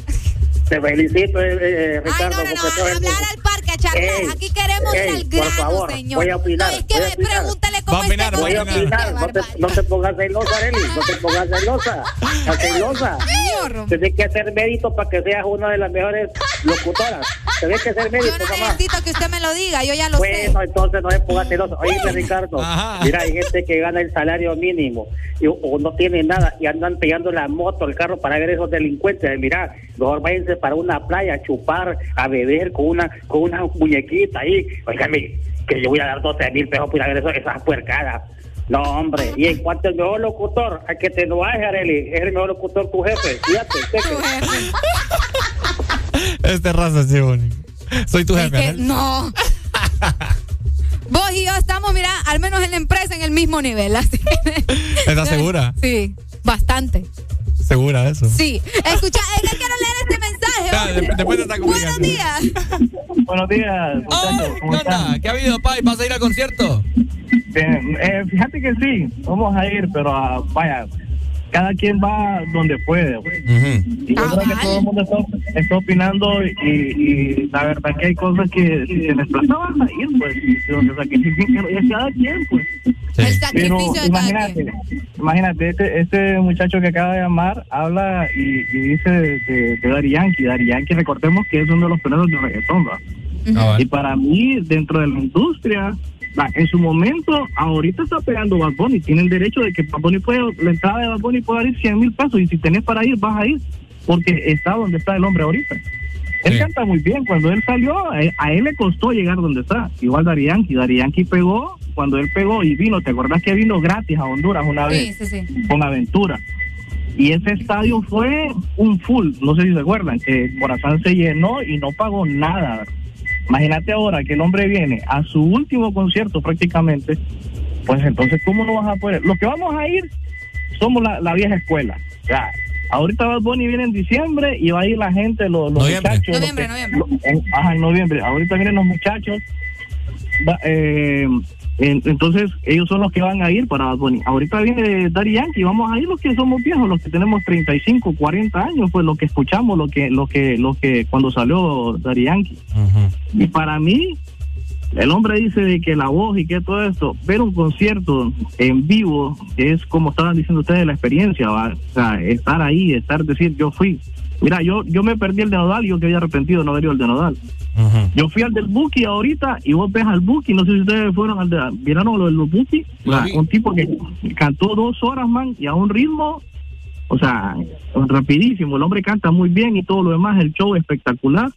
Te felicito, eh, eh, Ricardo. no, no, no, hablar al parque, a charlar. Ey, Aquí queremos ir ey, al por grano, favor, señor. voy a opinar, no, es que pregúntale cómo Va opinar, Voy a opinar, no te, no te pongas celosa, Arely, no te pongas celosa, estás (laughs) celosa. Señor. Tienes que hacer mérito para que seas una de las mejores locutoras. Tienes que hacer mérito, Yo no mamá. necesito que usted me lo diga, yo ya lo sé. Bueno, entonces no se ponga celoso. Oye, Ricardo, Ajá. mira, hay gente que gana el salario mínimo y, o no tiene nada y andan pegando la moto, el carro para ver esos delincuentes. Mira, mejor váyanse para una playa a chupar, a beber con una con una muñequita ahí. Oígame, que yo voy a dar 12 mil pesos por ir a ver eso, esas puercadas. No, hombre. Y en cuanto al mejor locutor, a que te no vayas, Arely, es el mejor locutor tu jefe. Fíjate, cheque. (laughs) Este raza sí, bonito. Soy tu Es jefe. que, no. (laughs) Vos y yo estamos, mira, al menos en la empresa en el mismo nivel. Así que- (laughs) ¿Estás segura? Sí, bastante. ¿Segura de eso? Sí. Escucha, es que quiero leer este Ah, de- después de esta Buenos días. Buenos días, muchachos. ¿Qué onda? ¿Qué ha habido, Pai? ¿Vas a ir al concierto? Eh, fíjate que sí, vamos a ir, pero ah, vaya, cada quien va donde puede. Y yo creo que todo el mundo está, está opinando y, y la verdad que hay cosas que si se les van a ir, pues. y- O sea, que es cada quien, pues. El Pero sacrificio de imagínate, imagínate, este, este muchacho que acaba de llamar habla y, y dice de, de, de Daddy Yankee. Daddy Yankee, recordemos que es uno de los pioneros del reggaetón, Ah, Y para mí, dentro de la industria, en su momento, ahorita está pegando Bad Bunny. Tienen derecho de que Bad Bunny puede, la entrada de Bad Bunny puede ir 100 mil pesos. Y si tenés para ir, vas a ir. Porque está donde está el hombre ahorita. Él canta muy bien. Cuando él salió, a él, a él le costó llegar donde está. Igual Dari Yankee. Dari Yankee pegó cuando él pegó y vino. ¿Te acordás que vino gratis a Honduras una vez? sí, sí. Con Aventura. Y ese estadio fue un full. No sé si se acuerdan. Que Corazón se llenó y no pagó nada. Imagínate ahora que el hombre viene a su último concierto prácticamente. Pues entonces, ¿cómo no vas a poder? Lo que vamos a ir somos la, la vieja escuela. Ya. Ahorita Bad Bunny viene en diciembre y va a ir la gente, los, los Noviembre. muchachos. los Noviembre, que- noviembre. lo- en- ajá, en noviembre. Ahorita vienen los muchachos. Va- eh, entonces, ellos son los que van a ir para Bad Bunny. Ahorita viene Daddy Yankee. Vamos a ir los que somos viejos, los que tenemos 35, 40 años, pues lo que escuchamos, lo que, lo que, lo que cuando salió Daddy Yankee. Y para mí, el hombre dice de que la voz y que todo esto, ver un concierto en vivo es como estaban diciendo ustedes la experiencia, ¿va? o sea, estar ahí, estar, decir, yo fui. Mira, yo yo me perdí el de Nodal y yo que había arrepentido de no haber ido al de Nodal. Yo fui al del Buki ahorita y vos ves al Buki, no sé si ustedes fueron al de, vieron lo del Buki, un tipo que cantó dos horas, man, y a un ritmo, o sea, rapidísimo, el hombre canta muy bien y todo lo demás, el show espectacular.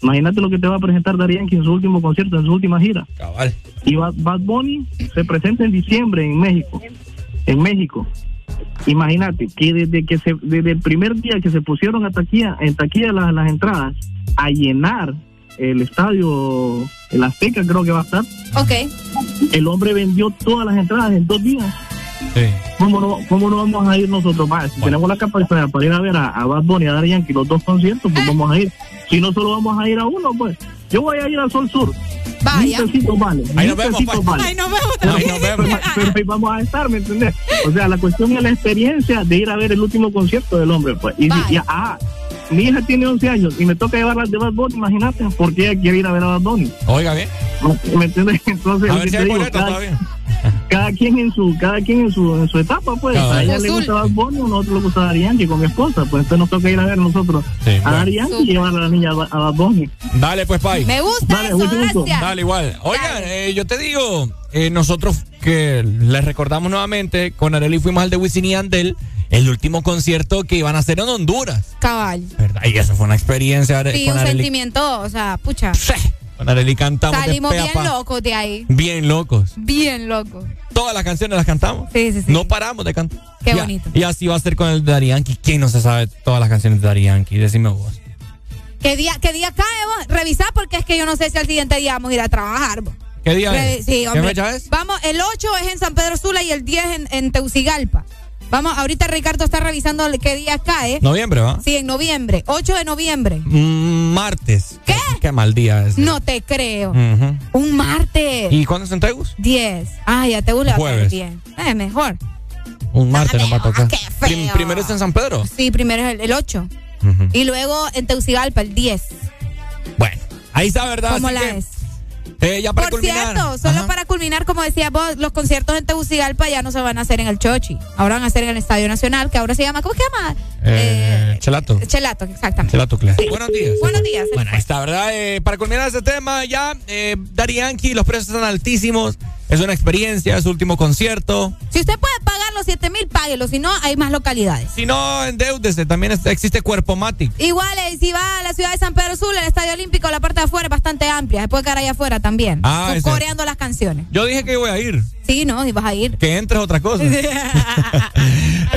Imagínate lo que te va a presentar Yankee en su último concierto, en su última gira. Cabal. Y Bad, Bad Bunny se presenta en diciembre en México. En México. Imagínate que desde que se, desde el primer día que se pusieron a taquilla, en taquilla las, las entradas, a llenar el estadio, el Azteca creo que va a estar, Ok. el hombre vendió todas las entradas en dos días. ¿Cómo no, cómo no vamos a ir nosotros más? Si tenemos la capacidad para ir a ver a, a Bad Bunny y a Daddy Yankee los dos conciertos, pues vamos a ir. Si no solo vamos a ir a uno, pues yo voy a ir al Sol Sur. Vaya. Mil pesitos vale. Ahí mil nos vemos, pesitos pues. vale. Ay, nos vemos Pero, también. pero- pero ahí vamos a estar, ¿me entendés? O sea, la cuestión es la experiencia de ir a ver el último concierto del hombre, pues. Y, Vaya. y- ah, mi hija tiene 11 años y me toca llevarla de Bad Bunny, imagínate, porque ella quiere ir a ver a Bad Bunny. Oiga bien. ¿Me entiendes? Entonces, A ver si hay digo, cada, todavía. (laughs) cada quien en su cada quien en su en su etapa, pues. A ella le gusta Bad Bunny, a nosotros le gusta Daddy Yankee con mi esposa, pues entonces nos toca ir a ver nosotros Sí, a bueno. Daddy Yankee y llevar a la niña a Ba- a Bad Bunny. Dale, pues, Pai. Me gusta Dale, eso, gusto. Dale, igual. Oigan, eh, yo te digo, eh, nosotros que les recordamos nuevamente, con Areli fuimos al de Wisin y Andel, el último concierto que iban a hacer en Honduras. Cabal. ¿Verdad? Y eso fue una experiencia. Sí, con un Arely- sentimiento, o sea, pucha. Con Areli cantamos Salimos bien locos de ahí. Bien locos. Bien locos. Todas las canciones las cantamos. Sí, sí, sí. No paramos de cantar. Qué Y a- bonito. Y así va a ser con el de Daddy Yankee. ¿Quién no se sabe todas las canciones de Daddy Yankee? Decime vos. ¿Qué día, qué día cae vos? Revisá porque es que yo no sé si al siguiente día vamos a ir a trabajar. vos. ¿Qué día es? Sí, ¿Qué hombre. fecha es? Vamos, el 8 es en San Pedro Sula y el 10 en, en Teucigalpa. Vamos, ahorita Ricardo está revisando qué día cae. Noviembre, ¿va? Sí, en noviembre. 8 de noviembre. Mm, martes. ¿Qué? Qué mal día es. No te creo. Un martes. ¿Y cuándo es en Tegus? 10. Ay, a Teus le va a bien. Eh, mejor. Un martes nos va a tocar. qué feo. Prim- primero es en San Pedro. Sí, primero es el, el 8. Ujú. Y luego en Teucigalpa el 10. Bueno, ahí está, ¿verdad? ¿Cómo Así la que, es? Eh, ya para Por culminar. cierto, solo Ajá. para culminar, como decía vos, los conciertos en Tegucigalpa ya no se van a hacer en el Chochi. Ahora van a ser en el Estadio Nacional, que ahora se llama, ¿cómo se llama? Eh, Chelato. Chelato, exactamente. Chelato Cle. Buenos días. Buenos días. Bueno, ahí está, ¿verdad? Eh, para culminar este tema, ya, eh, Yankee, los precios están altísimos. Es una experiencia, es su último concierto. Si usted puede pagar los 7 mil, páguelo. Si no, hay más localidades. Si no, endeúdese. También existe Cuerpo Matic. Igual, eh, si va a la ciudad de San Pedro Sula, el Estadio Olímpico, la parte de afuera es bastante amplia. Se puede quedar allá afuera también. Ah, coreando las canciones. Yo dije que voy a ir. Sí, no, y vas a ir. Que entres otra cosa. (laughs) (laughs)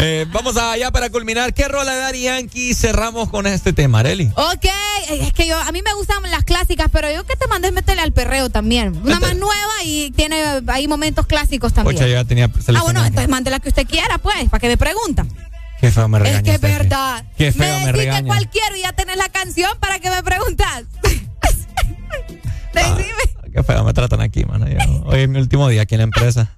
Eh, vamos allá para culminar. ¿Qué rola de Yankee cerramos con este tema, Areli? Ok, es que yo, a mí me gustan las clásicas, pero yo que te mandé meterle al perreo también. Una más nueva y tiene ahí momentos clásicos también. Ocha, ya tenía ah, bueno, entonces mande la que usted quiera, pues, para que me preguntan. Qué feo me Es regañas. que es verdad. Qué feo me, me regañas. cuál quiero y ya tenés la canción para que me preguntas. (laughs) Decime. Qué feo me tratan aquí, mano. Yo- hoy es mi último día aquí en la empresa.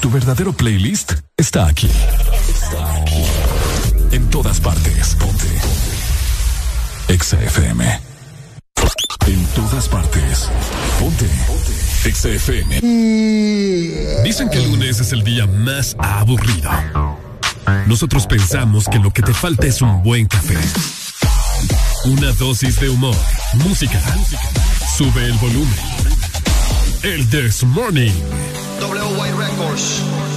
Tu verdadero playlist está aquí. Está aquí. En todas partes. Ponte. Exa FM. En todas partes. Ponte. Exa FM. Dicen que el lunes es el día más aburrido. Nosotros pensamos que lo que te falta es un buen café. Una dosis de humor, música. Sube el volumen. El This Morning. WY Records.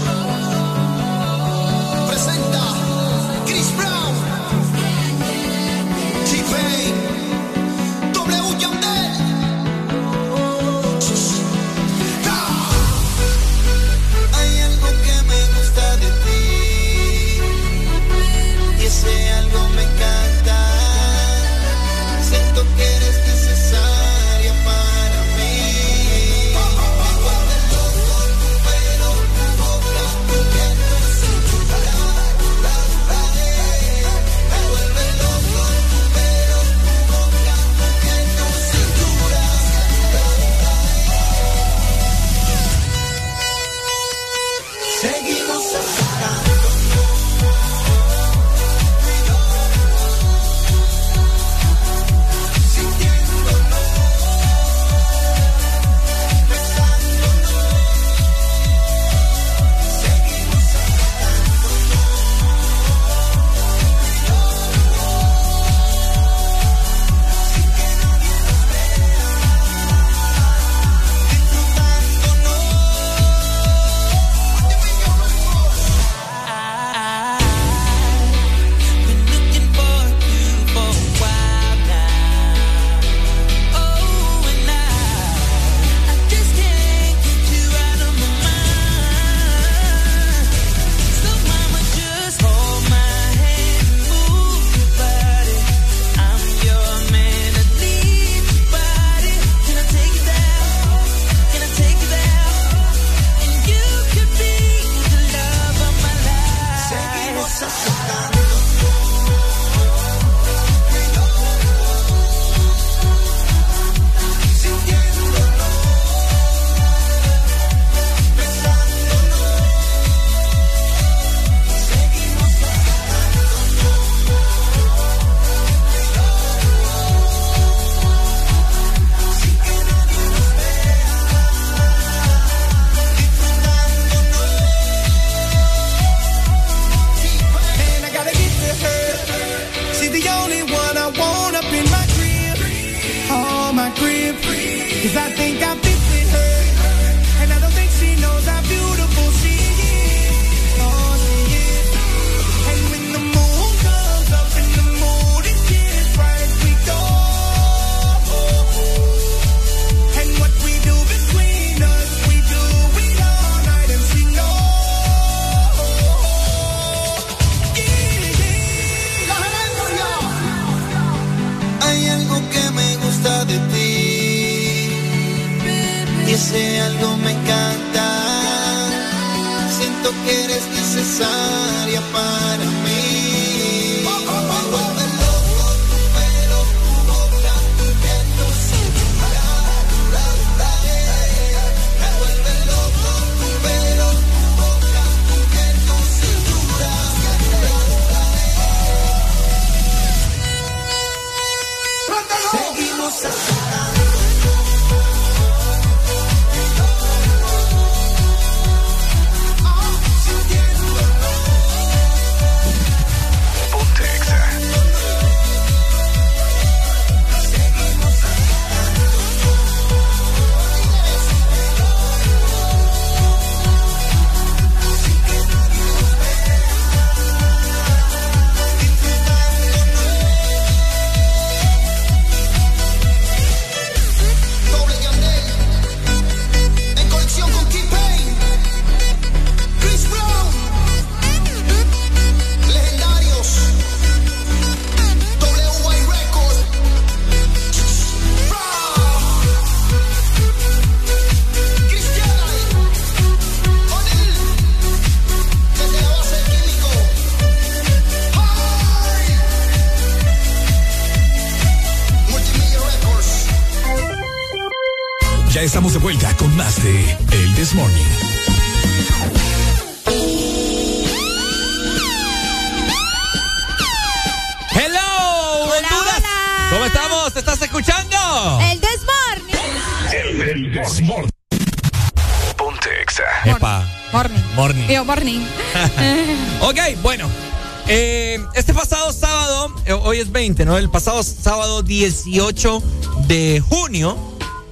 2020, ¿no? El pasado sábado 18 de junio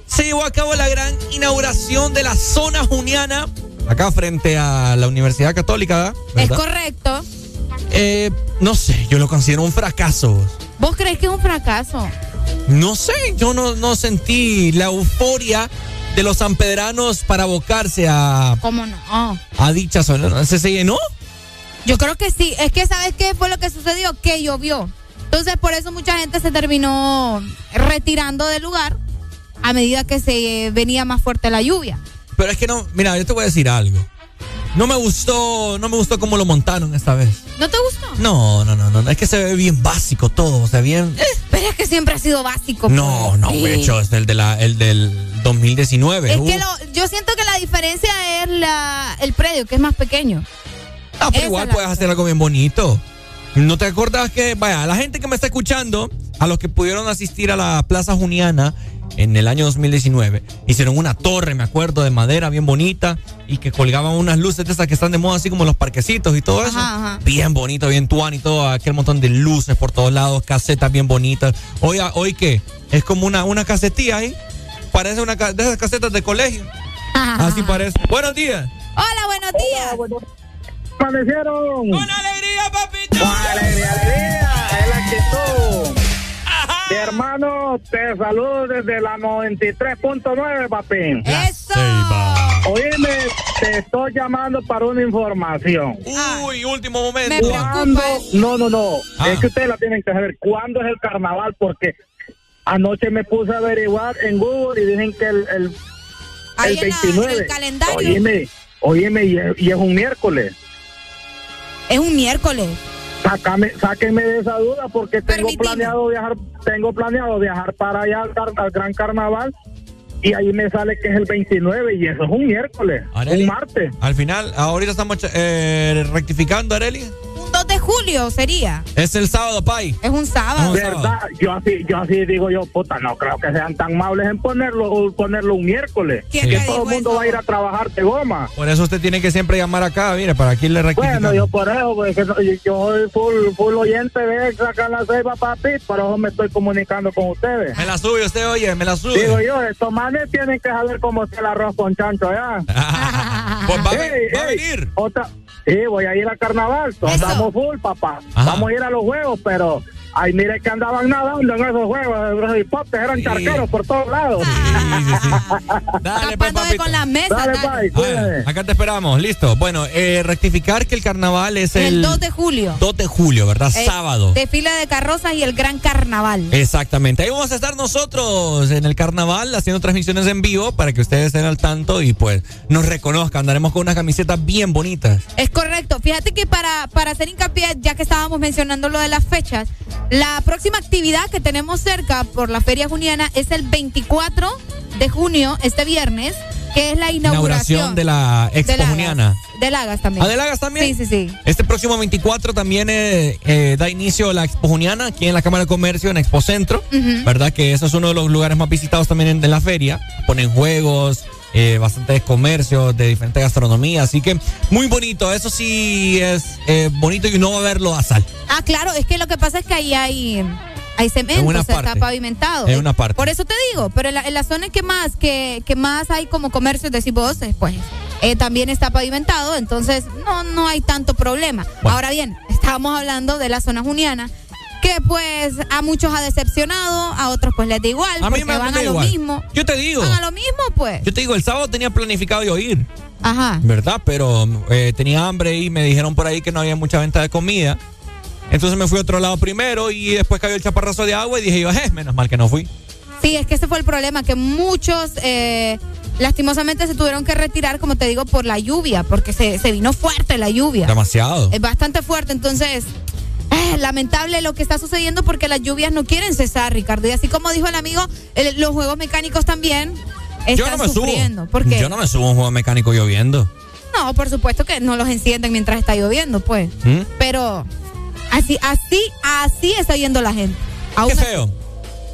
se llevó a cabo la gran inauguración de la zona juniana, acá frente a la Universidad Católica. ¿verdad? Es correcto. Eh, no sé, yo lo considero un fracaso. ¿Vos crees que es un fracaso? No sé, yo no, sentí la euforia de los sanpedranos para abocarse a. Dicha zona. ¿Se, ¿Se llenó? Yo creo que sí. Es que, ¿sabes qué fue lo que sucedió? Que llovió. Entonces, por eso mucha gente se terminó retirando del lugar a medida que se venía más fuerte la lluvia. Pero es que no, mira, yo te voy a decir algo. No me gustó, no me gustó cómo lo montaron esta vez. ¿No te gustó? No, no, no, no, es que se ve bien básico todo, o sea, bien. Pero es que siempre ha sido básico. No, pues. no, Sí. de hecho, es el de la, el del 2019. Es Uh. que lo- yo siento que la diferencia es la, el predio, que es más pequeño. Ah, pero Esa igual puedes hacer algo bien bonito. ¿No te acuerdas que, vaya, a la gente que me está escuchando, a los que pudieron asistir a la Plaza Juniana en el año 2019, hicieron una torre, me acuerdo, de madera bien bonita y que colgaban unas luces de esas que están de moda, así como los parquecitos y todo eso. Ajá, ajá. Bien bonito, bien tuan y todo, aquel montón de luces por todos lados, casetas bien bonitas. Hoy, ¿hoy qué? Es como una, una casetilla ahí. Parece una de esas casetas de colegio. Así parece. Buenos días. Hola, buenos días. Amanecieron. ¡Con alegría, papito! ¡Con alegría, alegría! Es la actitud. Mi hermano, te saludo desde la 93.9, papi. ¡Eso! Oíme, te estoy llamando para una información. Uy, último momento. Me preocupa ¿Cuándo? No, no, no. Ah. Es que ustedes la tienen que saber. ¿Cuándo es el carnaval? Porque anoche me puse a averiguar en Google y dicen que el, el, el en, la- en 29. el calendario. Oíme, oíme, y es, y es un miércoles. Es un miércoles. Sácame, sáquenme de esa duda porque tengo Permitime. planeado viajar, tengo planeado viajar para allá al, gran carnaval y ahí me sale que es el 29 y eso es un miércoles, un martes. Al final, ahorita estamos eh, rectificando, Areli. Un 2 de julio sería. Es el sábado, Pai. Es un sábado. Un ¿Verdad? Yo así, yo así digo yo, puta, no creo que sean tan amables en ponerlo, o ponerlo un miércoles. ¿Quién Que te todo el mundo eso? va a ir a trabajar de goma. Por eso usted tiene que siempre llamar acá, mire, para aquí le rectificamos. Bueno, yo por eso, pues, que no- yo soy full, full oyente de sacar la ceiba, papi, por eso me estoy comunicando con ustedes. Me la sube usted, oye, me la sube. Digo yo, estos manes tienen que saber cómo está el arroz con chancho allá. (laughs) Pues va, a Ey, va a venir. otra- sí, voy a ir al carnaval. Eso. Estamos full, papá. Ajá. Vamos a ir a los juegos, pero. Ay, mire que andaban nadando en esos juegos. Los hipótesis eran Sí. charqueros por todos lados. Sí, sí, sí. (laughs) Dale, pues, de con la mesa. Dale, dale. bye, Ah, acá te esperamos, listo. Bueno, eh, rectificar que el carnaval es El, el, 2 de julio. 2 de julio, ¿verdad? Eh, Sábado. Desfile de carrozas y el gran carnaval. Exactamente. Ahí vamos a estar nosotros en el carnaval haciendo transmisiones en vivo para que ustedes estén al tanto y pues nos reconozcan. Andaremos con unas camisetas bien bonitas. Es correcto. Fíjate que para, para hacer hincapié, ya que estábamos mencionando lo de las fechas, la próxima actividad que tenemos cerca por la Feria Juniana es el 24 de junio, este viernes, que es la inauguración, inauguración de la de Expo Lagas. Juniana. De Lagas también. ¿Ah, de Lagas también? Sí, sí, sí. Este próximo 24 también eh, eh, da inicio la Expo Juniana aquí en la Cámara de Comercio, en Expo Centro. ¿Verdad? Que eso es uno de los lugares más visitados también en, de la feria. Ponen juegos, eh, bastantes comercios de diferentes gastronomías. Así que muy bonito. Eso sí es eh, bonito y no va a haber sal. Ah, claro, es que lo que pasa es que ahí hay, hay cemento, En o sea, parte. está pavimentado. En una parte. Por eso te digo, pero en la, en la zona que más, que, que más hay como comercios, decís vos, pues eh, también está pavimentado, entonces no, no hay tanto problema. Ahora bien, estábamos hablando de la zona juniana, que pues a muchos ha decepcionado, a otros pues les da igual, A mí porque me van a lo igual. mismo. Yo te digo. Van a lo mismo, pues. Yo te digo, el sábado tenía planificado yo ir. Ajá. ¿verdad? Pero eh, tenía hambre y me dijeron por ahí que no había mucha venta de comida. Entonces me fui a otro lado primero y después cayó el chaparrazo de agua y dije yo, eh, menos mal que no fui. Sí, es que ese fue el problema, que muchos eh, lastimosamente se tuvieron que retirar, como te digo, por la lluvia, porque se, se vino fuerte la lluvia. Demasiado. Es bastante fuerte, entonces, eh, lamentable lo que está sucediendo porque las lluvias no quieren cesar, Ricardo. Y así como dijo el amigo, el- los juegos mecánicos también Yo están no me sufriendo. subo. ¿Por qué? Yo no me subo a un juego mecánico lloviendo. No, por supuesto que no los encienden mientras está lloviendo, pues. ¿Mm? Pero así, así, así está yendo la gente. Aún Qué así. feo.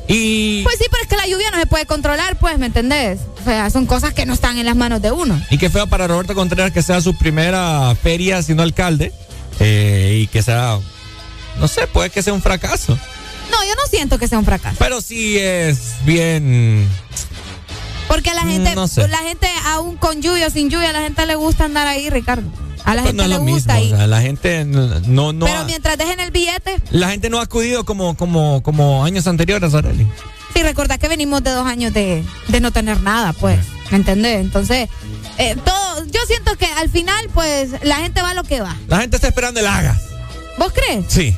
Y, Pues sí, pero es que la lluvia no se puede controlar, pues, ¿me entendés? O sea, son cosas que no están en las manos de uno. y qué feo para Roberto Contreras que sea su primera feria siendo alcalde eh, y que sea, no sé, puede que sea un fracaso. No, yo no siento que sea un fracaso. Pero sí es bien... Porque a la gente, No sé. la gente, aún con lluvia o sin lluvia, a la gente le gusta andar ahí, Ricardo. A la pues gente no es le lo gusta mismo. o sea, la gente no, no, Pero ha- mientras dejen el billete, la gente no ha acudido como, como, como años anteriores, Arely. sí, recordad que venimos de dos años de, de no tener nada, pues. ¿Me entendés? Entonces, eh, todo, yo siento que al final, pues, la gente va a lo que va. La gente está esperando el Hagas. ¿Vos crees? Sí.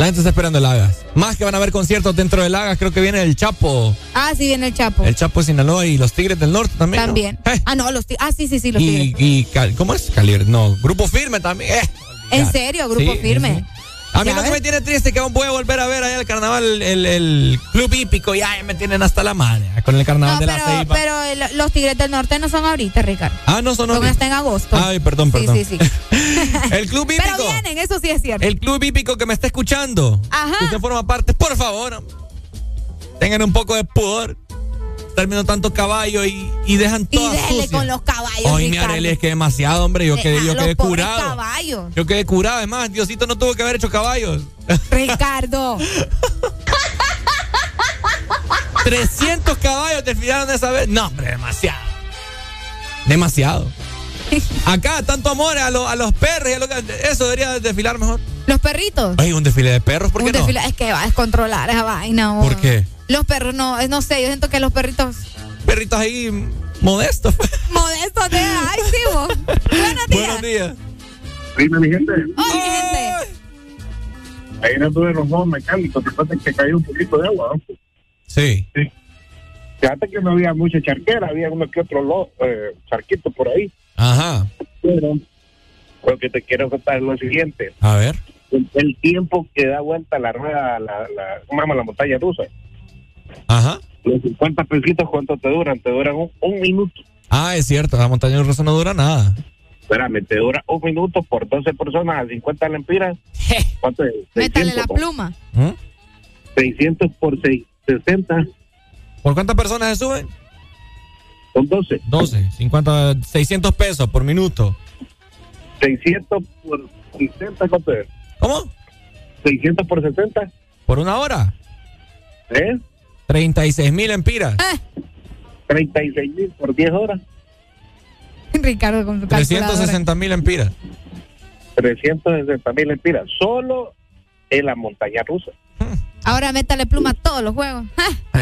La gente está esperando el Hagas. Más que van a haber conciertos dentro del Hagas, creo que viene el Chapo. Ah, sí, viene el Chapo. El Chapo de Sinaloa y los Tigres del Norte también. ¿no? También. Ah, no, los tigres. Ah, sí, sí, sí, los Y, tigres. y ¿cómo es? Calibre. No, Grupo Firme también. eh. En serio, grupo Sí, firme. sí. A mí Ya lo que me tiene triste es que voy a volver a ver allá el carnaval, el, el club hípico, y ay, me tienen hasta la madre con el carnaval No, de la Ceiba. pero el- los tigres del norte no son ahorita, Ricardo. ah, no, son Son ahorita. hasta en agosto. Ay, perdón, Sí, perdón. sí, sí. (laughs) el club (laughs) hípico. Pero vienen, eso sí es cierto. El club hípico que me está escuchando. Ajá. que usted forma parte, por favor. Tengan un poco de pudor. Viendo tanto caballo y, y dejan Y todo. déjele con los caballos. Ay, mi. Arely, es que demasiado, hombre. Yo quedé, yo quedé curado. caballos. Yo quedé curado. Además, Diosito no tuvo que haber hecho caballos. (laughs) Ricardo. 300 caballos desfilaron esa vez. No, hombre, demasiado. Demasiado. Acá, tanto amor a, lo- a los perros y a lo que. Eso debería desfilar mejor. Los perritos. Ay, un desfile de perros, ¿por qué Un no? desfile- es que va a descontrolar esa vaina. ¿Por qué? Los perros no, no sé, yo siento que los perritos Perritos ahí modestos. modestos de. Ay, sí, vos. Buenos días. Buenos días. Dime, mi gente. Oye, mi gente. Ahí no tuve los juegos mecánicos, que pasa es que cayó un poquito de agua. ¿no? Sí. Fíjate que no había mucha charquera, había uno que otro lo, eh, charquito por ahí. Ajá. Pero lo que te quiero contar es lo siguiente. A ver. El, el tiempo que da vuelta la rueda, la, la, ¿cómo se llama? La montaña rusa. Ajá. Los 50 pesitos, ¿cuánto te duran? Te duran un, un minuto. Ah, es cierto. La montaña rusa no dura nada. Espérame, te dura un minuto por 12 personas a 50 lempiras. ¿Cuánto es? Métale la 600, ¿no? pluma. ¿Mm? 600 por 6, 60. ¿Por cuántas personas se suben? Son 12. 12, 50, 600 pesos por minuto. 600 por 60, ¿cuánto es? ¿Cómo? 600 por 60. ¿Por una hora? ¿Eh? 36 mil empiras. 36 mil por 10 horas. (laughs) Ricardo con tu calculadora. 360 mil empiras. 360 mil lempiras. Solo en la montaña rusa. Ahora métale pluma a todos los juegos.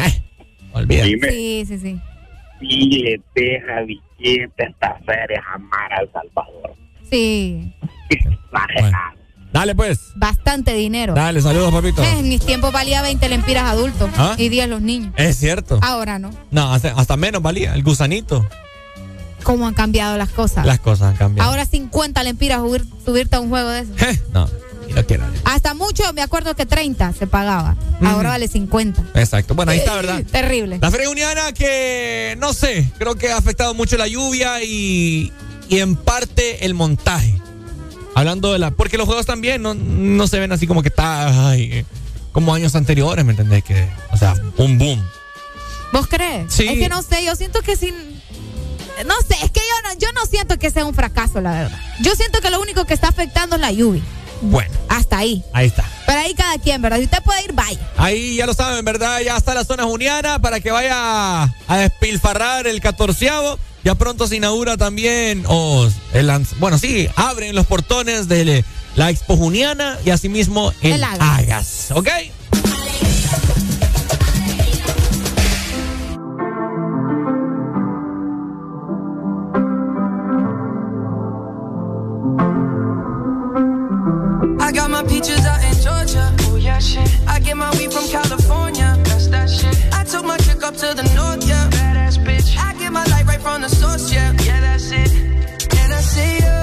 (laughs) Olvídate. Dime. Sí, sí, sí. Y le deja billete a esta feria jamás a El Salvador. Sí. (laughs) Exagerado. Dale, pues. Bastante dinero. Dale, saludos, papito. Eh, en mis tiempos valía 20 lempiras adultos ¿Ah? y 10 los niños. Es cierto. Ahora no. No, hasta, menos valía, el gusanito. ¿Cómo han cambiado las cosas? Las cosas han cambiado. Ahora 50 lempiras subir, subirte a un juego de eso. No, no quiero. Hasta mucho, me acuerdo que 30 se pagaba. Ahora vale 50. Exacto. Bueno, ahí está, ¿verdad? (laughs) Terrible. La feria uniana que, no sé, creo que ha afectado mucho la lluvia y, y en parte el montaje Hablando de la. Porque los juegos también no, no se ven así como que está. Ay, eh, como años anteriores, ¿me entendés? Que, o sea, un boom. ¿Vos crees? Sí. Es que no sé, yo siento que sin. No sé, es que yo no, yo no siento que sea un fracaso, la verdad. Yo siento que lo único que está afectando es la lluvia. Bueno. Hasta ahí. Ahí está. Para ahí cada quien, ¿verdad? Si usted puede ir, vaya. Ahí ya lo saben, ¿verdad? Ya está la zona juniana para que vaya a despilfarrar el catorceavo. Ya pronto se inaugura también, o oh, el, bueno, sí, abren los portones de la Expo Juniana y asimismo el, el Agas. ¿Ok? I got my peaches out in Georgia. Oh, yeah. I get my weed from California. I took my chick up to the north, yeah. straight from the source, yeah. Yeah, that's it. And I see you.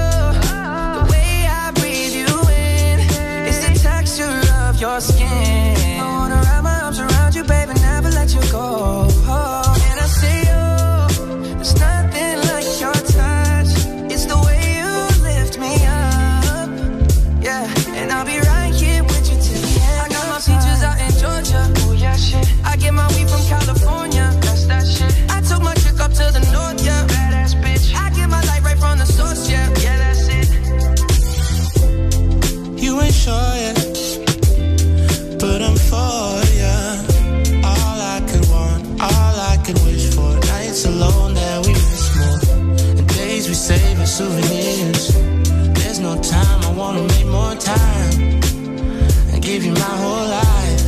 The way I breathe you in is the texture of your skin. I wanna wrap my arms around you, baby, never let you go. souvenirs. There's no time, I wanna make more time. I give you my whole life.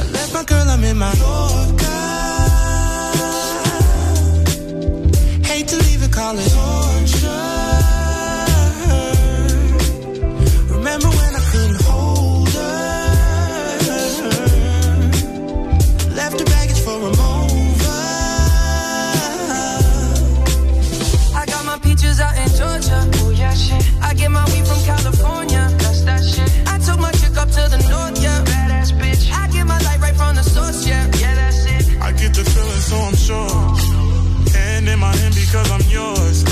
I left my girl, I'm in my Yorker. Hate to leave it, call it home. because I'm yours.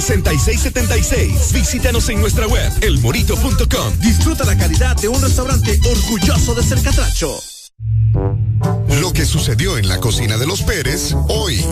6676. Visítanos en nuestra web, elmorito.com. Disfruta la calidad de un restaurante orgulloso de ser catracho. Lo que sucedió en la cocina de los Pérez hoy.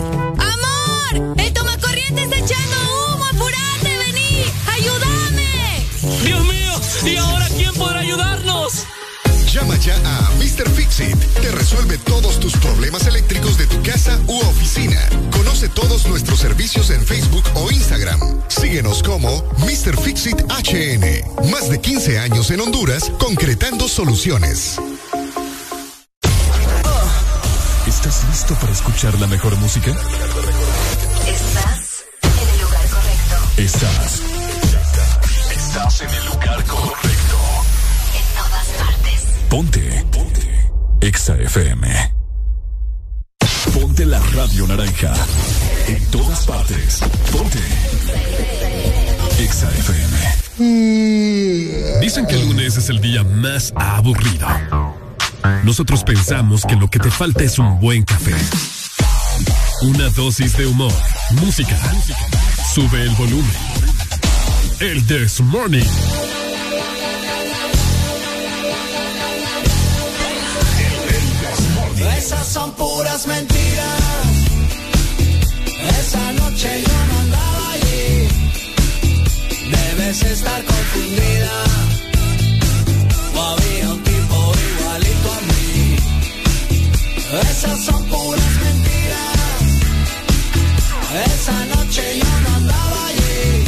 Fixit HN. Más de 15 años en Honduras concretando soluciones. ¿Estás listo para escuchar la mejor música? Estás en el lugar correcto. Estás. Estás en el lugar correcto. En todas partes. Ponte. Ponte. Exa FM. tienes el día más aburrido. Nosotros pensamos que lo que te falta es un buen café. Una dosis de humor, música. Sube el volumen. El This Morning. Esas son puras mentiras. Esa noche yo no andaba allí. Debes estar confundida. No había un tipo igualito a mí. Esas son puras mentiras. Esa noche yo no andaba allí.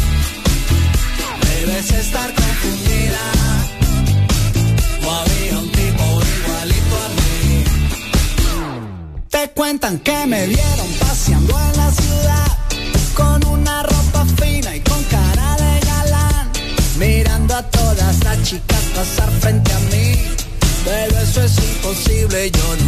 Debes estar confundida. No había un tipo igualito a mí. Te cuentan que me vieron. yo no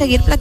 seguir platicando.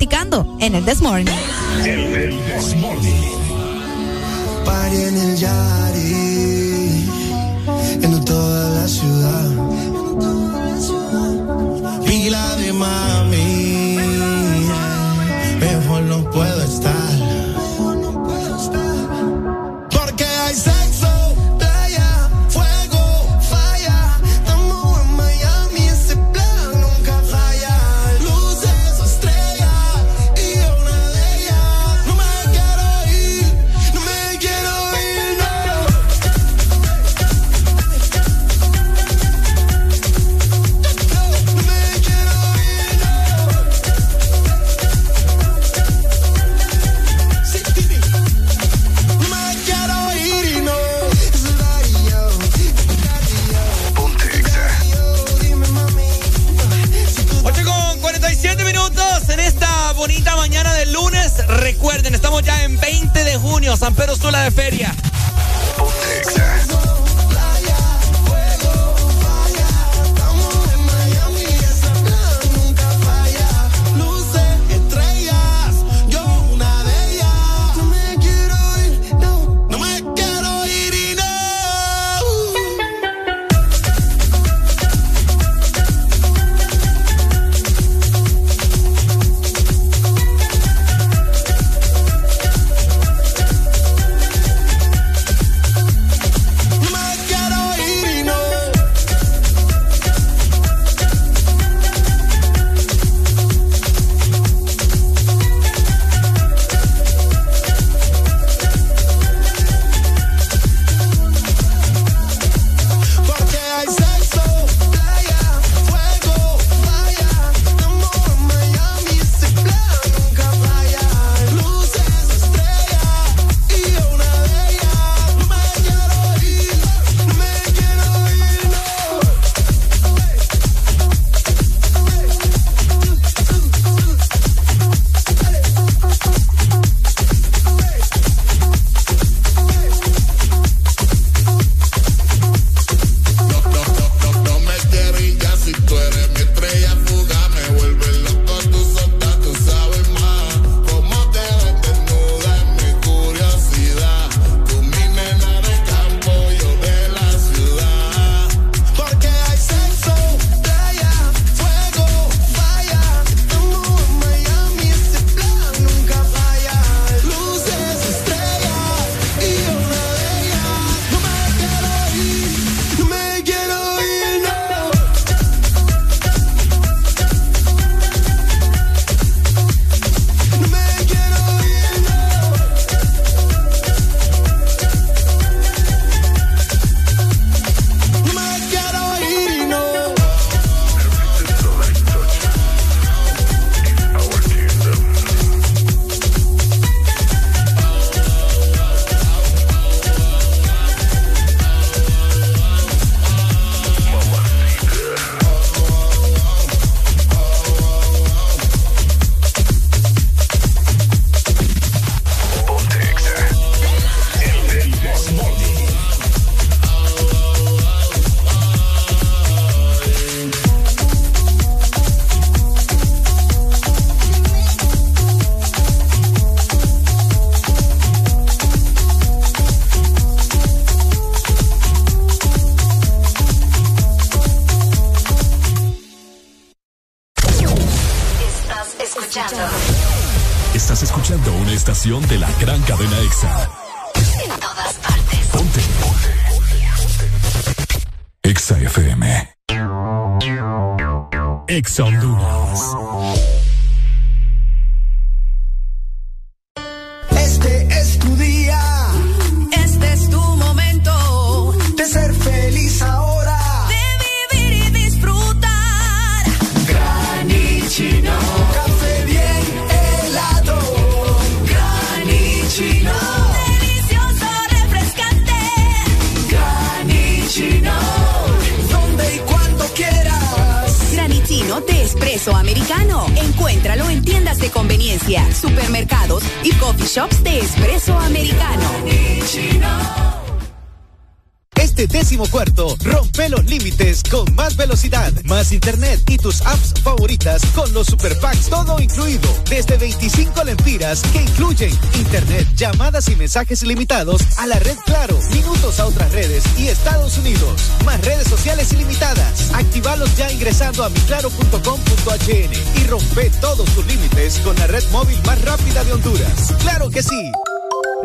Y mensajes ilimitados a la red Claro, minutos a otras redes y Estados Unidos. Más redes sociales ilimitadas. Activalos ya ingresando a miclaro.com.hn y rompe todos tus límites con la red móvil más rápida de Honduras. ¡Claro que sí!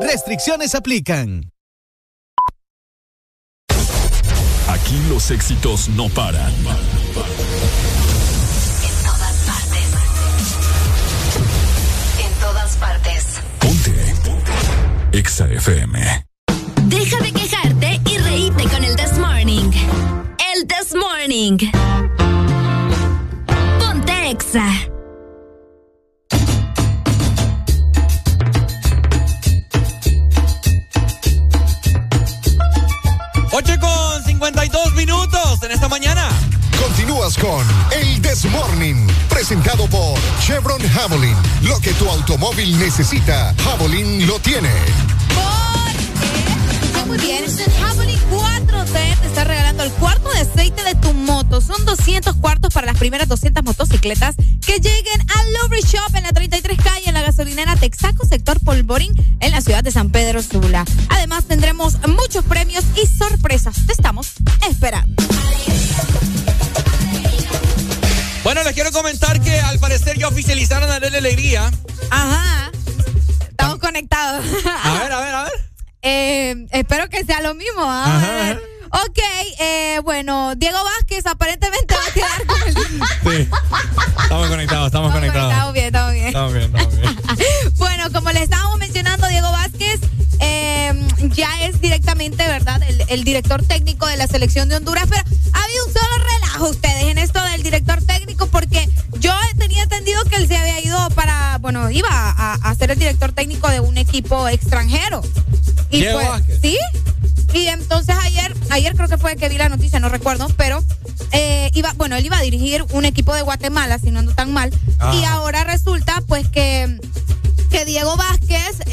Restricciones aplican. Aquí los éxitos no paran. FM. Deja de quejarte y reíte con el This Morning. El This Morning. Ponte Exa. Ocho con 52 minutos en esta mañana. Continúa Continúas con El This Morning, presentado por Chevron Javelin. Lo que tu automóvil necesita, que lleguen al Lubricant Shop en la 33 calle en la gasolinera Texaco, sector Polvorín, en la ciudad de San Pedro Sula. Director técnico de la selección de Honduras, pero ha habido un solo relajo ustedes en esto del director técnico porque yo tenía entendido que él se había ido para, bueno, iba a, a ser el director técnico de un equipo extranjero. Y Diego Vázquez. ¿Sí? Y entonces ayer, ayer creo que fue que vi la noticia, no recuerdo, pero eh, iba, bueno, él iba a dirigir un equipo de Guatemala, si no ando tan mal, y ahora resulta pues que que Diego Vázquez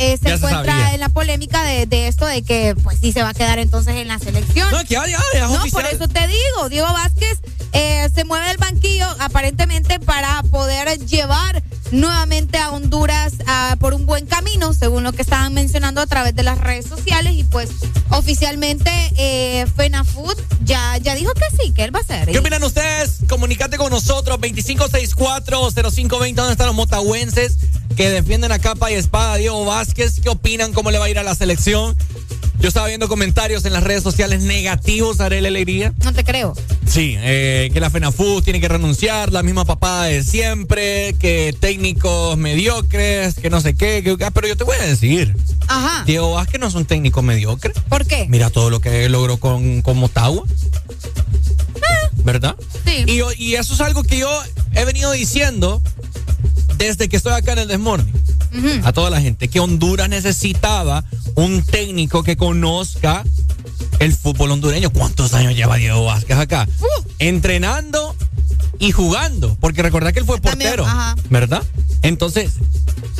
eh, se Ya encuentra en la polémica de, de esto de que pues sí se va a quedar entonces en la selección. No, que ya, ya es No, oficial. por eso te digo, Diego Vázquez eh, se mueve del banquillo aparentemente para poder llevar nuevamente a Honduras ah, por un buen camino, según lo que estaban mencionando a través de las redes sociales y pues oficialmente eh, FENAFUT ya, ya dijo que sí, que él va a ser. ¿Qué opinan ustedes? Comunicate con nosotros, 2564-0520, ¿dónde están los motahuenses que defienden a capa y espada a Diego Vázquez? ¿Qué opinan? ¿Cómo le va a ir a la selección? Yo estaba viendo comentarios en las redes sociales negativos a Arely Alegría. No te creo. Sí, eh, que la FENAFUT tiene que renunciar, la misma papada de siempre, que técnicos mediocres, que no sé qué, que- ah, pero yo te voy a decir, Ajá. Diego Vázquez no es un técnico mediocre. ¿Por qué? Mira todo lo que logró con, con Motagua. ¿Verdad? Sí. Y eso es algo que yo he venido diciendo desde que estoy acá en el Desmorning. A toda la gente, que Honduras necesitaba un técnico que conozca el fútbol hondureño. ¿Cuántos años lleva Diego Vázquez acá? Entrenando y jugando. Porque recordad que él fue También, portero. ajá. ¿Verdad? Entonces,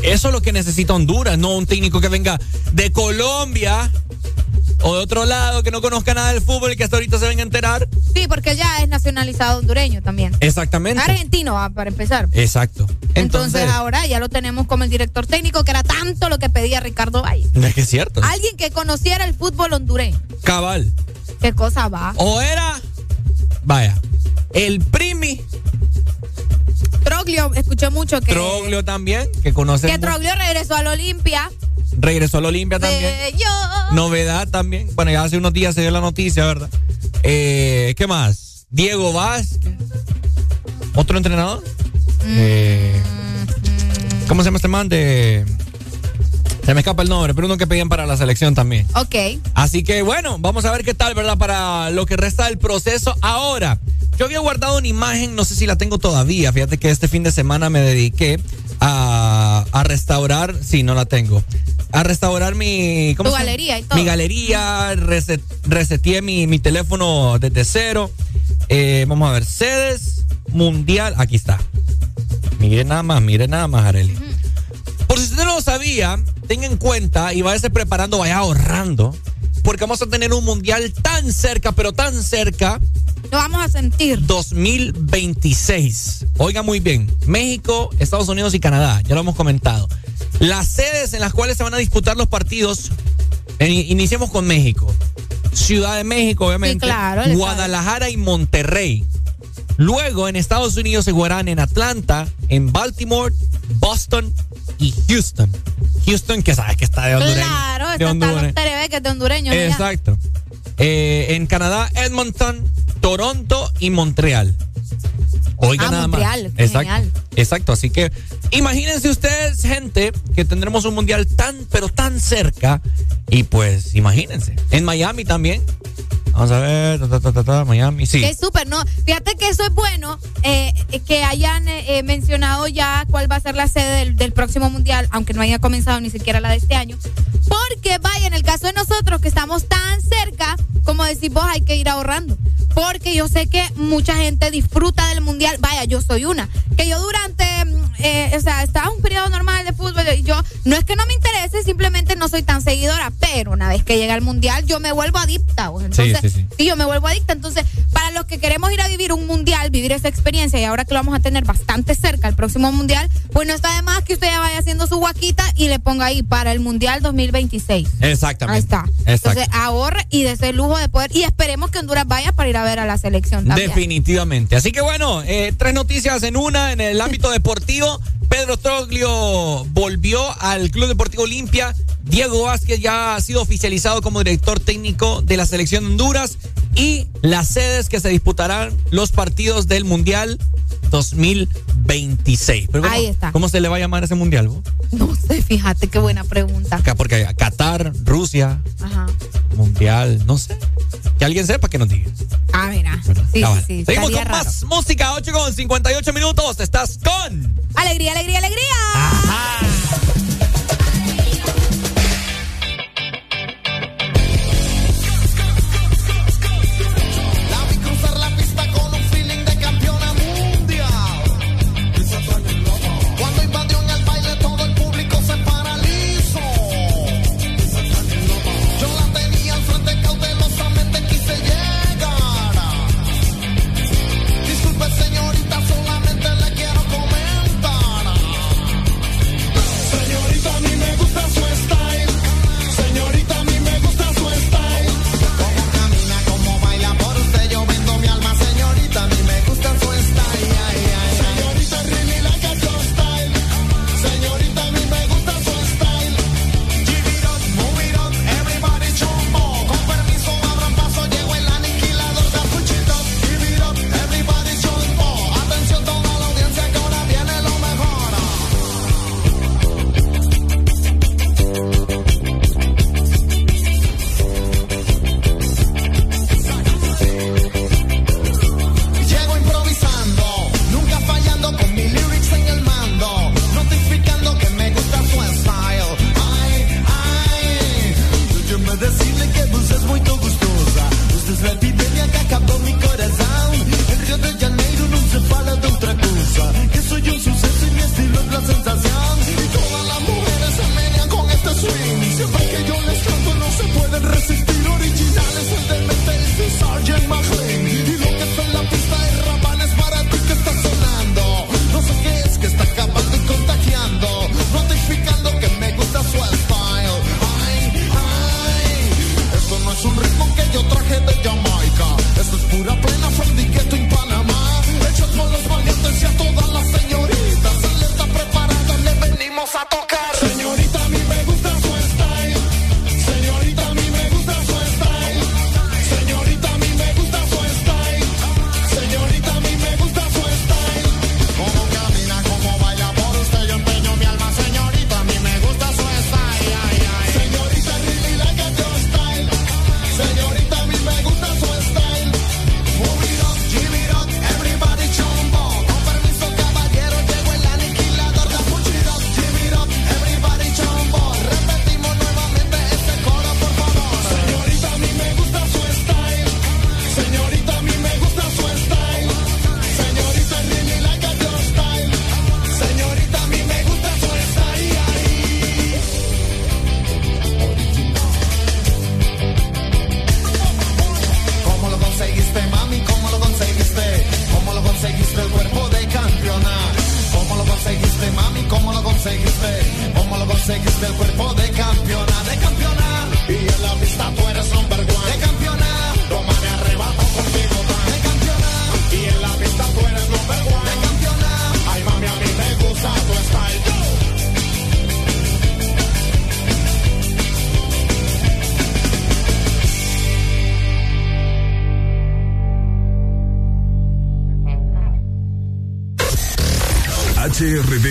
eso es lo que necesita Honduras, no un técnico que venga de Colombia o de otro lado que no conozca nada del fútbol y que hasta ahorita se venga a enterar. Sí, porque ya es nacionalizado hondureño también. Exactamente. Argentino, ah, para empezar. Exacto. Entonces, Entonces, ahora ya lo tenemos como el director técnico, que era tanto lo que pedía Ricardo Valle. (laughs) es que es cierto. Alguien que conociera el fútbol hondureño. Cabal. ¿Qué cosa va? O era, vaya, el primi Troglio, escuché mucho que, Troglio también, que conoce. que Troglio regresó al Olimpia. Regresó al Olimpia también. Yo. Novedad también. Bueno, ya hace unos días se dio la noticia, ¿verdad? Eh, ¿Qué más? Diego Vázquez. ¿Otro entrenador? Eh, ¿Cómo se llama este man? De... Se me escapa el nombre, pero uno que pedían para la selección también. Ok. Así que bueno, vamos a ver qué tal, ¿verdad? Para lo que resta del proceso. Ahora, yo había guardado una imagen, no sé si la tengo todavía. Fíjate que este fin de semana me dediqué a, a restaurar, sí, no la tengo. A restaurar mi. Tu galería y todo. Mi galería, reset, reseteé mi, mi teléfono desde cero. Eh, vamos a ver, sedes mundial. Aquí está. Mire nada más, mire nada más, Areli. Si usted no lo sabía, tenga en cuenta y váyase preparando, vaya ahorrando, porque vamos a tener un mundial tan cerca, pero tan cerca, Lo vamos a sentir. 2026. Oiga muy bien, México, Estados Unidos y Canadá, ya lo hemos comentado. Las sedes en las cuales se van a disputar los partidos, en- iniciemos con México. Ciudad de México, obviamente. Sí, claro, Guadalajara y Monterrey. Luego en Estados Unidos se jugarán en Atlanta, en Baltimore, Boston y Houston. Houston, que sabes que está de hondureño. Claro, de está Honduras. Carlos Terebe, que es de hondureño. Exacto. Eh, en Canadá, Edmonton, Toronto y Montreal. Oiga Ah, nada Montreal, más. qué Exacto. genial. Exacto. Así que imagínense ustedes, gente, que tendremos un mundial tan, pero tan cerca. Y pues, imagínense. En Miami también. Vamos a ver, ta, ta, ta, ta, ta, Miami, sí. Que súper, ¿no? Fíjate que eso es bueno, eh, que hayan eh, eh, mencionado ya cuál va a ser la sede del, del próximo mundial, aunque no haya comenzado ni siquiera la de este año. Porque, vaya, en el caso de nosotros que estamos tan cerca, como decís vos, hay que ir ahorrando. porque yo sé que mucha gente disfruta del mundial. Vaya, yo soy una. Que yo durante, mm, eh, o sea, estaba un periodo normal de fútbol y yo, no es que no me interese, simplemente no soy tan seguidora, pero una vez que llega el mundial, yo me vuelvo adicta. Entonces, Sí, sí, sí. yo me vuelvo adicta. Entonces, para los que queremos ir a vivir un mundial, vivir esa experiencia, y ahora que lo vamos a tener bastante cerca, el próximo mundial, pues no está de más que usted ya vaya haciendo su guaquita y le ponga ahí para el mundial 2026. Exactamente. Ahí está. Entonces, ahorre y de ese lujo de poder. Y esperemos que Honduras vaya para ir a ver a la selección también. Definitivamente. Así que bueno, eh, tres noticias en una en el ámbito (laughs) deportivo. Pedro Troglio volvió al Club Deportivo Olimpia. Diego Vázquez ya ha sido oficializado como director técnico de la selección de Honduras. Y las sedes que se disputarán los partidos del Mundial 2026. Pero ¿cómo, Ahí está. ¿Cómo se le va a llamar ese Mundial? vos? No sé, fíjate qué buena pregunta. Acá, porque Qatar, Rusia, Ajá. Mundial, no sé. Que alguien sepa que nos diga. Ah, mira. Sí, Cabal. sí, sí. Seguimos con raro. más música, 8 con 58 minutos. Estás con. Alegría, alegría, alegría. La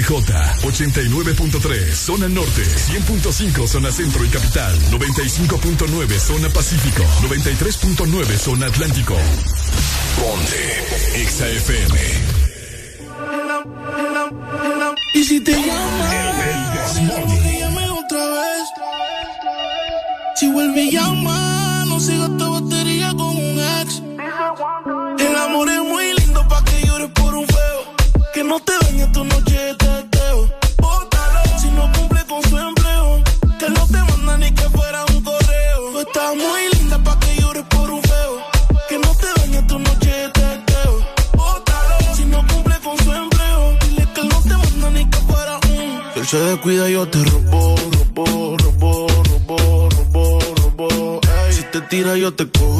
HRDJ 89.3 zona norte, 100.5 zona centro y capital, 95.9 zona pacífico, 93.9 zona atlántico. Ponte XAFM. Y si te llama, que llame otra vez. Si vuelve llama, yo te cojo,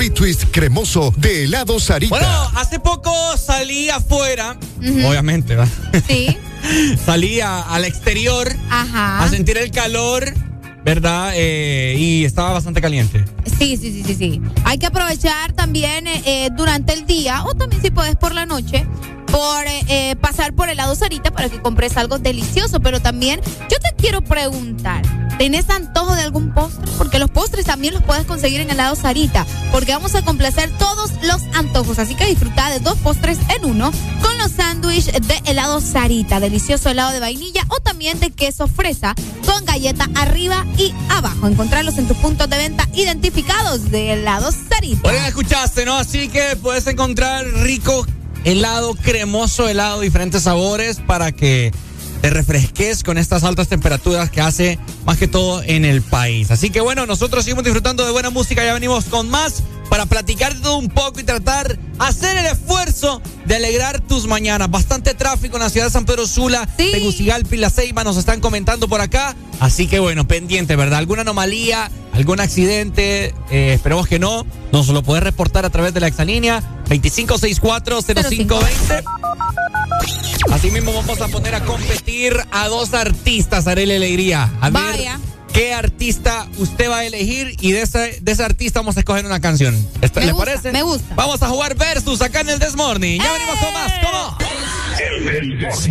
el nuevo sorbet twist cremoso de Helado Sarita. Bueno, hace poco salí afuera, obviamente, ¿va? Sí. (laughs) salí a- al exterior Ajá. a sentir el calor, ¿verdad? Eh, y estaba bastante caliente. Sí, sí, sí, sí, sí. Hay que aprovechar también eh, eh, durante el día o también si puedes por la noche por eh, pasar por helado Sarita para que compres algo delicioso. Pero también yo te quiero preguntar, ¿tenés antojo de algún postre? Porque los postres también los puedes conseguir en helado Sarita, porque vamos a complacer todos los antojos. Así que disfruta de dos postres en uno con los sándwiches de helado Sarita, delicioso helado de vainilla o también de queso fresa con galleta arriba y abajo. Encontrarlos en tus puntos de venta identificados de helado Sarita. Ya escuchaste, ¿no? Así que puedes encontrar rico helado, cremoso helado, diferentes sabores para que te refresques con estas altas temperaturas que hace más que todo en el país. Así que bueno, nosotros seguimos disfrutando de buena música, ya venimos con más para platicar de todo un poco y tratar, hacer el esfuerzo de alegrar tus mañanas. Bastante tráfico en la ciudad de San Pedro Sula, Tegucigalpa y La Ceiba nos están comentando por acá. Así que bueno, pendiente, ¿verdad? ¿Alguna anomalía, algún accidente? Eh, esperemos que no. Nos lo puedes reportar a través de la exalínea 2564-0520. Así mismo vamos a poner a competir a dos artistas, Arely Alegría. A ver Vaya. qué artista usted va a elegir y de ese, de ese artista vamos a escoger una canción. ¿Esto Me le gusta, parece? me gusta. Vamos a jugar versus acá en el This Morning. Ya venimos con más. ¿Cómo? El, el This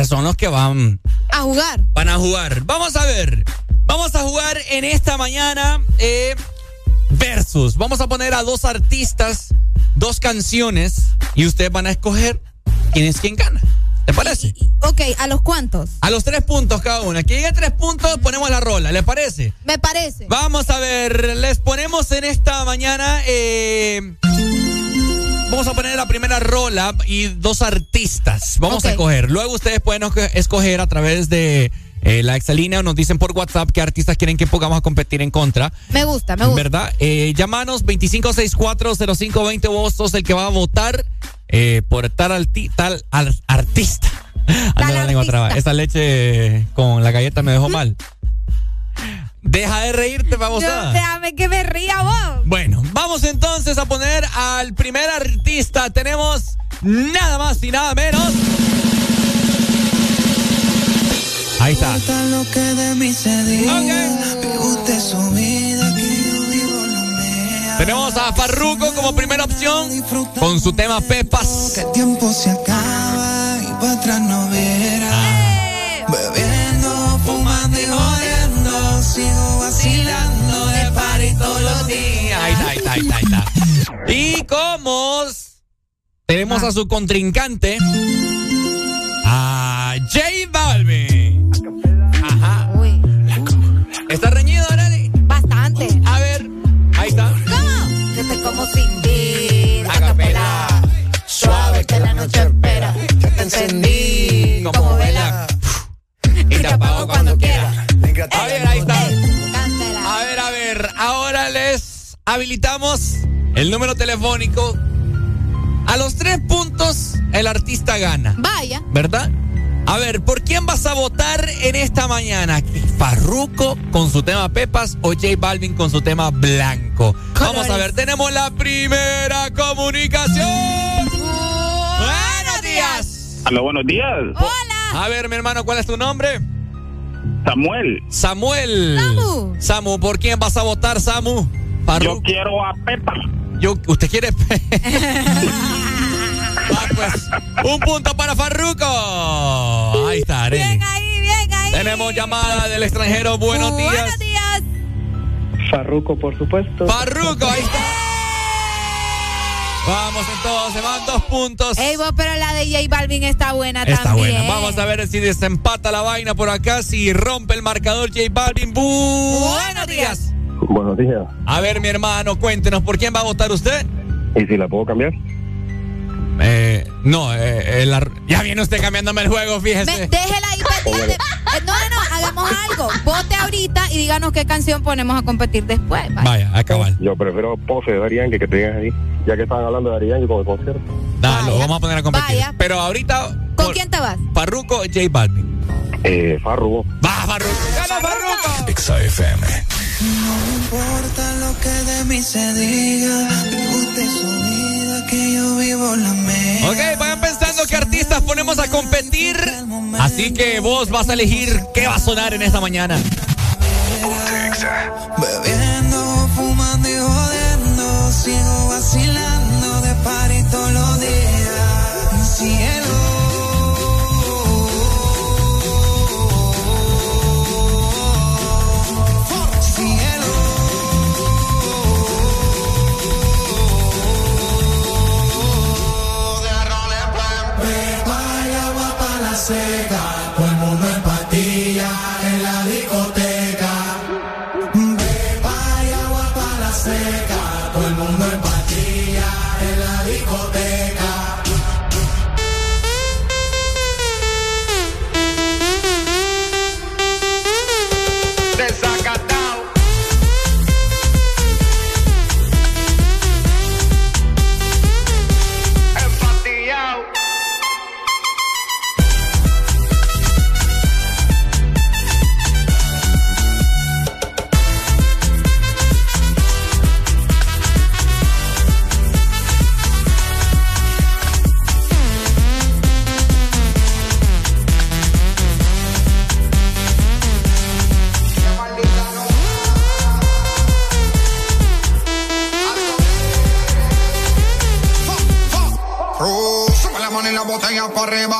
ustedes son los que van A jugar. Van a jugar. Vamos a ver. Vamos a jugar en esta mañana eh, versus. Vamos a poner a dos artistas, dos canciones y ustedes van a escoger quién es quien gana. ¿Te parece? Ok, ¿a los cuantos? A los tres puntos cada una. Que llegue a tres puntos, ponemos la rola. ¿Les parece? Me parece. Vamos a ver. Les ponemos en esta mañana. eh, Vamos a poner la primera rola y dos artistas. Vamos a escoger. Luego ustedes pueden esco- escoger a través de eh, la exalínea o nos dicen por WhatsApp qué artistas quieren que pongamos a competir en contra. Me gusta, me gusta. ¿Verdad? Eh, llámanos 25640520. Vos sos el que va a votar eh, por tal, tal ar- artista. Ando la lengua traba. Esa leche con la galleta me dejó mal. Deja de reírte, vamos a. déjame que me ría vos. Bueno, vamos entonces a poner al primer artista. Tenemos nada más y nada menos. Ahí está. lo que de mí se diga. Vive usted su vida, que yo vivo la mía. Tenemos a Farruko como primera opción con su tema Pepas. Que el tiempo se acaba y para atrás no verá. Bebiendo, fumando y jodiendo. Sigo vacilando de party todos los días. Ahí está, ahí está. Y como tenemos a su contrincante, habilitamos el número telefónico. A los tres puntos, el artista gana. Vaya. ¿Verdad? A ver, ¿por quién vas a votar en esta mañana? ¿Farruco con su tema Pepas o J Balvin con su tema Blanco? Vamos a ver, tenemos la primera comunicación. Buenos días. Aló, buenos días. A ver, mi hermano, ¿cuál es tu nombre? Samuel. Samuel. Samu. Samu, ¿por quién vas a votar, Samu? Yo quiero a Pepa. Yo, ¿Usted quiere? (laughs) Ah, pues, un punto para Farruco. Ahí está, Arely. Bien ahí, bien ahí. Tenemos llamada del extranjero. Buenos días. Buenos días. Farruco, por supuesto. Farruco, ahí está. Vamos entonces, se van dos puntos. Ey, vos, pero la de J Balvin está buena Está también. buena. Vamos a ver si desempata la vaina por acá, si rompe el marcador J Balvin. Bu- Buenos días. Buenos días. A ver, mi hermano, cuéntenos, ¿por quién va a votar usted? ¿Y si la puedo cambiar? Eh, no, eh, eh, la- ya viene usted cambiándome el juego, fíjese. Déjela ahí pendiente. Eh, No, no, no, hagamos algo. Vote ahorita y díganos qué canción ponemos a competir después. ¿vale? Vaya, acabar. Yo prefiero pose de Darían que que te digas ahí. Ya que estaban hablando de Darían con el concierto. Dale, lo vamos a poner a competir. Vaya. Pero ahorita, ¿Con quién te vas? Farruko J Balvin. Eh, Farruko. Va, Farruko. ¡Gana Farruko! Exa No importa lo que de mí se diga, usted su vida, que yo vivo la mía. Ok, vayan pensando qué artistas ponemos a competir. Así que vos vas a elegir qué va a sonar en esta mañana. Bebiendo, para la correva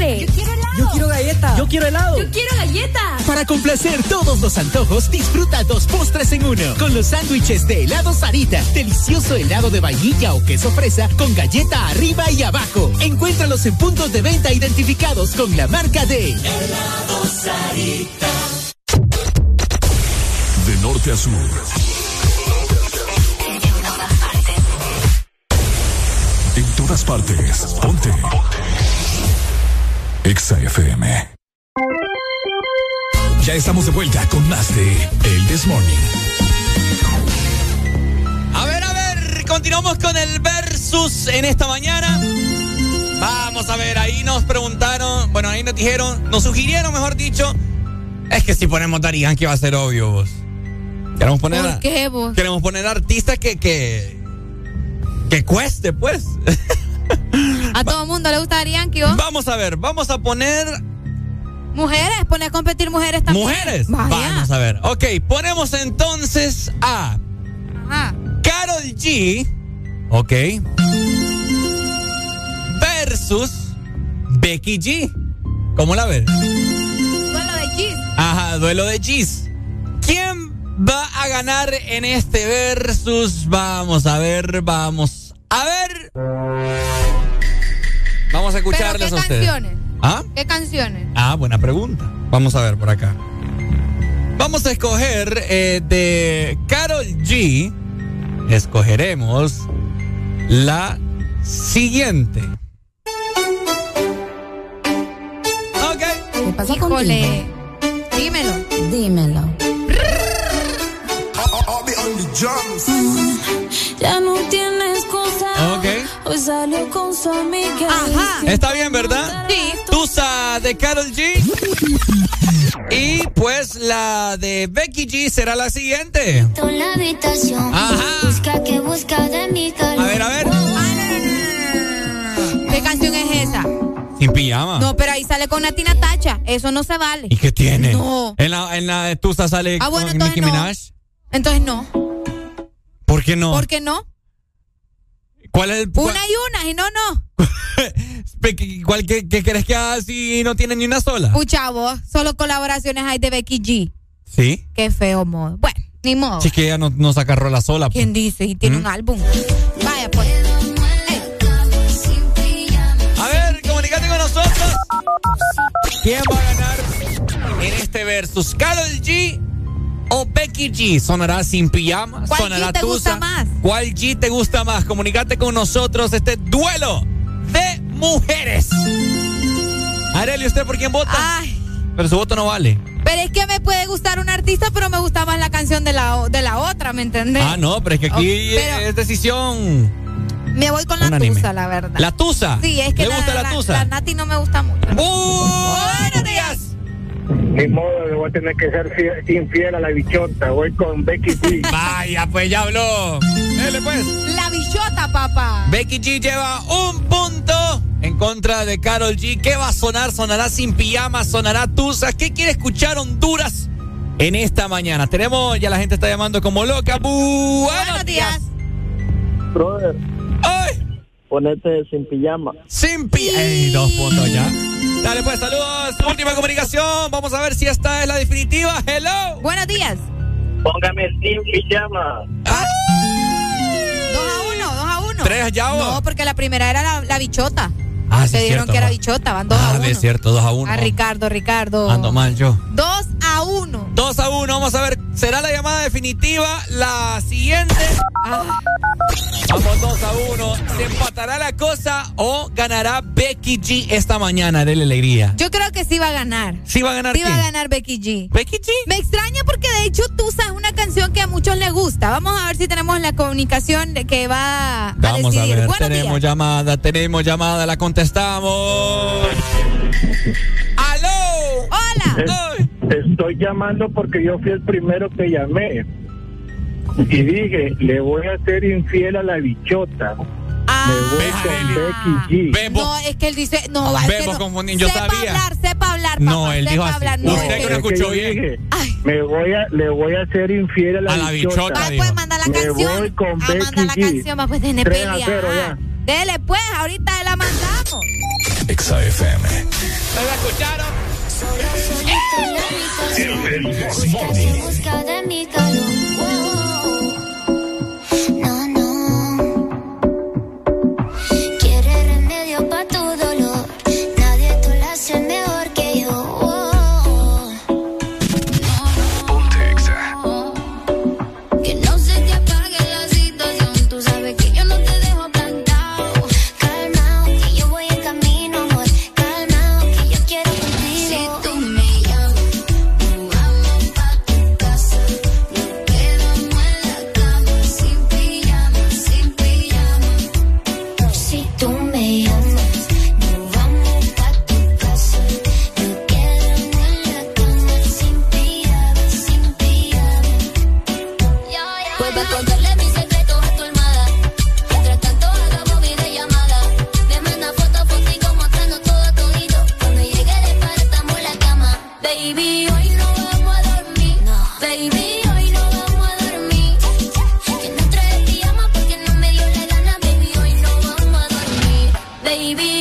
postre? Yo quiero helado. Yo quiero galleta. Yo quiero helado. Yo quiero galleta. Para complacer todos los antojos, disfruta dos postres en uno. Con los sándwiches de helado Sarita. Delicioso helado de vainilla o queso fresa con galleta arriba y abajo. Encuéntralos en puntos de venta identificados con la marca de Helado Sarita. De norte a sur. En todas partes. Ponte. Exa FM. Ya estamos de vuelta con más de El This Morning. A ver, a ver, continuamos con el versus en esta mañana. Vamos a ver, ahí nos preguntaron, bueno, ahí nos dijeron, nos sugirieron, mejor dicho, es que si ponemos Daddy Yankee va a ser obvio, vos. Queremos poner, ¿Por qué, vos? queremos poner artistas que, que, que cueste, pues. (laughs) A todo mundo le gusta Yankee, ¿o? Vamos a ver, vamos a poner Mujeres, pone a competir mujeres también. mujeres. Vaya. Vamos a ver. Ok, ponemos entonces a Ajá. Carol G. Ok. Versus Becky G. ¿Cómo la ves? Duelo de Gis. Ajá, duelo de G's. ¿Quién va a ganar en este versus? Vamos a ver, vamos a ver. Vamos a ¿Pero escucharles qué a ustedes. canciones? ¿Ah? ¿Qué canciones? Ah, buena pregunta. Vamos a ver por acá. Vamos a escoger eh, de Carol G. Escogeremos la siguiente. Ok. ¿Qué pasa Híjole. Dímelo. Dímelo. Cosa. Hoy salió con su amiga. Ajá. Está bien, ¿verdad? Sí. Tusa de Carol G. Y pues la de Becky G será la siguiente. En la habitación. Ajá. Busca que busca de mi calor. A ver, a ver. ¿Qué canción es esa? Sin pijama. No, pero ahí sale con Natina Tacha. Eso no se vale. ¿Y qué tiene? No. En la, en la de Tusa sale Ah, bueno, con Nicki no. Minaj. Entonces no. ¿Por qué no? ¿Por qué no? ¿Cuál es el cuál- Una y una, y no, no. (laughs) Pe- ¿Qué, cuál- qué- qué crees que haga si no tiene ni una sola? Escucha vos, solo colaboraciones hay de Becky G. Sí. Qué feo modo. Bueno, ni modo. Si es que ella no, no saca rola sola. pues. ¿Quién dice? Y tiene ¿Mm? un álbum. Vaya, pues. A ver, comunícate con nosotros. ¿Quién va a ganar en este versus? ¿Carol G o Becky G? ¿Sonará sin pijama? ¿Cuál ¿Sonará G te gusta Tusa? más? ¿Cuál G te gusta más? Comunícate con nosotros este duelo de mujeres. Arely, ¿usted por quién vota? Ay, Pero su voto no vale. pero es que me puede gustar un artista, pero me gusta más la canción de la, de la otra, ¿me entendés? Ah, no, pero es que aquí Oh, es decisión. Me voy con la Unánime. tusa, la verdad. ¿La Tusa? Sí, es que ¿Le la, gusta la Tusa? la Nati no me gusta mucho. ¡Buenos días! Ni modo, le voy a tener que ser fiel- infiel a la bichota. Voy con Becky G. (laughs) Vaya, pues ya habló. Dele, pues. La bichota, papá. Becky G lleva un punto en contra de Carol G. ¿Qué va a sonar? ¿Sonará sin pijama? ¿Sonará Tusa? ¿Qué quiere escuchar Honduras en esta mañana? Tenemos, ya la gente está llamando como loca. Bu- Buenos días. Brother, ¡Ay! Ponete sin pijama. Sin pijama. ¡Ey, dos puntos ya! Dale, pues, saludos. Última comunicación. Vamos a ver si esta es la definitiva. ¡Hello! Buenos días. Póngame sin pijama. Dos a uno, dos a uno. ¿Tres ya? No, porque la primera era la, la bichota. Ah, sí, Te cierto, que era bichota, van dos Ah, a uno. es cierto, dos a uno. A Ricardo, Ricardo. Ando mal yo. Dos a uno. 2 a 1, vamos a ver, ¿será la llamada definitiva la siguiente? Ah. Vamos 2 a 1. ¿Se empatará la cosa o ganará Becky G esta mañana? Dele alegría. Yo creo que sí va a ganar. ¿Sí va a ganar Sí va a ganar Becky G. ¿Becky G? Me extraña porque de hecho Tusa es una canción que a muchos les gusta. Vamos a ver si tenemos la comunicación que va a Vamos a ver, Buenos tenemos días. llamada, tenemos llamada, la contestamos. ¡Aló! ¡Hola! Estoy llamando porque yo fui el primero que llamé. Y dije, le voy a ser infiel a la bichota. Me voy con Becky G. No, es que él dice, no, va, es no. confundido, yo sepa sabía. hablar, sepa hablar, No, papá, él sepa dijo así. hablar. No, Usted es que no escuchó bien. dije, me voy a, le voy a ser infiel a la, A la bichota, Ay, pues manda la Me canción. voy con ah, Becky manda la G. canción, va, pues tiene 3 a pelea. 0 ah. Dele, pues, ahorita la mandamos. Exa FM. ¿Me la escucharon? En busca de mi calor. Baby,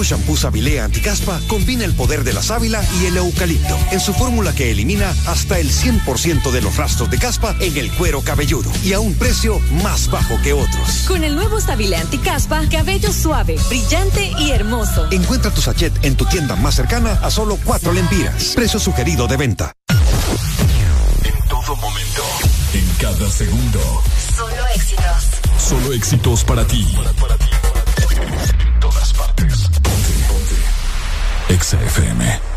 nuevo shampoo Sabilea Anticaspa combina el poder de la sábila y el eucalipto en su fórmula que elimina hasta el 100% de los rastros de caspa en el cuero cabelludo y a un precio más bajo que otros. Con el nuevo Sabile Anticaspa, cabello suave, brillante y hermoso. Encuentra tu sachet en tu tienda más cercana a solo 4 lempiras. Precio sugerido de venta. En todo momento. En cada segundo. Solo éxitos. Solo éxitos para ti. Exa.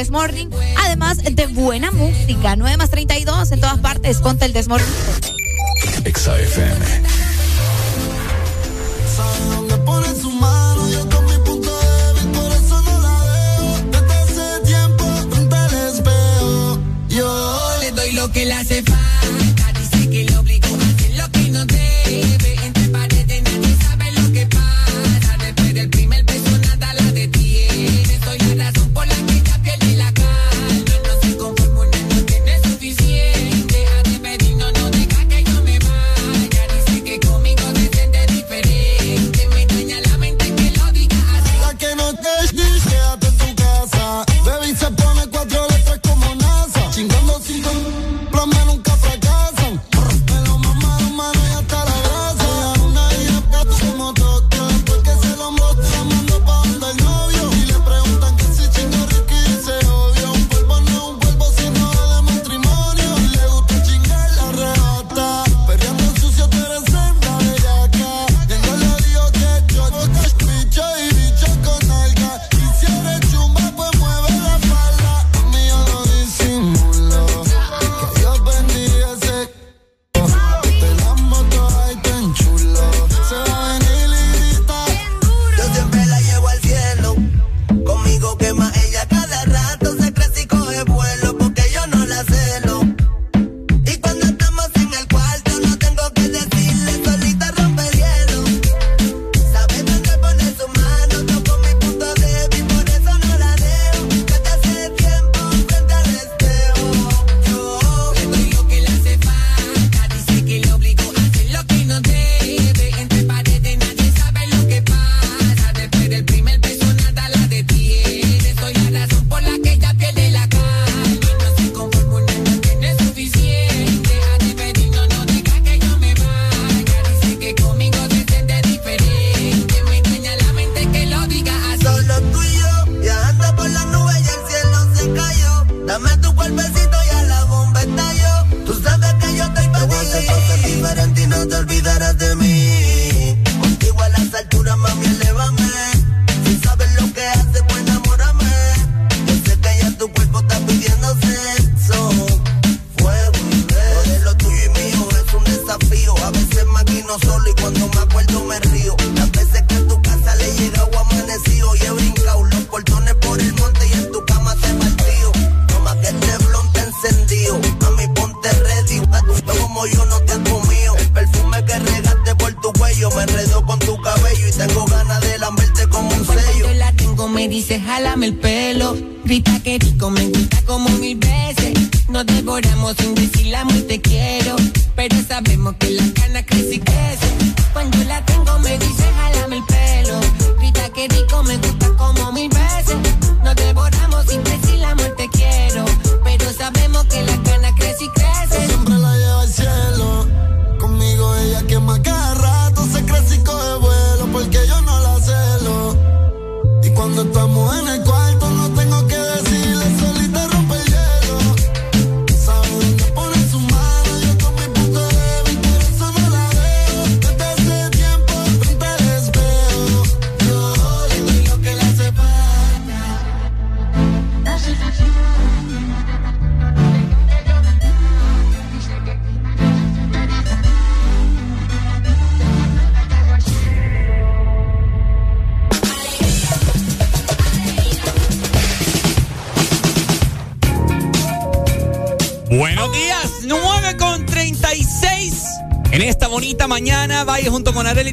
Desmorning.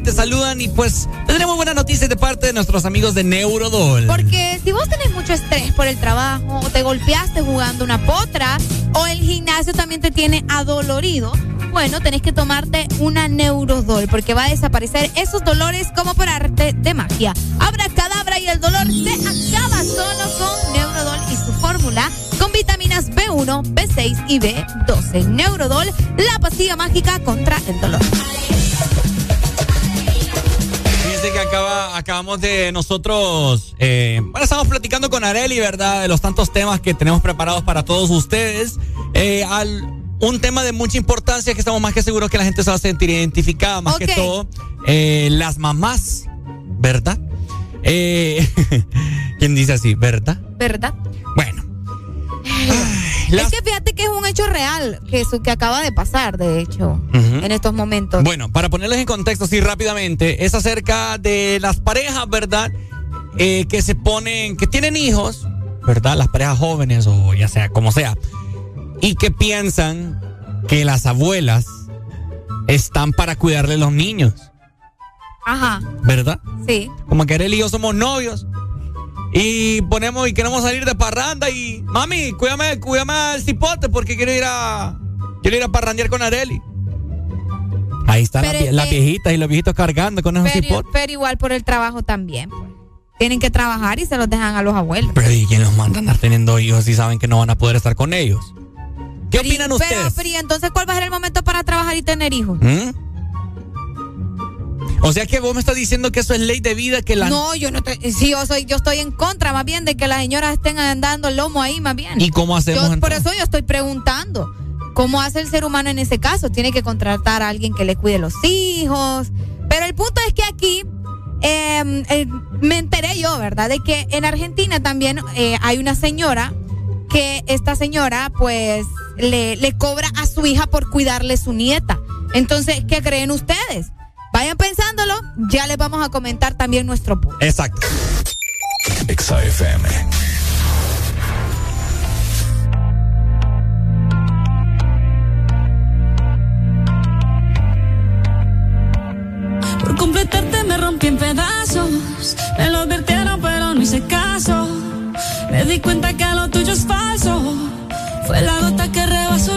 Te saludan y pues tendremos buenas noticias de parte de nuestros amigos de Neurodol. Porque si vos tenés mucho estrés por el trabajo, o te golpeaste jugando una potra, o el gimnasio también te tiene adolorido, bueno, tenés que tomarte una Neurodol, porque va a desaparecer esos dolores como por arte de magia. Abra cadabra y el dolor se acaba solo con Neurodol y su fórmula con vitaminas B1, B6 y B12. Neurodol, la pastilla mágica contra el dolor. Fíjense que acaba, acabamos de nosotros, eh, bueno, estamos platicando con Areli, ¿verdad? De los tantos temas que tenemos preparados para todos ustedes. Eh, al, un tema de mucha importancia que estamos más que seguros que la gente se va a sentir identificada, más que todo, eh, las mamás, ¿verdad? Eh, (laughs) ¿Quién dice así? ¿Verdad? ¿Verdad? Bueno. Es que fíjate que es un hecho real que, su, que acaba de pasar, de hecho, en estos momentos. Bueno, para ponerles en contexto así rápidamente, es acerca de las parejas, ¿verdad? Eh, que se ponen, que tienen hijos, ¿verdad? Las parejas jóvenes o ya sea como sea, y que piensan que las abuelas están para cuidarle a los niños, Ajá, ¿verdad? sí. Como que Arely y yo somos novios. Y ponemos y queremos salir de parranda y mami, cuídame, cuídame al cipote porque quiero ir a quiero ir a parrandear con Areli. Ahí están las, Pero es viejitas y los viejitos cargando con esos Pero, cipotes. pero igual por el trabajo también. pues. Tienen que trabajar y se los dejan a los abuelos. Pero ¿y quién los manda a andar teniendo hijos si saben que no van a poder estar con ellos? ¿Qué opinan Pero, ustedes? pero, ¿y entonces, ¿cuál va a ser el momento para trabajar y tener hijos? ¿Mm? O sea que vos me estás diciendo que eso es ley de vida que la No, yo no estoy, sí, yo soy, yo estoy en contra más bien de que las señoras estén andando el lomo ahí más bien. ¿Y cómo hacemos Yo- por eso yo estoy preguntando. ¿Cómo hace el ser humano en ese caso? Tiene que contratar a alguien que le cuide los hijos. Pero el punto es que aquí eh, eh, me enteré yo, ¿verdad? De que en Argentina también eh, hay una señora que esta señora pues le, le cobra a su hija por cuidarle su nieta. Entonces, ¿qué creen ustedes? Vayan pensándolo, ya les vamos a comentar también nuestro punto. Exacto. Exa FM. Por completarte me rompí en pedazos. Me lo advirtieron, pero no hice caso. Me di cuenta que lo tuyo es falso. Fue la gota que rebasó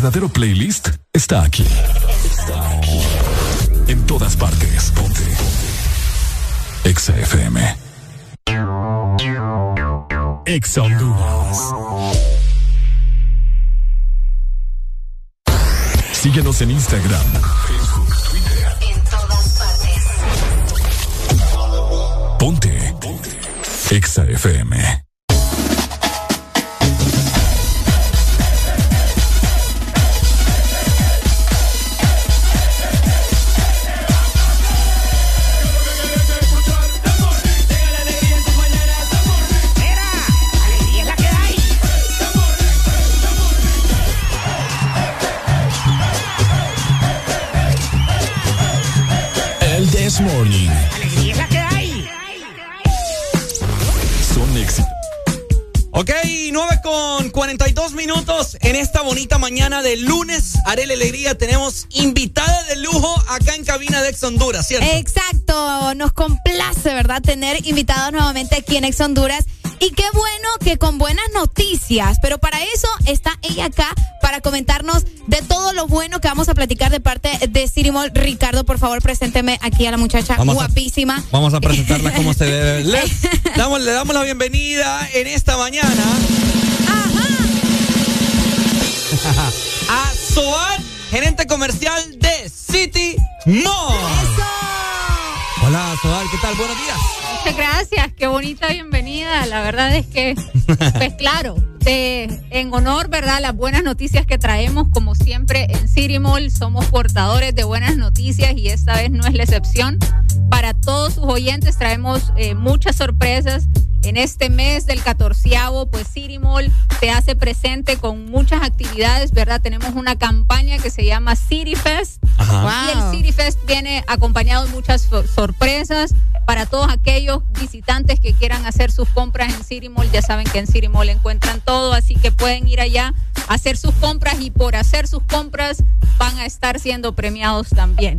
verdadero playlist está aquí. Está aquí. En todas partes. Ponte. Exa FM. Exa. Síguenos en Instagram, Facebook, Twitter. En todas partes. Ponte. Ponte. Exa FM. 42 minutos en esta bonita mañana de lunes. Arele Alegría, tenemos invitada de lujo acá en cabina de Ex Honduras, ¿cierto? Exacto, nos complace, ¿verdad? Tener invitados nuevamente aquí en Ex Honduras. Y qué bueno que con buenas noticias, pero para eso está ella acá para comentarnos de todo lo bueno que vamos a platicar de parte de Cirimol. Ricardo, por favor, presénteme aquí a la muchacha Vamos a- guapísima. Vamos a presentarla como se debe. (laughs) Le damos, le damos la bienvenida en esta mañana. (laughs) a Soar, gerente comercial de City Mall. Hola, Soar, ¿qué tal? Buenos días. Muchas gracias, qué bonita bienvenida. La verdad es que, pues claro, de- en honor, ¿verdad? Las buenas noticias que traemos, como siempre en City Mall, somos portadores de buenas noticias y esta vez no es la excepción. Para todos sus oyentes traemos eh, muchas sorpresas. En este mes del catorceavo, pues City Mall se hace presente con muchas actividades, ¿verdad? Tenemos una campaña que se llama City Fest. Ajá. Y el City Fest viene acompañado de muchas so- sorpresas para todos aquellos visitantes que quieran hacer sus compras en City Mall. Ya saben que en City Mall encuentran todo, así que pueden ir allá a hacer sus compras y por hacer sus compras van a estar siendo premiados también.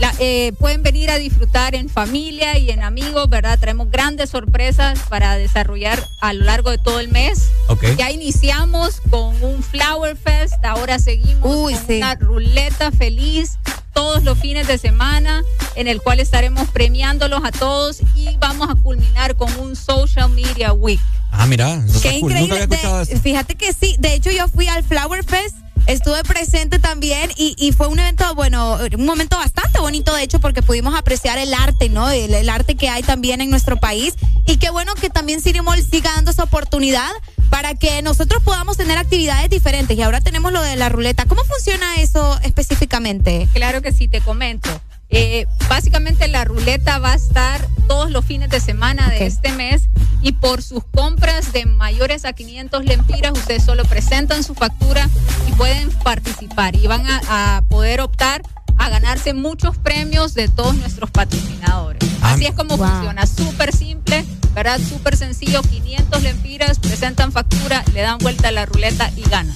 La- eh, pueden venir a disfrutar en familia y en amigos, ¿verdad? Traemos grandes sorpresas para desarrollar a lo largo de todo el mes. Ok. Ya iniciamos con un Flower Fest, ahora seguimos con una ruleta feliz todos los fines de semana en el cual estaremos premiándolos a todos y vamos a culminar con un Social Media Week. Ah, mira, eso Qué está cool. Nunca increíble. había escuchado De- eso. fíjate que sí. De hecho, yo fui al Flower Fest. Estuve presente también y, y fue un evento, bueno, un momento bastante bonito, de hecho, porque pudimos apreciar el arte, ¿no? El, el arte que hay también en nuestro país. Y qué bueno que también City Mall siga dando esa oportunidad para que nosotros podamos tener actividades diferentes. Y ahora tenemos lo de la ruleta. ¿Cómo funciona eso específicamente? Claro que sí, te comento. Eh, básicamente la ruleta va a estar todos los fines de semana de este mes y por sus compras de mayores a 500 lempiras ustedes solo presentan su factura y pueden participar y van a, a poder optar a ganarse muchos premios de todos nuestros patrocinadores. Así es como funciona, súper simple, ¿verdad? Súper sencillo, 500 lempiras, presentan factura, le dan vuelta a la ruleta y ganan.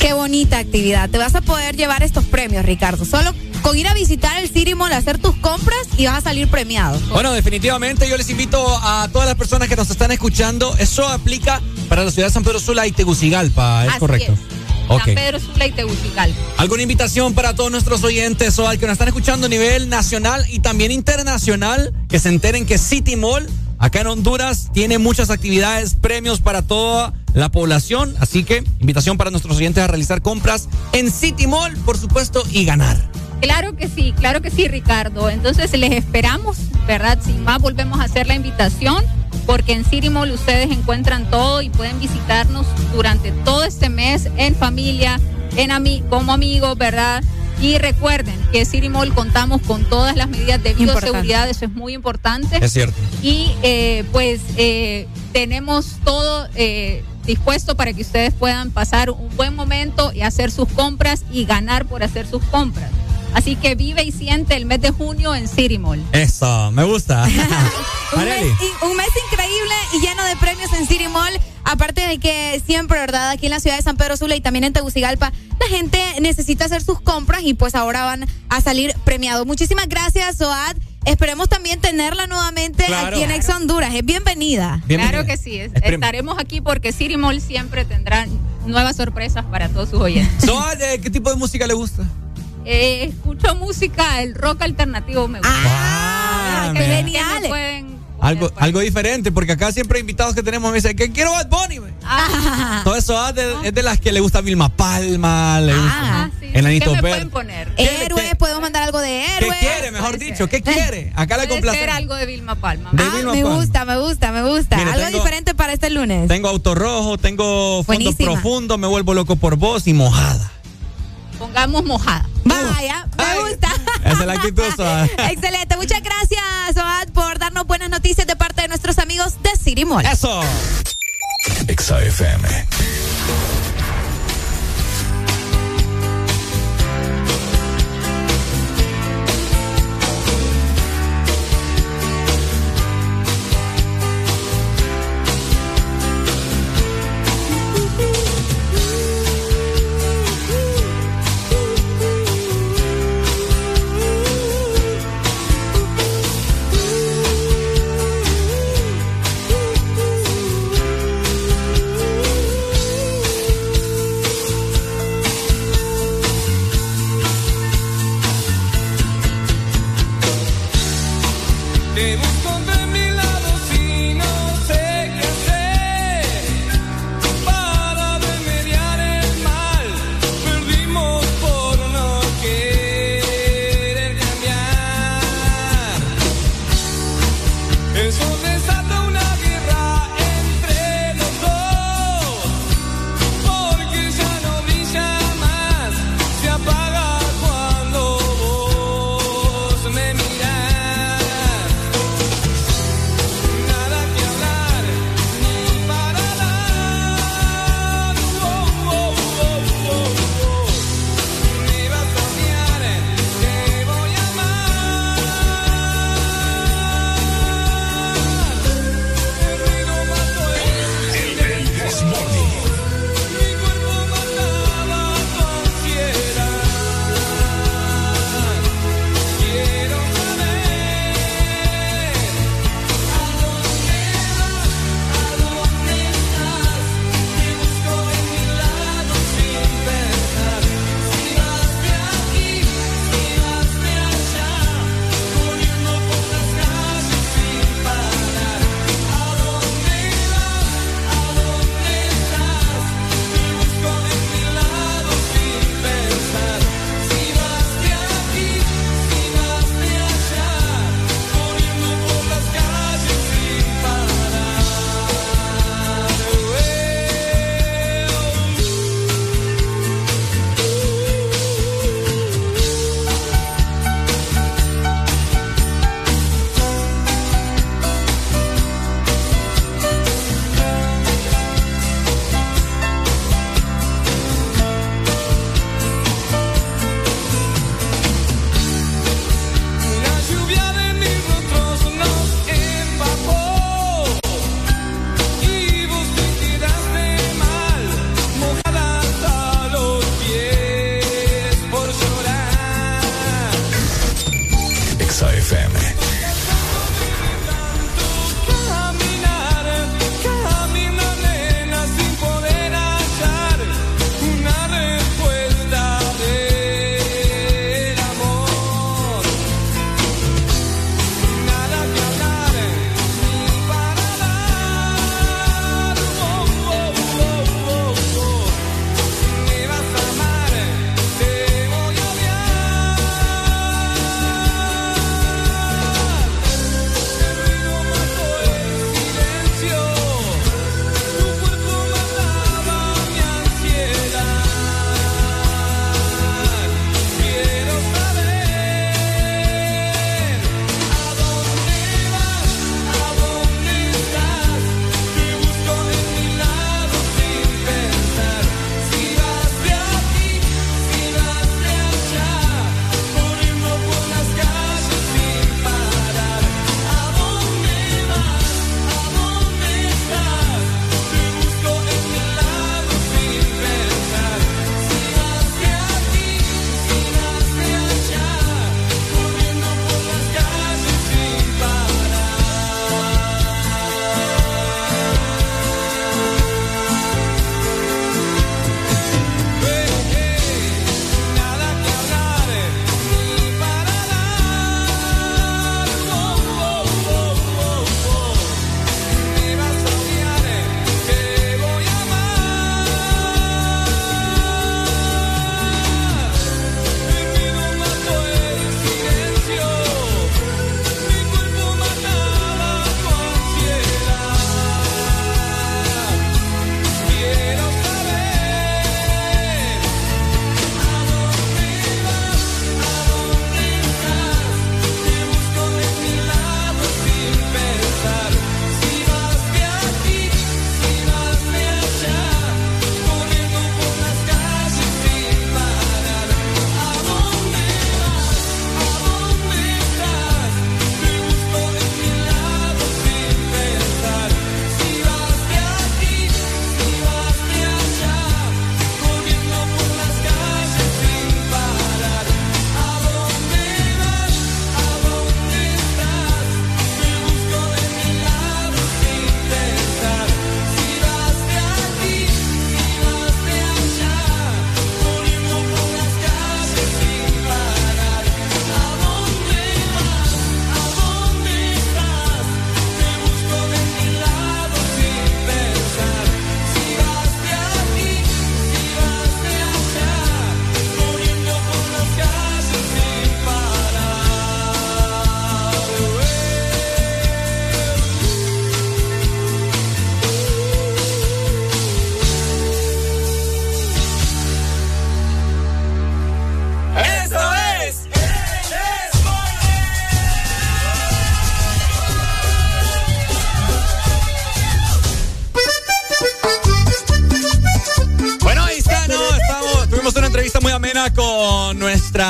Qué bonita actividad. Te vas a poder llevar estos premios, Ricardo. Solo con ir a visitar el City Mall, hacer tus compras y vas a salir premiado. Bueno, definitivamente yo les invito a todas las personas que nos están escuchando. Eso aplica para la ciudad de San Pedro Sula y Tegucigalpa, ¿es Así correcto? es. San Pedro Sula y Tegucigalpa. ¿Alguna invitación para todos nuestros oyentes o al que nos están escuchando a nivel nacional y también internacional? Que se enteren que City Mall, acá en Honduras, tiene muchas actividades, premios para toda la población. Así que, invitación para nuestros oyentes a realizar compras en City Mall, por supuesto, y ganar. Claro que sí, claro que sí, Ricardo. Entonces les esperamos, ¿verdad? Sin más, volvemos a hacer la invitación porque en City Mall ustedes encuentran todo y pueden visitarnos durante todo este mes en familia, en ami como amigos, ¿verdad? Y recuerden que Mall contamos con todas las medidas de Importante. bioseguridad, eso es muy importante. Es cierto. Y eh, pues eh, tenemos todo eh, dispuesto para que ustedes puedan pasar un buen momento y hacer sus compras y ganar por hacer sus compras. Así que vive y siente el mes de junio en City Mall. Eso, me gusta. (laughs) Un mes, (laughs) un increíble y lleno de premios en City Mall. Aparte de que siempre, ¿verdad? Aquí en la ciudad de San Pedro Sula y también en Tegucigalpa, la gente necesita hacer sus compras y pues ahora van a salir premiados. Muchísimas gracias, Soad. Esperemos también tenerla nuevamente Claro. aquí en Ex Honduras. Es bienvenida. Claro que sí, es- estaremos aquí porque City Mall siempre tendrá nuevas sorpresas para todos sus oyentes. Soad, ¿qué tipo de música le gusta? Eh, escucho música, el rock alternativo me gusta. Ah, me pueden- Algo, algo diferente, porque acá siempre invitados que tenemos me dicen que quiero Bad Bunny. güey". Ah. (laughs) Todo eso ah, de- es de las que le gusta Vilma Palma, le gusta Enanito ¿Qué me pueden poner? Héroes, podemos mandar algo de ¿Qué héroes. quiere, mejor dicho? ¿Qué quiere? Acá le complace. ser algo de Vilma Palma. De Ah, Vilma me Palma. gusta, me gusta, me gusta. Mire, algo tengo- diferente para este lunes. Tengo auto rojo, tengo fondo Buenísima. profundo, me vuelvo loco por vos y mojada. Pongamos mojada. Vaya, me gusta. Esa es la actitud, Soad. (laughs) Excelente. Muchas gracias, Soad, por darnos buenas noticias de parte de nuestros amigos de City Mall. Eso. Exa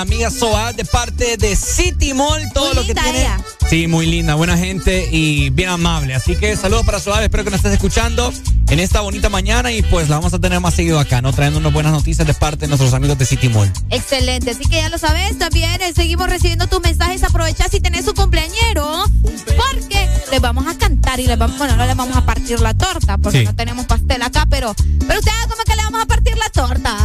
amiga Soa de parte de City Mall. Todo Muy lo que tiene. ella. Sí, muy linda, buena gente y bien amable. Así que saludos para Soa, espero que nos estés escuchando en esta bonita mañana y pues la vamos a tener más seguido acá, ¿no? Trayendo unas buenas noticias de parte de nuestros amigos de City Mall. Excelente, así que ya lo sabes, también eh, seguimos recibiendo tus mensajes, aprovecha si tenés un cumpleañero, porque les vamos a cantar y les vamos, bueno, no les vamos a partir la torta, porque Sí. no tenemos pastel acá, pero, pero ustedes como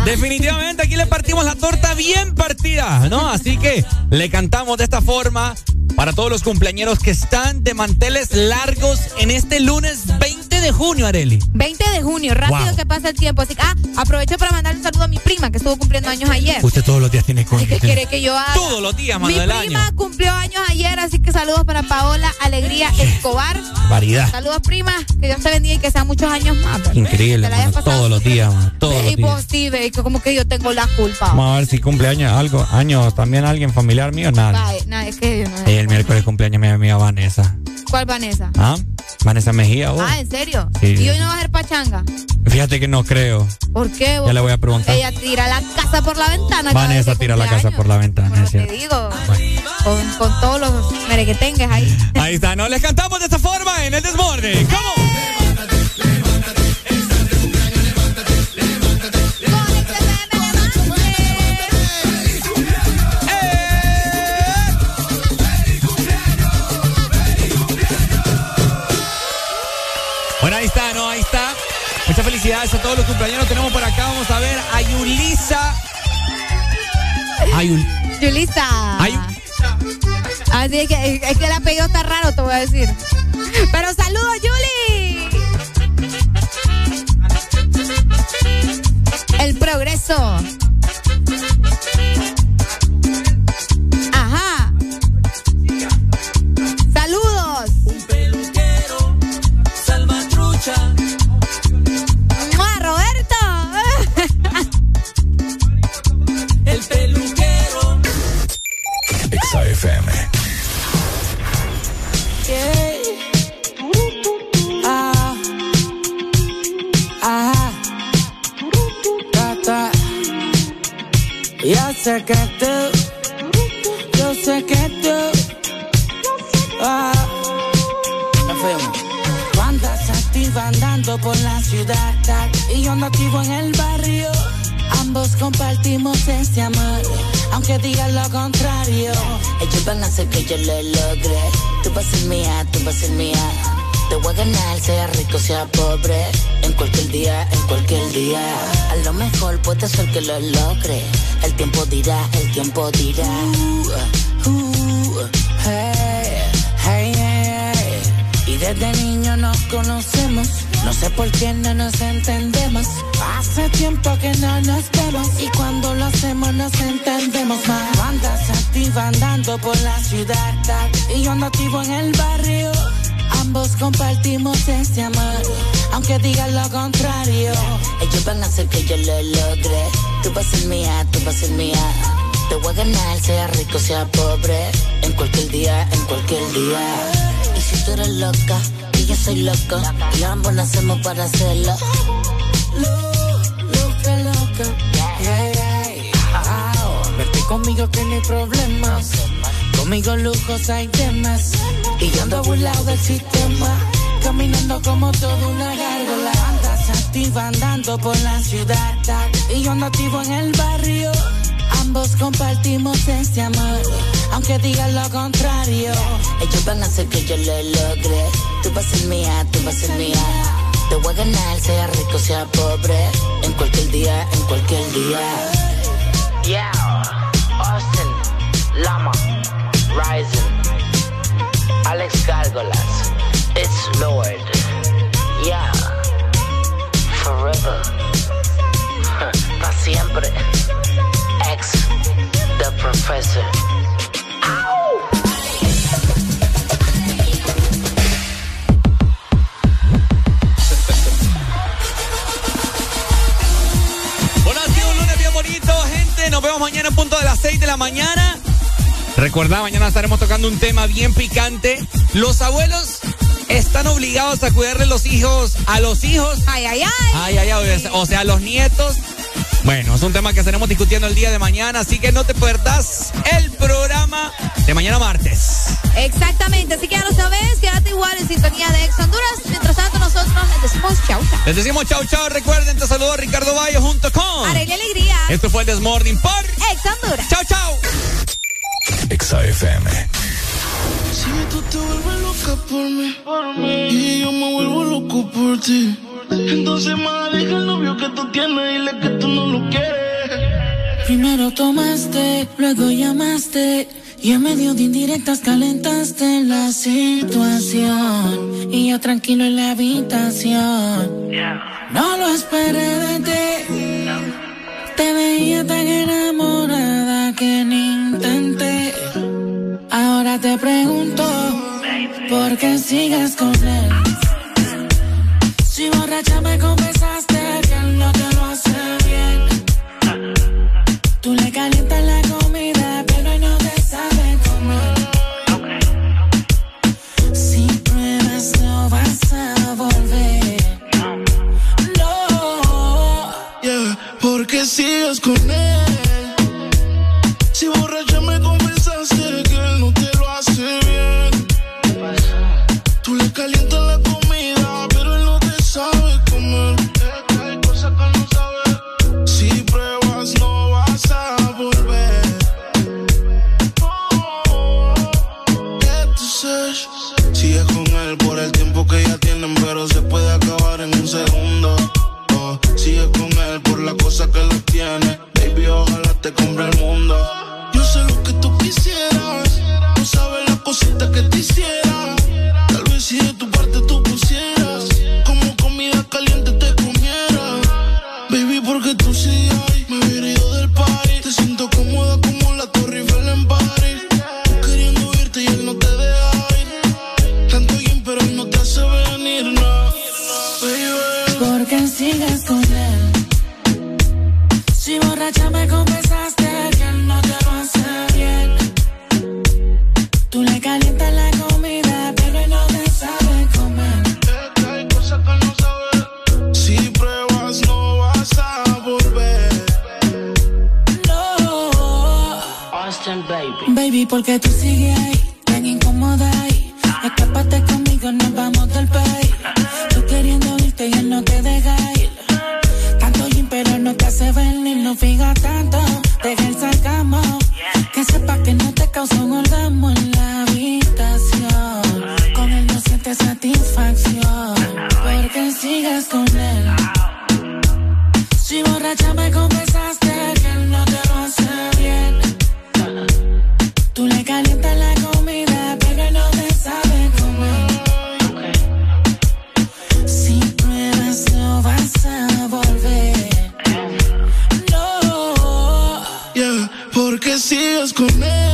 Definitivamente aquí le partimos la torta bien partida, ¿no? Así que le cantamos de esta forma para todos los cumpleañeros que están de manteles largos en este lunes 20 de junio, Areli. 20 de junio, rápido Wow. que pasa el tiempo, así que, ah, aprovecho para mandarle un saludo a mi prima que estuvo cumpliendo años ayer. Usted todos los días tiene ¿Y qué quiere que yo haga? Todos los días, mano Mi prima año. cumplió años ayer, así que saludos para Paola Alegría Escobar. Variedad. Saludos, prima. Que Dios te bendiga y que sean muchos años más. Increíble, mano, todos los días, mano, todos Y los días. sí, ve, como que yo tengo la culpa. Vamos a ver si cumpleaños algo, años también alguien familiar mío, nada. Ay, no, es que yo no. El miércoles cumpleaños mi amiga Vanessa. ¿Cuál Vanessa? ¿Ah? Vanessa Mejía, vos. Ah, ¿en serio? Sí. ¿Y hoy no va a ser pachanga? Fíjate que no creo. ¿Por qué? vos? Ya le voy a preguntar. Ella tira la casa por la ventana. Vanessa tira la casa por la ventana, es Te digo, con, con todos los merequetengues ahí. Ahí está, no les cantamos de esta forma en el desborde. ¿Cómo? Felicidades a todos los cumpleaños. Tenemos por acá, vamos a ver, a Yulisa. A Yul- Yulisa. Ay. Así es que, es que el apellido está raro, te voy a decir. Pero saludos, Yuli. El progreso. Sé que tú, yo sé que tú, ah, me fuimos. Tú andas activa andando por la ciudad tac, y yo ando activo en el barrio. Ambos compartimos este amor, aunque digan lo contrario. Ellos van a hacer que yo lo logre. Tú vas a ser mía, tú vas a ser mía. Te voy a ganar, sea rico, sea pobre. En cualquier día, en cualquier día. A lo mejor puede ser que lo logre. El tiempo dirá, el tiempo dirá. Uh, uh. Y desde niño nos conocemos. No sé por qué no nos entendemos. Hace tiempo que no nos vemos. Y cuando lo hacemos nos entendemos más. Tú Andas activa andando por la ciudad. Y yo ando activo en el barrio. Ambos compartimos este amor. Aunque digan lo contrario. Ellos van a hacer que yo lo logre. Tú vas a ser mía, tú vas a ser mía. Te voy a ganar, sea rico, sea pobre. En cualquier día, en cualquier día. Y si tú eres loca, y yo soy loco. Y ambos nacemos para hacerlo. Loca, loca. Yeah, yeah. Au. Vete conmigo que no hay problemas. Conmigo lujos hay temas. Y yo ando burlado del sistema. Caminando como toda una gárgola. Andas activa andando por la ciudad. Y yo ando activo en el barrio. Ambos compartimos este amor. Aunque digan lo contrario. Ellos van a hacer que yo lo logre. Tú vas a ser mía, tú vas a ser mía. Te voy a ganar, sea rico, sea pobre. En cualquier día, en cualquier día. Yeah, Austin, Lama, Rising, Alex Gárgolas, It's Lord, yeah, Forever, (laughs) para siempre, Ex, The Professor. Bueno, sido un lunes bien bonito, gente. Nos vemos mañana en punto de las 6 de la mañana. Recuerda, mañana estaremos tocando un tema bien picante. Los abuelos están obligados a cuidarle los hijos a los hijos. Ay, ay, ay. Ay, ay, ay. O sea, a los nietos Bueno, es un tema que estaremos discutiendo el día de mañana, así que no te pierdas el programa de mañana martes. Exactamente, así que ya lo sabes, quédate igual en sintonía de Ex Honduras. Mientras tanto, nosotros les decimos chau, chau. Les decimos chau, chau. Recuerden, te saludó Ricardo Valle junto con. Arely Alegría. Esto fue el Desmorning por Ex Honduras. Chau, chau. Exa FM. Si tú te vuelves loca por mí, y yo me vuelvo loco por ti, entonces más deja el novio que tú tienes, dile que tú no lo quieres. Primero tomaste, luego llamaste. Y en medio de indirectas calentaste la situación. Y yo tranquilo en la habitación. No lo esperé de ti. Te veía tan enamorada que ni intenté. Ahora te pregunto, ¿por qué sigues con él? Si borracha me confesaste que él no te lo hace bien. Tú le calientas la comida, pero no te sabe comer. Si pruebas no vas a volver. No. Yeah, porque sigues con él. Segundo. Oh, con él por la cosa que lo tiene. Baby, ojalá te compre el mundo. Yo sé lo que tú quisieras. No sabes la cosita que te hiciera. Tal vez si de tu baby. Porque tú sigues ahí, tan incómoda ahí. Escápate conmigo, nos vamos del país. Tú queriendo irte y él no te deja ir. Tanto gym, pero no te hace venir, no fija tanto. Deja el sarcasmo. Que sepa que no te causa un orgasmo en la habitación. Con él no sientes satisfacción. Porque sigues con él. Si borracha me confesaste con él.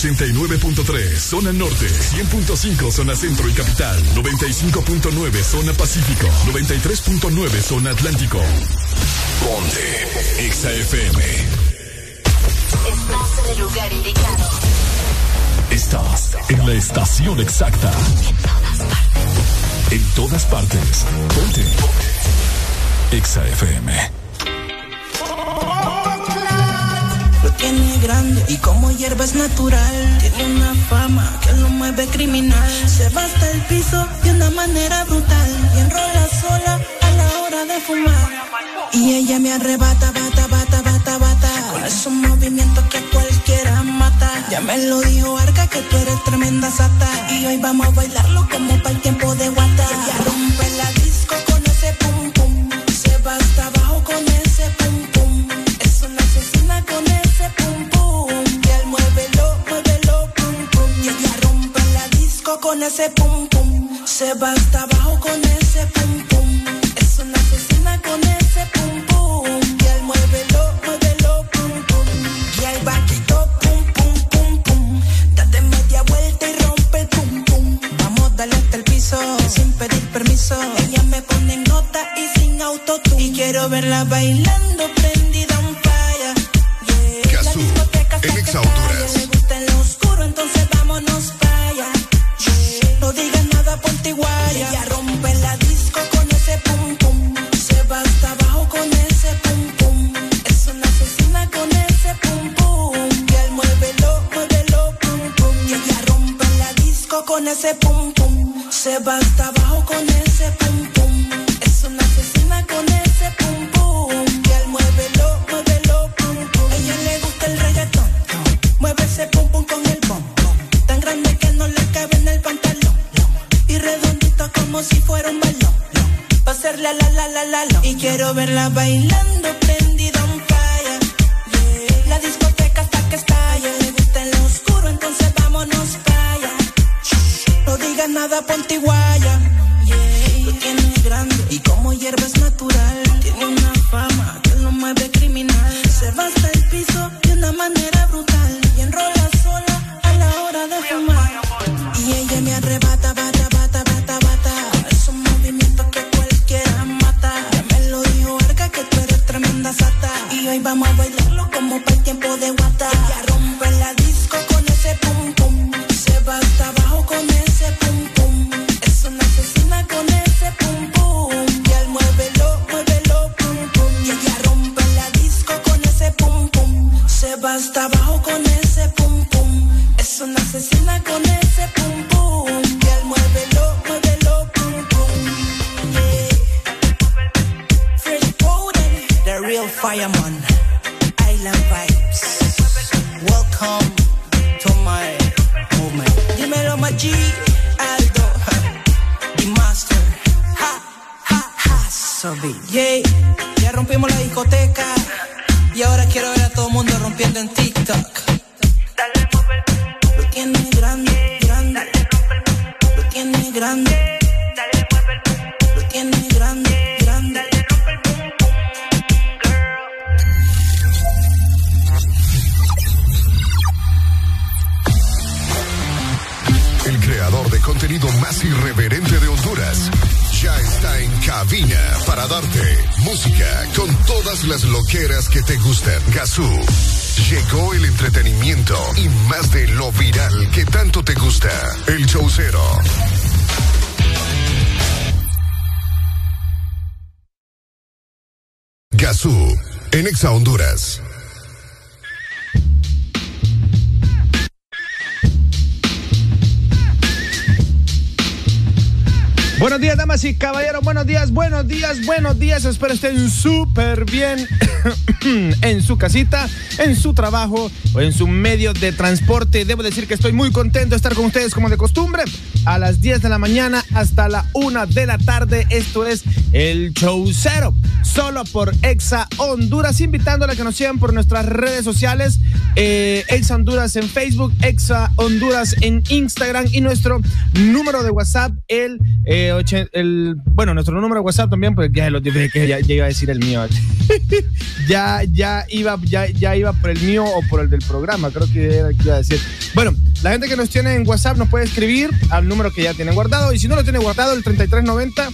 89.3 Zona Norte 100.5 Zona Centro y Capital 95.9 Zona Pacífico 93.9 Zona Atlántico. Ponte Exa FM Estás en el lugar indicado. Estás en la estación exacta. En todas partes. Ponte. Exa FM Lo tiene y como hierba es natural. Tiene una fama que lo mueve criminal. Se va hasta el piso de una manera brutal. Y enrola sola a la hora de fumar. Y ella me arrebata, bata, bata, bata, bata. Con esos movimientos que cualquiera mata. Ya me lo dijo Arca que tú eres tremenda sata. Y hoy vamos a bailarlo como para el tiempo de guata. Ella rompe la disco con ese pum Se va hasta abajo con ese pum pum. Es una asesina con ese pum pum. Y él muévelo, muévelo, pum pum. Y el vaquito pum pum pum pum. Date media vuelta y rompe el pum pum. Vamos, dale hasta el piso sin pedir permiso. Ella me pone en nota y sin autotune. Y quiero verla bailando prendida Espero estén súper bien (coughs) en su casita, en su trabajo o en su medio de transporte. Debo decir que estoy muy contento de estar con ustedes como de costumbre. A las 10 de la mañana hasta la 1 de la tarde. Esto es el Show Cero. Solo por Exa Honduras. Invitándole a que nos sigan por nuestras redes sociales. eh, Exa Honduras en Facebook, Exa Honduras en Instagram y nuestro número de WhatsApp, el, eh, el bueno, nuestro número de WhatsApp también, pues ya lo dije que ya, iba a decir el mío. (laughs) ya, ya iba, ya, ya iba por el mío o por el del programa, creo que era que iba a decir. Bueno, la gente que nos tiene en WhatsApp nos puede escribir al número que ya tienen guardado y si no lo tiene guardado, el 3390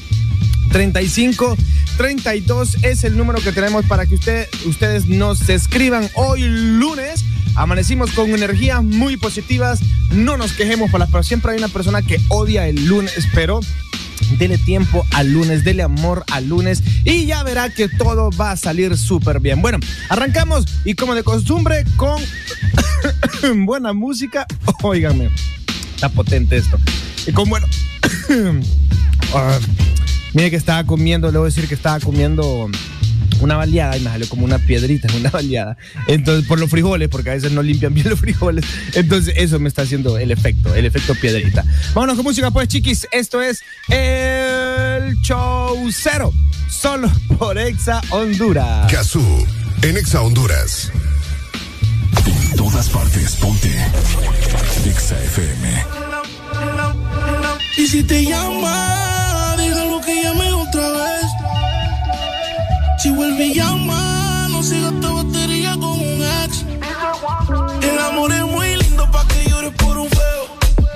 35 32 es el número que tenemos para que usted, ustedes nos escriban hoy lunes. Amanecimos con energías muy positivas. No nos quejemos por las pero siempre hay una persona que odia el lunes, pero dele tiempo al lunes, dele amor al lunes y ya verá que todo va a salir súper bien. Bueno, arrancamos y como de costumbre con (coughs) buena música. (coughs) Óigame, está potente esto. Y con bueno. (coughs) Ah, mire que estaba comiendo, le voy a decir que estaba comiendo una baleada y me salió como una piedrita, una baleada. Entonces, por los frijoles, porque a veces no limpian bien los frijoles. Entonces, eso me está haciendo el efecto, el efecto piedrita. Vámonos con música, pues, chiquis. Esto es El Show Cero, solo por Exa Honduras. Kazoo, en Exa Honduras. En todas partes, ponte. Exa FM. Y si te llama, diga lo que llame otra vez. Si vuelve y llama, no sigas esta batería con un ex. El amor es muy lindo pa' que llores por un feo.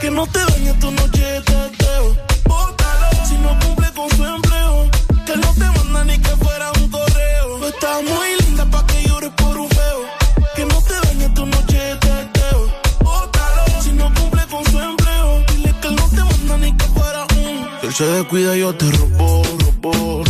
Que no te dañe tu noche de teteo. Bótalo si no cumple con su empleo. Que no te manda ni que fuera un correo. Tú estás muy linda pa' que llores por un feo. Que no te dañe tu noche de teteo. Bótalo si no cumple con su empleo. Dile que no te manda ni que fuera un. Si él se descuida, y yo te robo, robo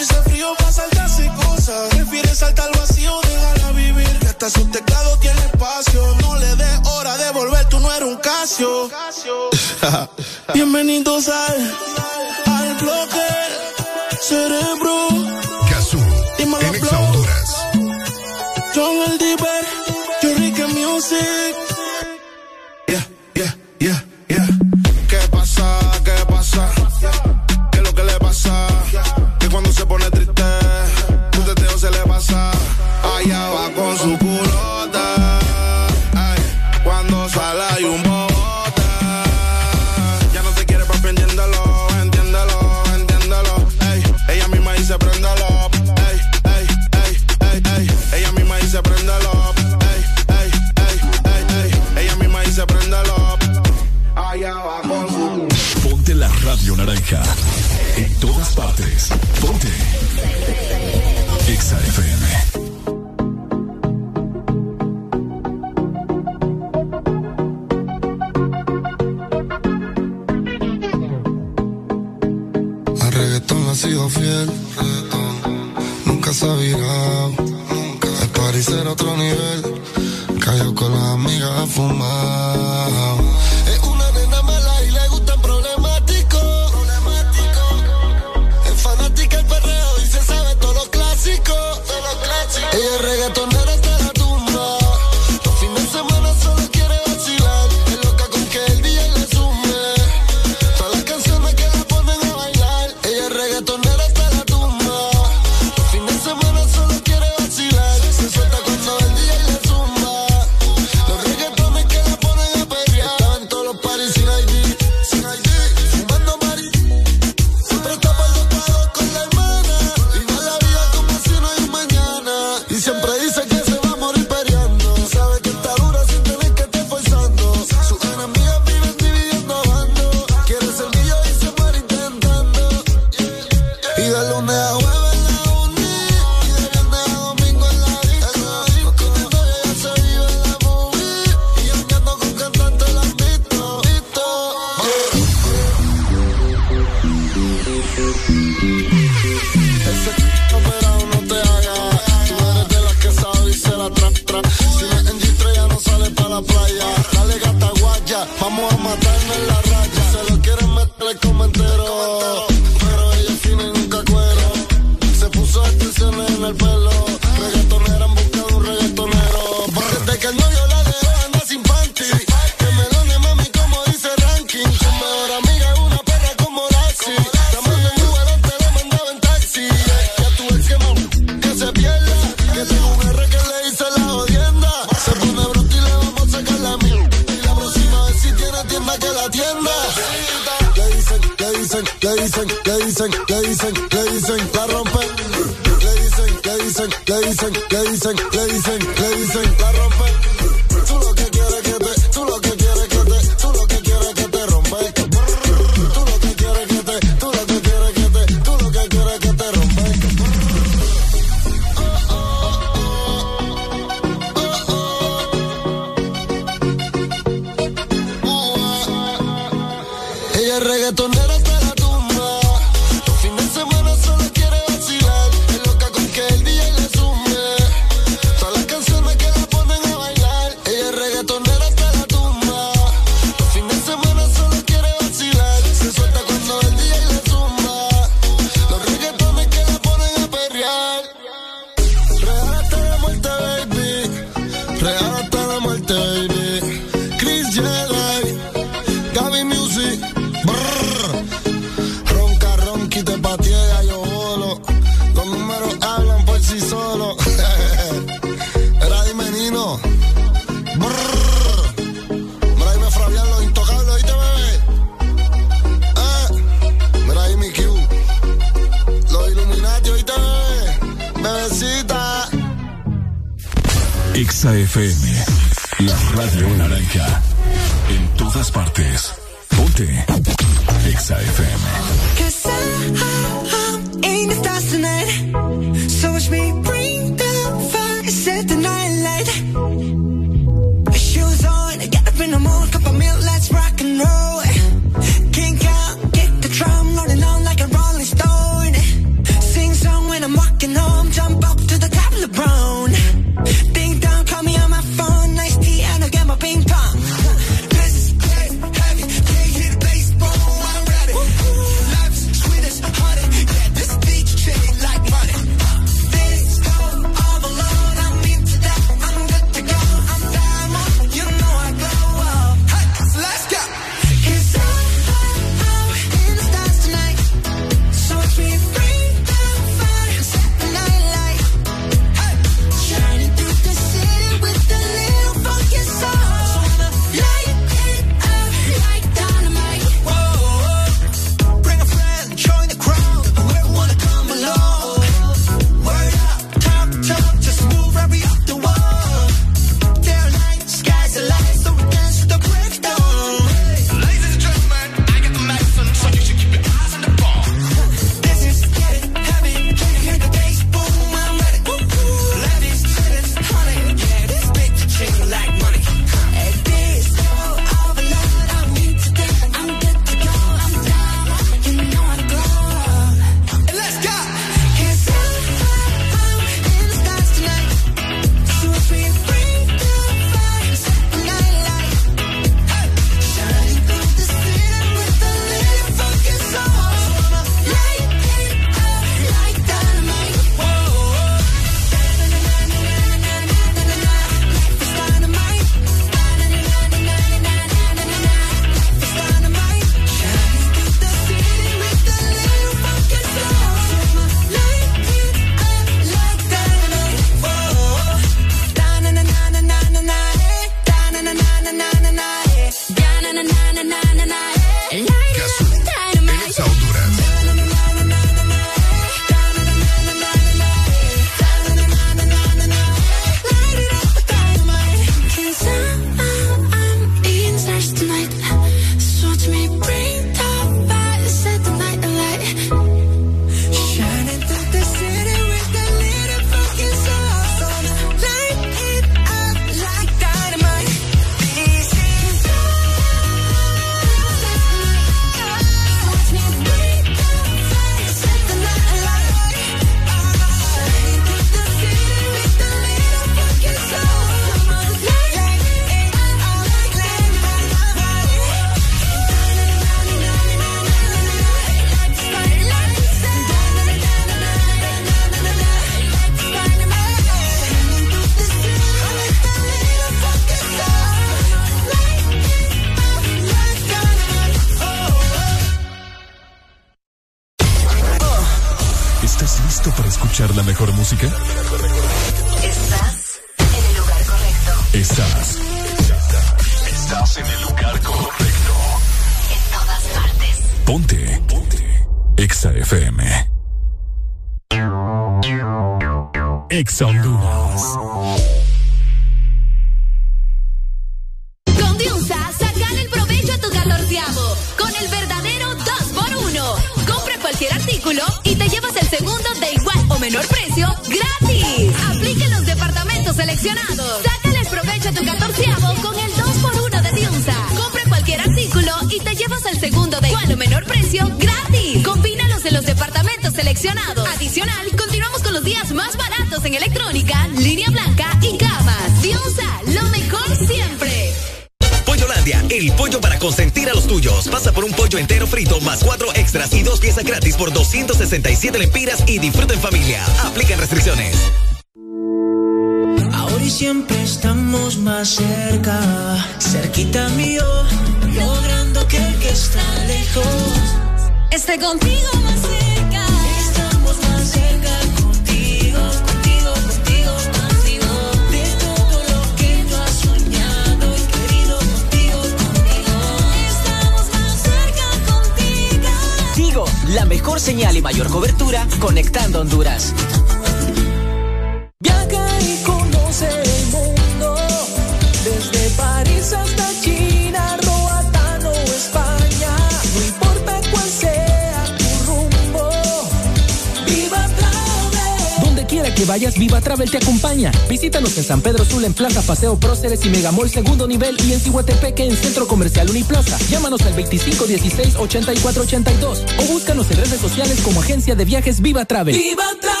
láseres y Megamol segundo nivel y en Cihuatepeque en Centro Comercial Uniplaza. Llámanos al 2516-8482 o búscanos en redes sociales como Agencia de Viajes Viva Travel. ¡Viva Travel!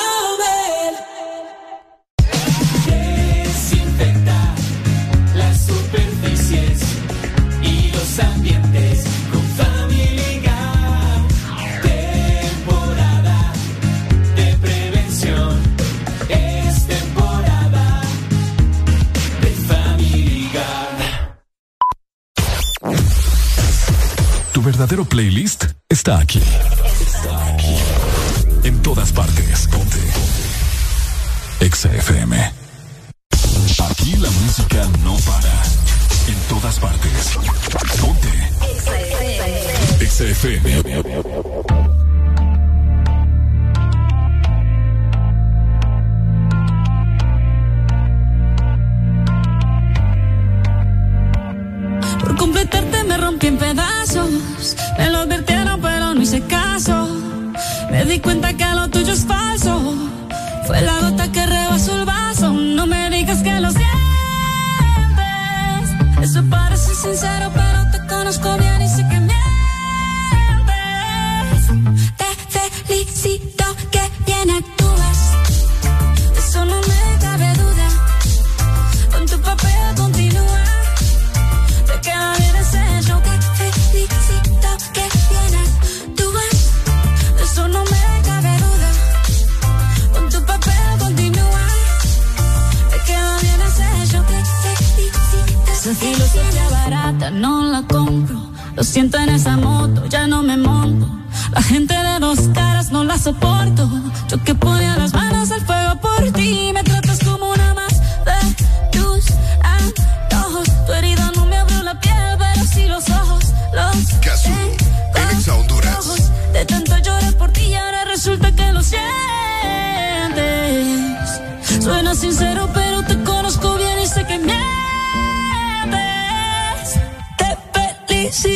no la compro. Lo siento en esa moto, ya no me monto. La gente de dos caras no la soporto. Yo que ponía las manos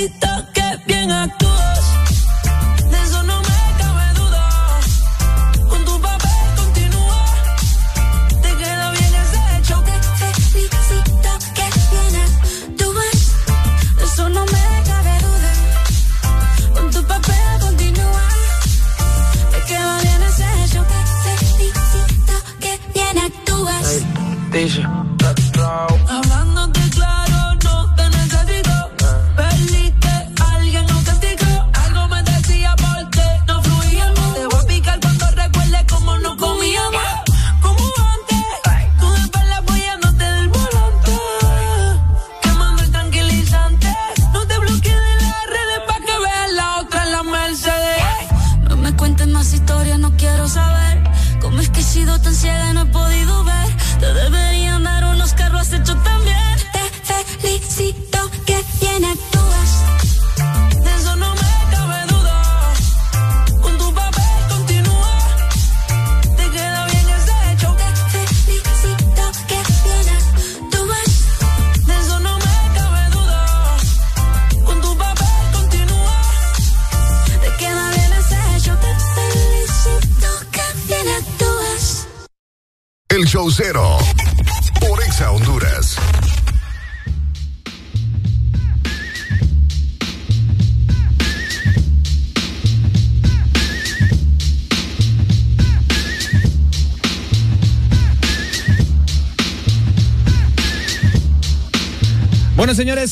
éxito.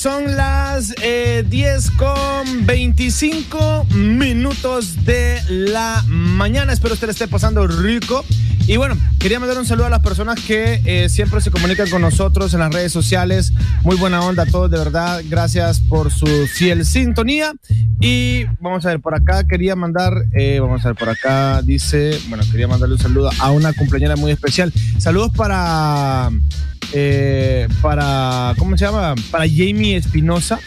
Son las eh, 10 con 25 minutos de la mañana. Espero usted esté pasando rico. Y bueno, quería mandar un saludo a las personas que eh, siempre se comunican con nosotros en las redes sociales. Muy buena onda a todos, de verdad. Gracias por su fiel sintonía. Y vamos a ver, por acá quería mandar, eh, vamos a ver, por acá dice, bueno, quería mandarle un saludo a una cumpleañera muy especial. Saludos para eh, para, ¿cómo se llama? Para Jamie Espinosa,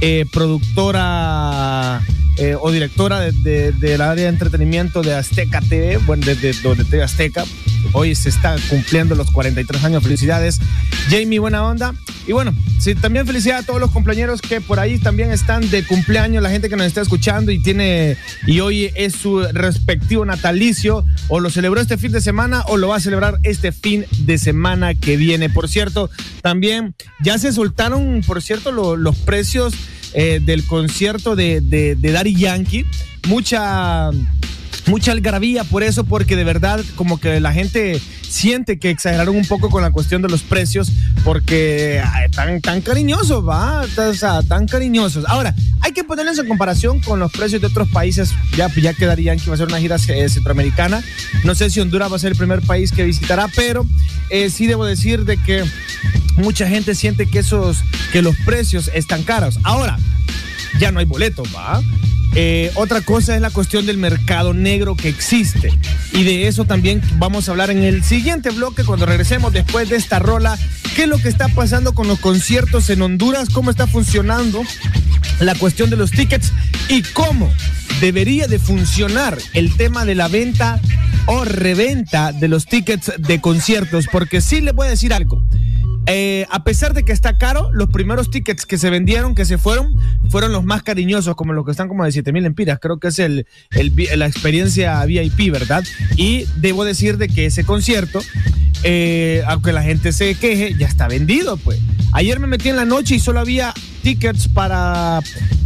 eh, productora eh, o directora de- de- del área de entretenimiento de Azteca TV, bueno, de, de, de Azteca. Hoy se está cumpliendo los 43 años. Felicidades, Jamie, buena onda. Y bueno, sí, también felicidades a todos los compañeros que por ahí también están de cumpleaños, la gente que nos está escuchando y tiene, y hoy es su respectivo natalicio, o lo celebró este fin de semana o lo va a celebrar este fin de semana que viene. Por cierto, también ya se soltaron, por cierto, lo- los precios eh, del concierto de, de, de Yankee. Mucha mucha algarabía por eso, porque de verdad como que la gente siente que exageraron un poco con la cuestión de los precios, porque tan, tan cariñosos, va, o sea, tan cariñosos. Ahora, hay que ponerlos en comparación con los precios de otros países, ya, ya quedarían que va a ser una gira eh, centroamericana. No sé si Honduras va a ser el primer país que visitará, pero eh, sí debo decir de que mucha gente siente que esos, que los precios están caros. Ahora, ya no hay boletos, ¿va? Eh, otra cosa es la cuestión del mercado negro que existe. Y de eso también vamos a hablar en el siguiente bloque cuando regresemos después de esta rola. ¿Qué es lo que está pasando con los conciertos en Honduras? ¿Cómo está funcionando la cuestión de los tickets? ¿Y cómo debería de funcionar el tema de la venta o reventa de los tickets de conciertos? Porque sí le voy a decir algo. Eh, a pesar de que está caro, los primeros tickets que se vendieron, que se fueron, fueron los más cariñosos, como los que están como de 7 mil empiras. Creo que es el, el la experiencia VIP, ¿verdad? Y debo decir de que ese concierto, eh, aunque la gente se queje, ya está vendido, pues. Ayer me metí en la noche y solo había tickets para,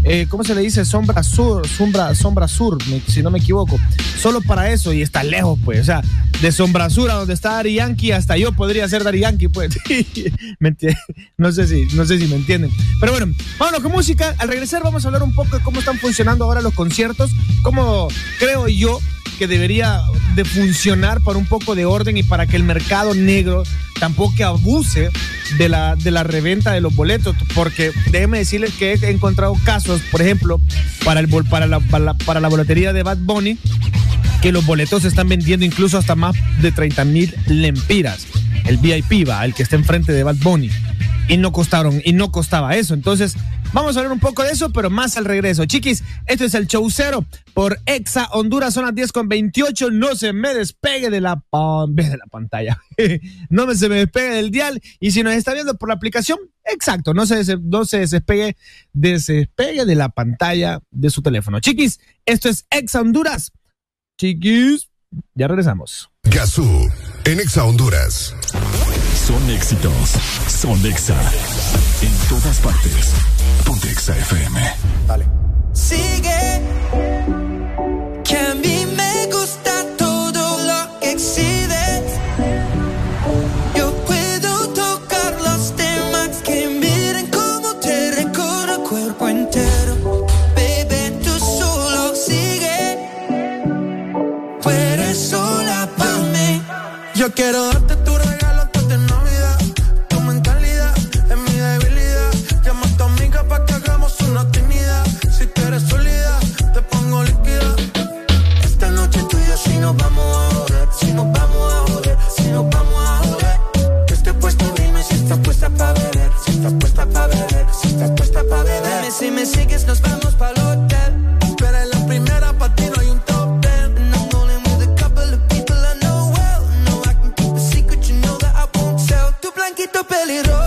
eh, ¿cómo se le dice? Sombra Sur, Sombra, Sombra Sur, si no me equivoco. Solo para eso y está lejos, pues. O sea, de Sombra Sur a donde está Dari Yankee, hasta yo podría ser Dari Yankee, pues. (laughs) ¿Me enti- no, sé si, no sé si me entienden. Pero bueno, vámonos con música. Al regresar vamos a hablar un poco de cómo están funcionando ahora los conciertos, cómo creo yo que debería de funcionar para un poco de orden y para que el mercado negro tampoco abuse de la, de la reventa de los boletos, porque déjenme decirles que he encontrado casos, por ejemplo, para, el, para, la, para, la, para la boletería de Bad Bunny, que los boletos se están vendiendo incluso hasta más de 30 mil lempiras. El VIP va, el que está enfrente de Bad Bunny. Y no costaron, y no costaba eso. Entonces, vamos a hablar un poco de eso, pero más al regreso. Chiquis, esto es el show cero por Exa Honduras, son las 10 con 28. No se me despegue de la, de la pantalla. (laughs) no se me despegue del dial. Y si nos está viendo por la aplicación, exacto, no se, no se despegue, despegue de la pantalla de su teléfono. Chiquis, esto es Exa Honduras. Chiquis, ya regresamos. Gazú, en Exa Honduras. Son éxitos. Son Exa. En todas partes. Ponte Exa FM. Sigue, que a mí me gusta todo lo que exhibes. Yo puedo tocar los temas que miren cómo te recorre el cuerpo entero. Baby, tú solo sigue, tú eres sola para mí. Yo quiero estás puesta pa' beber, si estás puesta pa' beber. Dime si me sigues, nos vamos pa' lo hotel. Pero en la primera pa' ti no hay un top ten. And I'm rolling with a couple of people I know well. No, I can keep a secret, you know that I won't tell. Tu blanquito pelirrojo.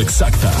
Exacta.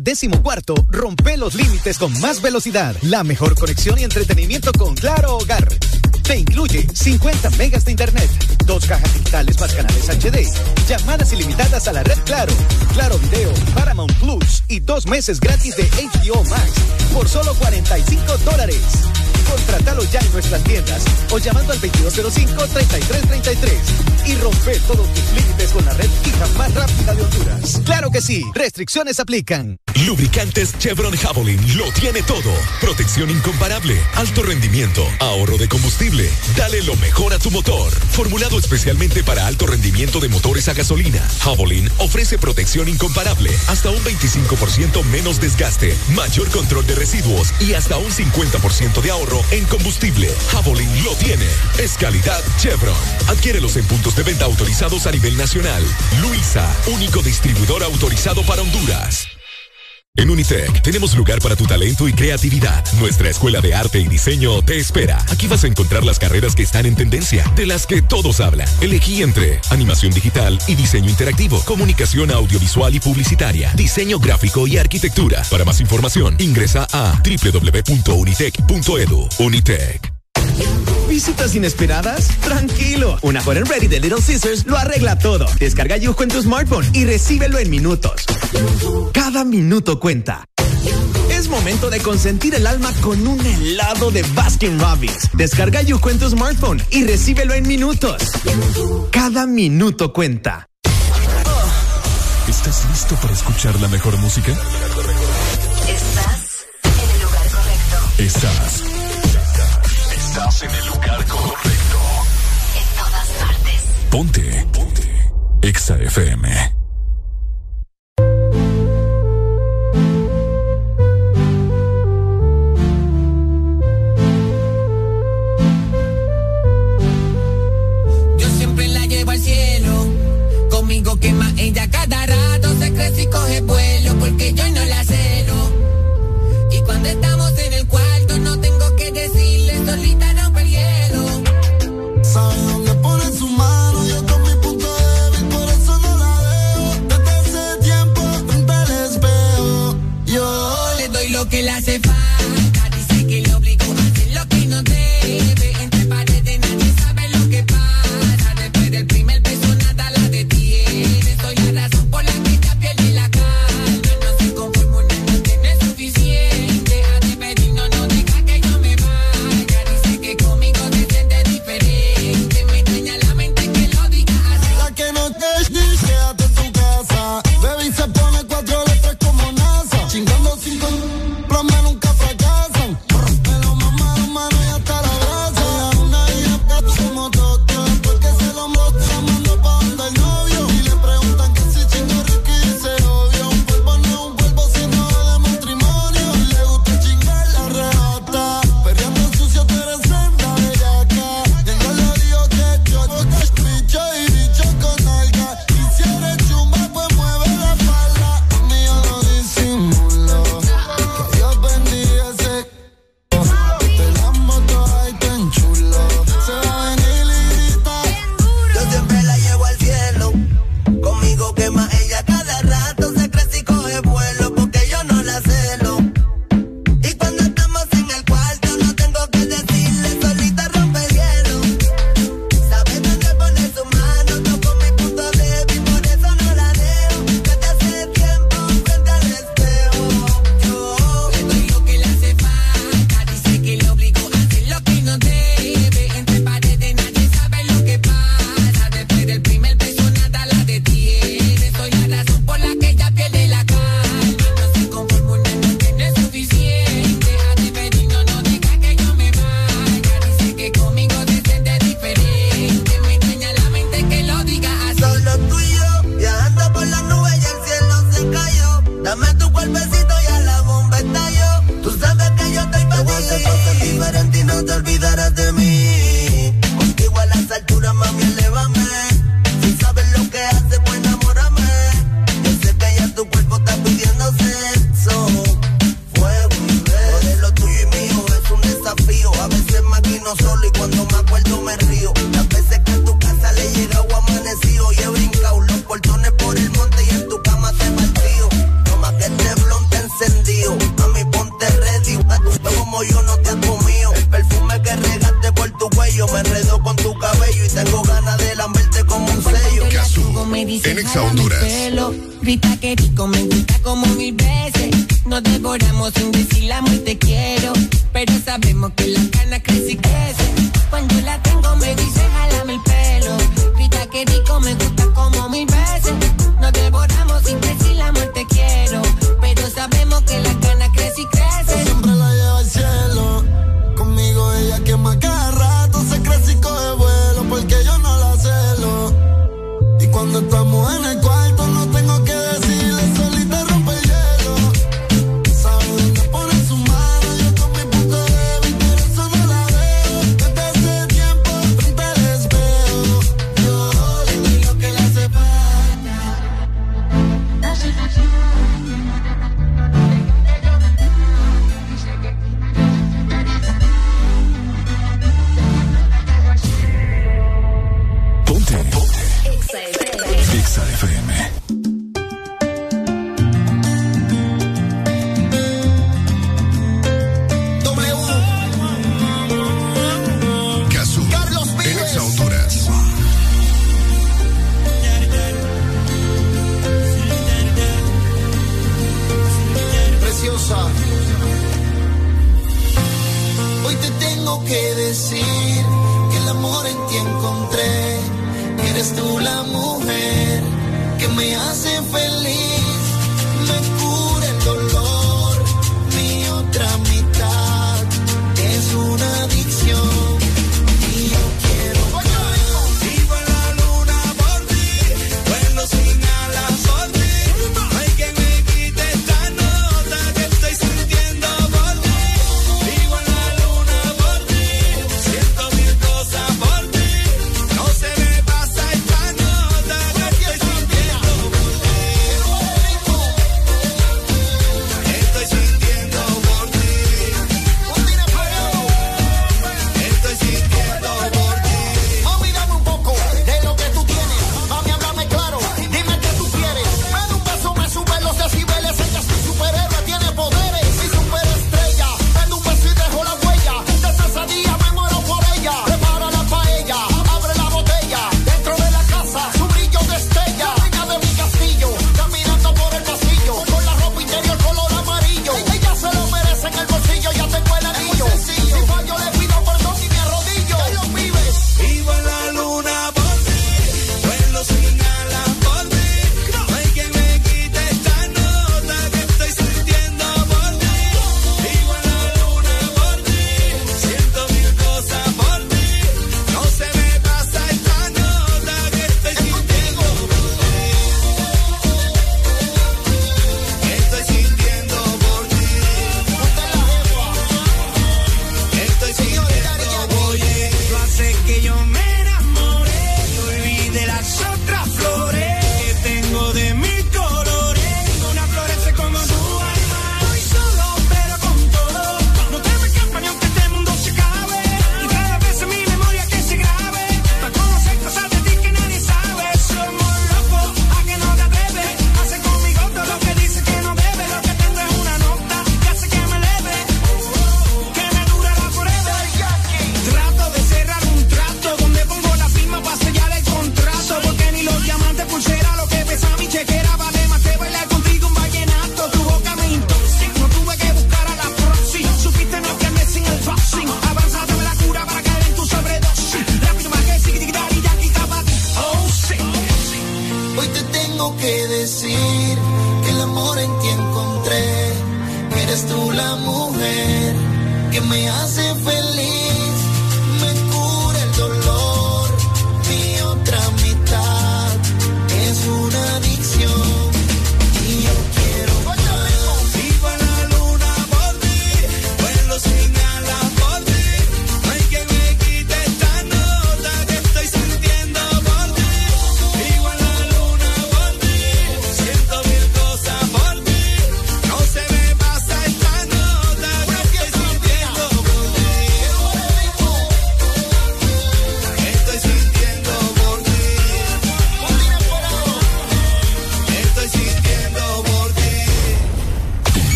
Décimo cuarto rompe los límites con más velocidad, la mejor conexión y entretenimiento con Claro Hogar. Te incluye 50 megas de internet, dos cajas digitales más canales HD, llamadas ilimitadas a la red Claro, Claro Video, Paramount Plus y dos meses gratis de HBO Max por solo 45 dólares. Contratalo ya en nuestras tiendas o llamando al 2205-3333 y rompe todos tus límites con la red fija más rápida de Honduras. Claro que sí, restricciones aplican. Lubricantes Chevron Javelin lo tiene todo. Protección incomparable, alto rendimiento, ahorro de combustible. Dale lo mejor a tu motor. Formulado especialmente para alto rendimiento de motores a gasolina, Javelin ofrece protección incomparable, hasta un 25% menos desgaste, mayor control de residuos y hasta un 50% de ahorro en combustible. Javelin lo tiene. Es calidad Chevron. Adquiérelos en puntos de venta autorizados a nivel nacional. Luisa, único distribuidor autorizado para Honduras. En Unitec tenemos lugar para tu talento y creatividad. Nuestra escuela de arte y diseño te espera. Aquí vas a encontrar las carreras que están en tendencia, de las que todos hablan. Elegí entre animación digital y diseño interactivo, comunicación audiovisual y publicitaria, diseño gráfico y arquitectura. Para más información, ingresa a www.unitec.edu. Unitec. ¿Visitas inesperadas? Tranquilo. Una hot and ready de Little Scissors lo arregla todo. Descarga Yujo en tu smartphone y recíbelo en minutos. Cada minuto cuenta. Es momento de consentir el alma con un helado de Baskin Robbins. Descarga Yujo en tu smartphone y recíbelo en minutos. Cada minuto cuenta. ¿Estás listo para escuchar la mejor música? Estás en el lugar correcto. Estás. Estás en el lugar correcto. En todas partes. Ponte. Ponte. Exa FM. Yo siempre la llevo al cielo. Conmigo quema ella cada rato. Se crece y coge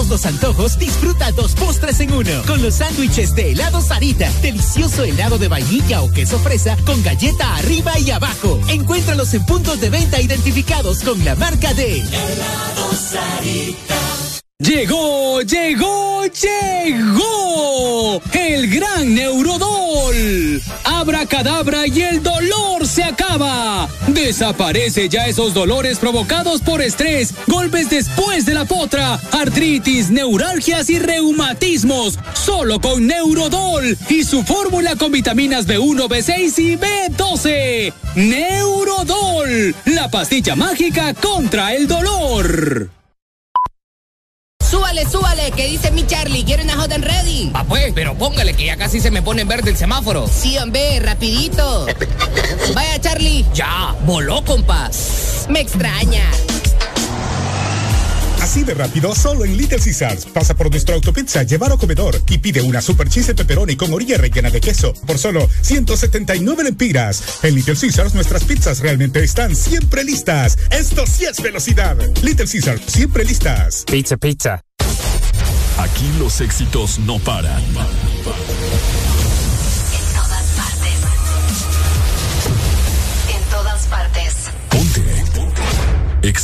Todos los antojos, disfruta dos postres en uno. Con los sándwiches de helado Sarita. Delicioso helado de vainilla o queso fresa con galleta arriba y abajo. Encuéntralos en puntos de venta identificados con la marca de helado Sarita. Llegó, llegó, llegó el gran Neurodol. Abracadabra y el dolor se acaba. Desaparece ya esos dolores provocados por estrés, golpes después de la potra, artritis, neuralgias y reumatismos. Solo con Neurodol y su fórmula con vitaminas B1, B6 y B12. Neurodol, la pastilla mágica contra el dolor. Súbale, súbale, que dice mi Charlie, quiero una hot and ready. Ah, pues, pero póngale que ya casi se me pone en verde el semáforo. Sí, hombre, rapidito. (laughs) Voló, compás. Me extraña. Así de rápido, solo en Little Caesars. Pasa por nuestro autopizza, llevar o comedor y pide una super cheese pepperoni con orilla rellena de queso por solo 179 lempiras. En Little Caesars nuestras pizzas realmente están siempre listas. Esto sí es velocidad. Little Caesars, siempre listas. Pizza, pizza. Aquí los éxitos no paran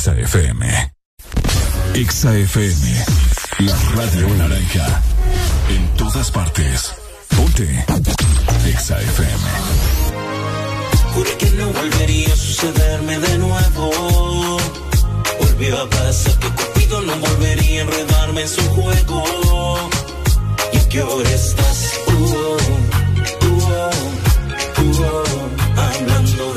Exa FM. Exa FM. La radio naranja. En todas partes. Ponte. Exa FM. Juré que no volvería a sucederme de nuevo. Volvió a pasar que Cupido no volvería a enredarme en su juego. ¿Y a qué hora estás? Uh -oh, uh hablando de